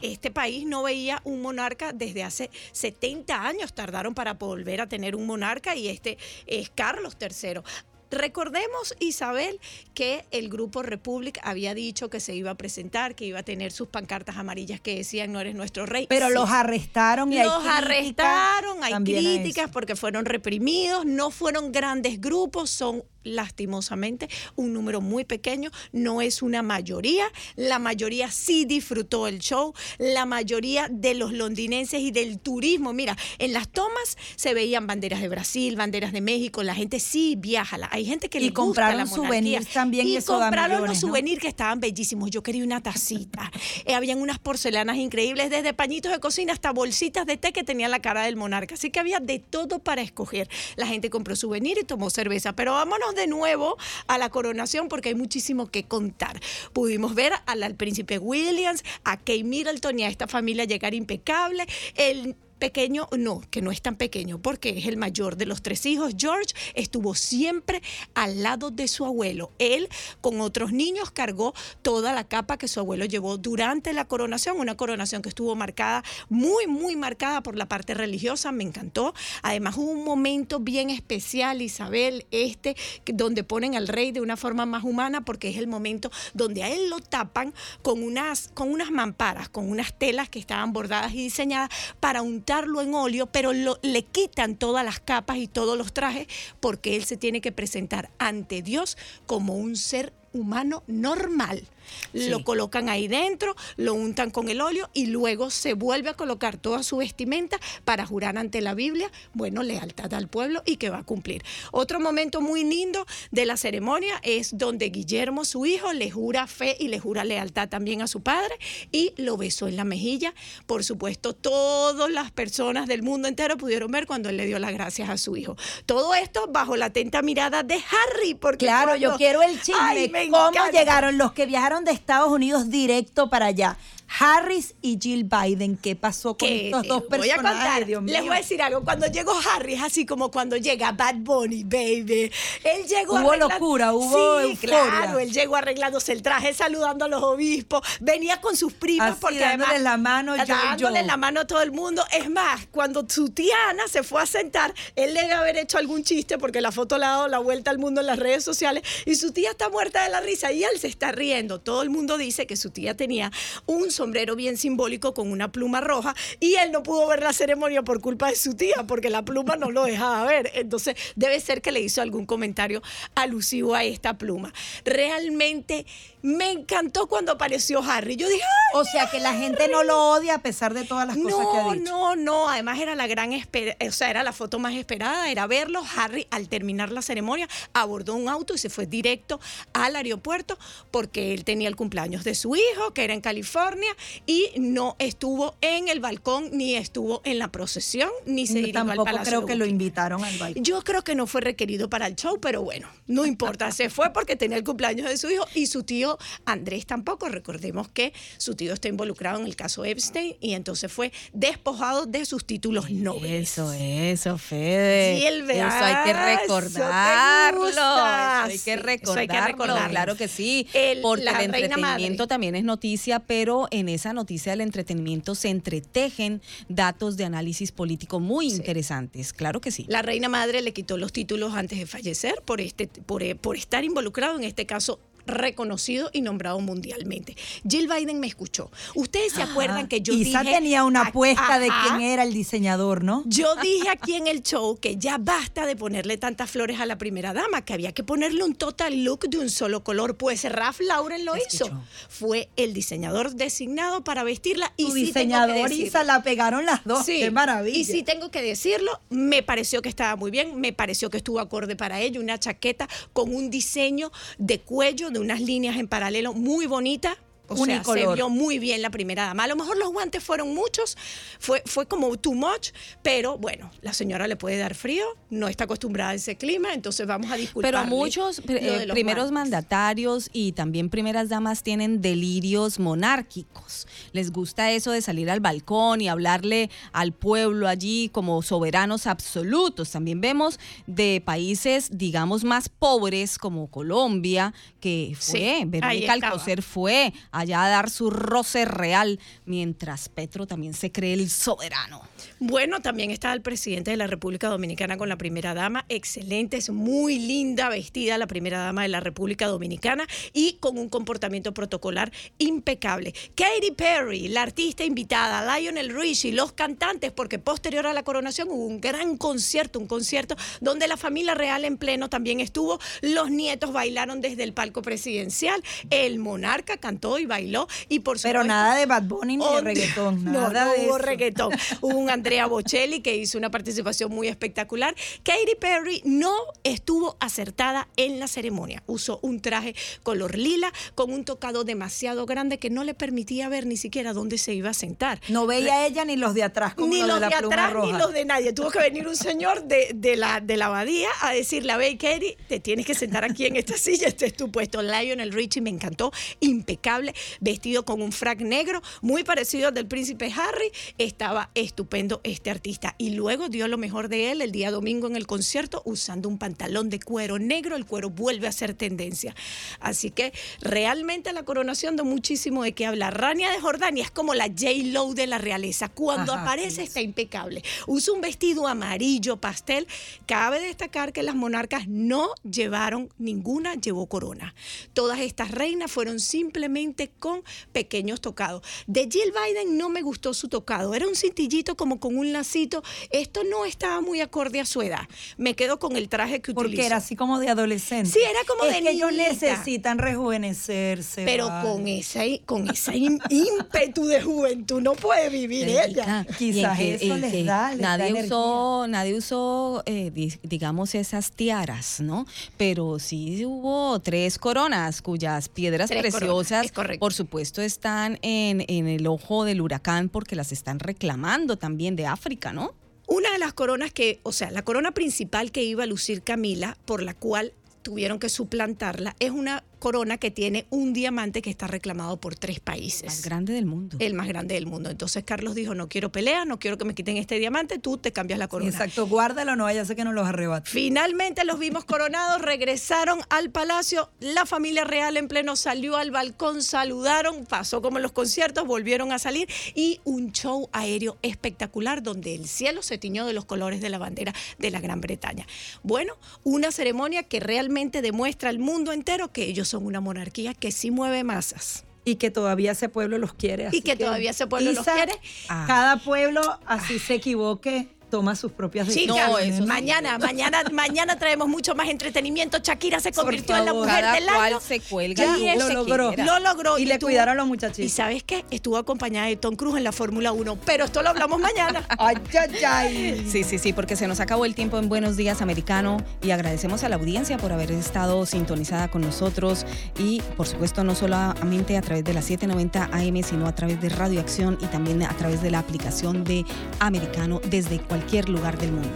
este país no veía un monarca desde hace 70 años. Tardaron para volver a tener un monarca y este es Carlos III. Recordemos, Isabel, que el Grupo Republic había dicho que se iba a presentar, que iba a tener sus pancartas amarillas que decían no eres nuestro rey.
Pero
Sí.
los arrestaron y hay
Los arrestaron, hay críticas porque fueron reprimidos, no fueron grandes grupos, son lastimosamente un número muy pequeño, no es una mayoría, la mayoría sí disfrutó el show, la mayoría de los londinenses y del turismo, mira, en las tomas se veían banderas de Brasil, banderas de México, la gente sí viaja, hay gente que le gusta la
souvenirs también y eso
compraron los souvenirs que estaban bellísimos, yo quería una tacita, Eh, habían unas porcelanas increíbles, desde pañitos de cocina hasta bolsitas de té que tenían la cara del monarca, así que había de todo para escoger. La gente compró souvenir y tomó cerveza, pero vámonos de nuevo a la coronación porque hay muchísimo que contar. Pudimos ver al, al príncipe Williams, a Kate Middleton y a esta familia llegar impecable. El pequeño, no, que no es tan pequeño, porque es el mayor de los tres hijos. George estuvo siempre al lado de su abuelo. Él, con otros niños, cargó toda la capa que su abuelo llevó durante la coronación, una coronación que estuvo marcada, muy, muy marcada por la parte religiosa, me encantó. Además, hubo un momento bien especial, Isabel, este, donde ponen al rey de una forma más humana, porque es el momento donde a él lo tapan con unas, con unas mamparas, con unas telas que estaban bordadas y diseñadas para untarlo en óleo, pero le quitan todas las capas y todos los trajes, porque él se tiene que presentar ante Dios como un ser humano normal. Lo colocan ahí dentro, lo untan con el óleo y luego se vuelve a colocar toda su vestimenta para jurar ante la Biblia, bueno, lealtad al pueblo y que va a cumplir. Otro momento muy lindo de la ceremonia es donde Guillermo, su hijo, le jura fe y le jura lealtad también a su padre y lo besó en la mejilla. Por supuesto, todas las personas del mundo entero pudieron ver cuando él le dio las gracias a su hijo. Todo esto bajo la atenta mirada de Harry, porque
claro, yo quiero el chisme. ¿Cómo llegaron los que viajaron de Estados Unidos directo para allá? Harris y Jill Biden. ¿Qué pasó con estos dos personajes? Voy a contar.
Les voy a decir algo. Cuando llegó Harris, así como cuando llega Bad Bunny, baby. Él llegó
Hubo locura, hubo
sí, claro. Él llegó arreglándose el traje, saludando a los obispos. Venía con sus primos.
Así, porque dándole la mano yo,
Dándole la mano a todo el mundo. Es más, cuando su tía Ana se fue a sentar, él debe haber hecho algún chiste porque la foto le ha dado la vuelta al mundo en las redes sociales y su tía está muerta de la risa y él se está riendo. Todo el mundo dice que su tía tenía un sombrero bien simbólico con una pluma roja y él no pudo ver la ceremonia por culpa de su tía porque la pluma no lo dejaba ver. Entonces debe ser que le hizo algún comentario alusivo a esta pluma. Realmente me encantó cuando apareció Harry. Yo dije,
o sea que la gente no lo odia a pesar de todas las cosas que ha dicho.
No, no, además era la gran o sea, era la foto más esperada, era verlo. Harry al terminar la ceremonia abordó un auto y se fue directo al aeropuerto porque él tenía el cumpleaños de su hijo, que era en California, y no estuvo en el balcón ni estuvo en la procesión ni se dirigió al Palacio.
creo que lo invitaron al balcón.
Yo creo que no fue requerido para el show, pero bueno, no importa, se fue porque tenía el cumpleaños de su hijo y su tío Andrés tampoco. Recordemos que su tío está involucrado en el caso Epstein y entonces fue despojado de sus títulos nobles.
Eso, eso, Fede.
Sí, el
Eso hay que recordarlo. Eso, hay que recordarlo. Claro que sí. porque el entretenimiento también es noticia, pero en esa noticia del entretenimiento se entretejen datos de análisis político muy interesantes. Claro que sí.
La reina madre le quitó los títulos antes de fallecer por, este, por, por estar involucrado en este caso reconocido y nombrado mundialmente. Jill Biden me escuchó. Ustedes se acuerdan que yo
Quizá
dije...
tenía una apuesta de quién era el diseñador, ¿no?
Yo dije aquí en el show que ya basta de ponerle tantas flores a la primera dama, que había que ponerle un total look de un solo color. Pues Ralph Lauren lo hizo. Fue el diseñador designado para vestirla. Y
tu diseñador y se la pegaron las dos.
Sí.
Qué maravilla.
Y si tengo que decirlo, me pareció que estaba muy bien, me pareció que estuvo acorde para ello, una chaqueta con un diseño de cuello, de unas líneas en paralelo muy bonitas o sea, se vio muy bien la primera dama. A lo mejor los guantes fueron muchos, fue, fue como too much, pero bueno, la señora le puede dar frío, no está acostumbrada a ese clima, entonces vamos a disculpar.
Pero muchos eh, primeros mandatarios y también primeras damas tienen delirios monárquicos. Les gusta eso de salir al balcón y hablarle al pueblo allí como soberanos absolutos. También vemos de países, digamos, más pobres como Colombia, que fue, Verónica Alcocer fue allá a dar su roce real, mientras Petro también se cree el soberano.
Bueno, también está el presidente de la República Dominicana con la primera dama, excelente, es muy linda vestida la primera dama de la República Dominicana y con un comportamiento protocolar impecable. Katy Perry, la artista invitada, Lionel Richie, los cantantes, porque posterior a la coronación hubo un gran concierto, un concierto donde la familia real en pleno también estuvo, los nietos bailaron desde el palco presidencial, el monarca cantó y bailó y por
Pero nada de Bad Bunny ni de reggaetón, nada
no,
de
hubo
eso.
reggaetón. Hubo un Andrea Bocelli que hizo una participación muy espectacular. Katy Perry no estuvo acertada en la ceremonia. Usó un traje color lila con un tocado demasiado grande que no le permitía ver ni siquiera dónde se iba a sentar.
No veía ella ni los de atrás como
ni
los, de
de,
la pluma
atrás
roja.
ni los de nadie. Tuvo que venir un señor de, de la, de la abadía a decirle, a ver, Katy, te tienes que sentar aquí en esta silla, este es tu puesto. Lionel Richie me encantó, impecable, vestido con un frac negro, muy parecido al del príncipe Harry, estaba estupendo este artista. Y luego dio lo mejor de él el día domingo en el concierto usando un pantalón de cuero negro. El cuero vuelve a ser tendencia. Así que realmente la coronación da muchísimo de qué hablar. Rania de Jordania es como la J-Lo de la realeza. Cuando
Ajá,
aparece está impecable. Usa un vestido amarillo, pastel. Cabe destacar que las monarcas no llevaron ninguna, llevó corona. Todas estas reinas fueron simplemente con pequeños tocados. De Jill Biden no me gustó su tocado. Era un cintillito como con un lacito. Esto no estaba muy acorde a su edad. Me quedo con el traje que
Porque
utilizó.
era así como de adolescente.
Sí, era como
es
de
que ellos necesitan rejuvenecerse.
Pero
vale.
con ese, con ese ímpetu de juventud no puede vivir ella.
Quizás
que-
eso les
que
da, les
nadie usó, nadie usó, eh, di- digamos, esas tiaras, ¿no? Pero sí hubo tres coronas cuyas piedras
Tres
preciosas,
correcto.
por supuesto, están en, en el ojo del huracán porque las están reclamando también de África, ¿no?
Una de las coronas que, o sea, la corona principal que iba a lucir Camila, por la cual tuvieron que suplantarla, es una corona que tiene un diamante que está reclamado por tres países.
Más grande del mundo.
El más grande del mundo. Entonces Carlos dijo, no quiero pelea, no quiero que me quiten este diamante, tú te cambias la corona.
Exacto, guárdalo, no vaya a ser que nos los arrebate.
Finalmente los vimos coronados, regresaron al palacio, la familia real en pleno salió al balcón, saludaron, pasó como en los conciertos, volvieron a salir y un show aéreo espectacular donde el cielo se tiñó de los colores de la bandera de la Gran Bretaña. Bueno, una ceremonia que realmente demuestra al mundo entero que ellos son una monarquía que sí mueve masas.
Y que todavía ese pueblo los quiere. así
que todavía ese pueblo los
Isa,
quiere.
Cada pueblo, así se equivoque, toma sus propias
Chicas,
decisiones.
mañana, mañana, mañana traemos mucho más entretenimiento. Shakira se convirtió en la mujer
Cada
del
cual
año.
se cuelga
Y
lo logró.
Lo logró.
Y le cuidaron los muchachitos.
¿Y sabes qué? Estuvo acompañada de Tom Cruise en la Fórmula 1. Pero esto lo hablamos mañana.
ay, ay, ay.
Sí, sí, sí, porque se nos acabó el tiempo en Buenos Días Americano y agradecemos a la audiencia por haber estado sintonizada con nosotros y por supuesto no solamente a través de la 790 AM, sino a través de Radio Acción y también a través de la aplicación de Americano desde cualquier lugar del mundo.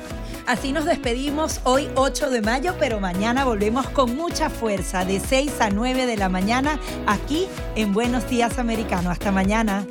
Así nos despedimos hoy 8 de mayo, pero mañana volvemos con mucha fuerza de 6 a 9 de la mañana aquí en Buenos Días Americano. Hasta mañana.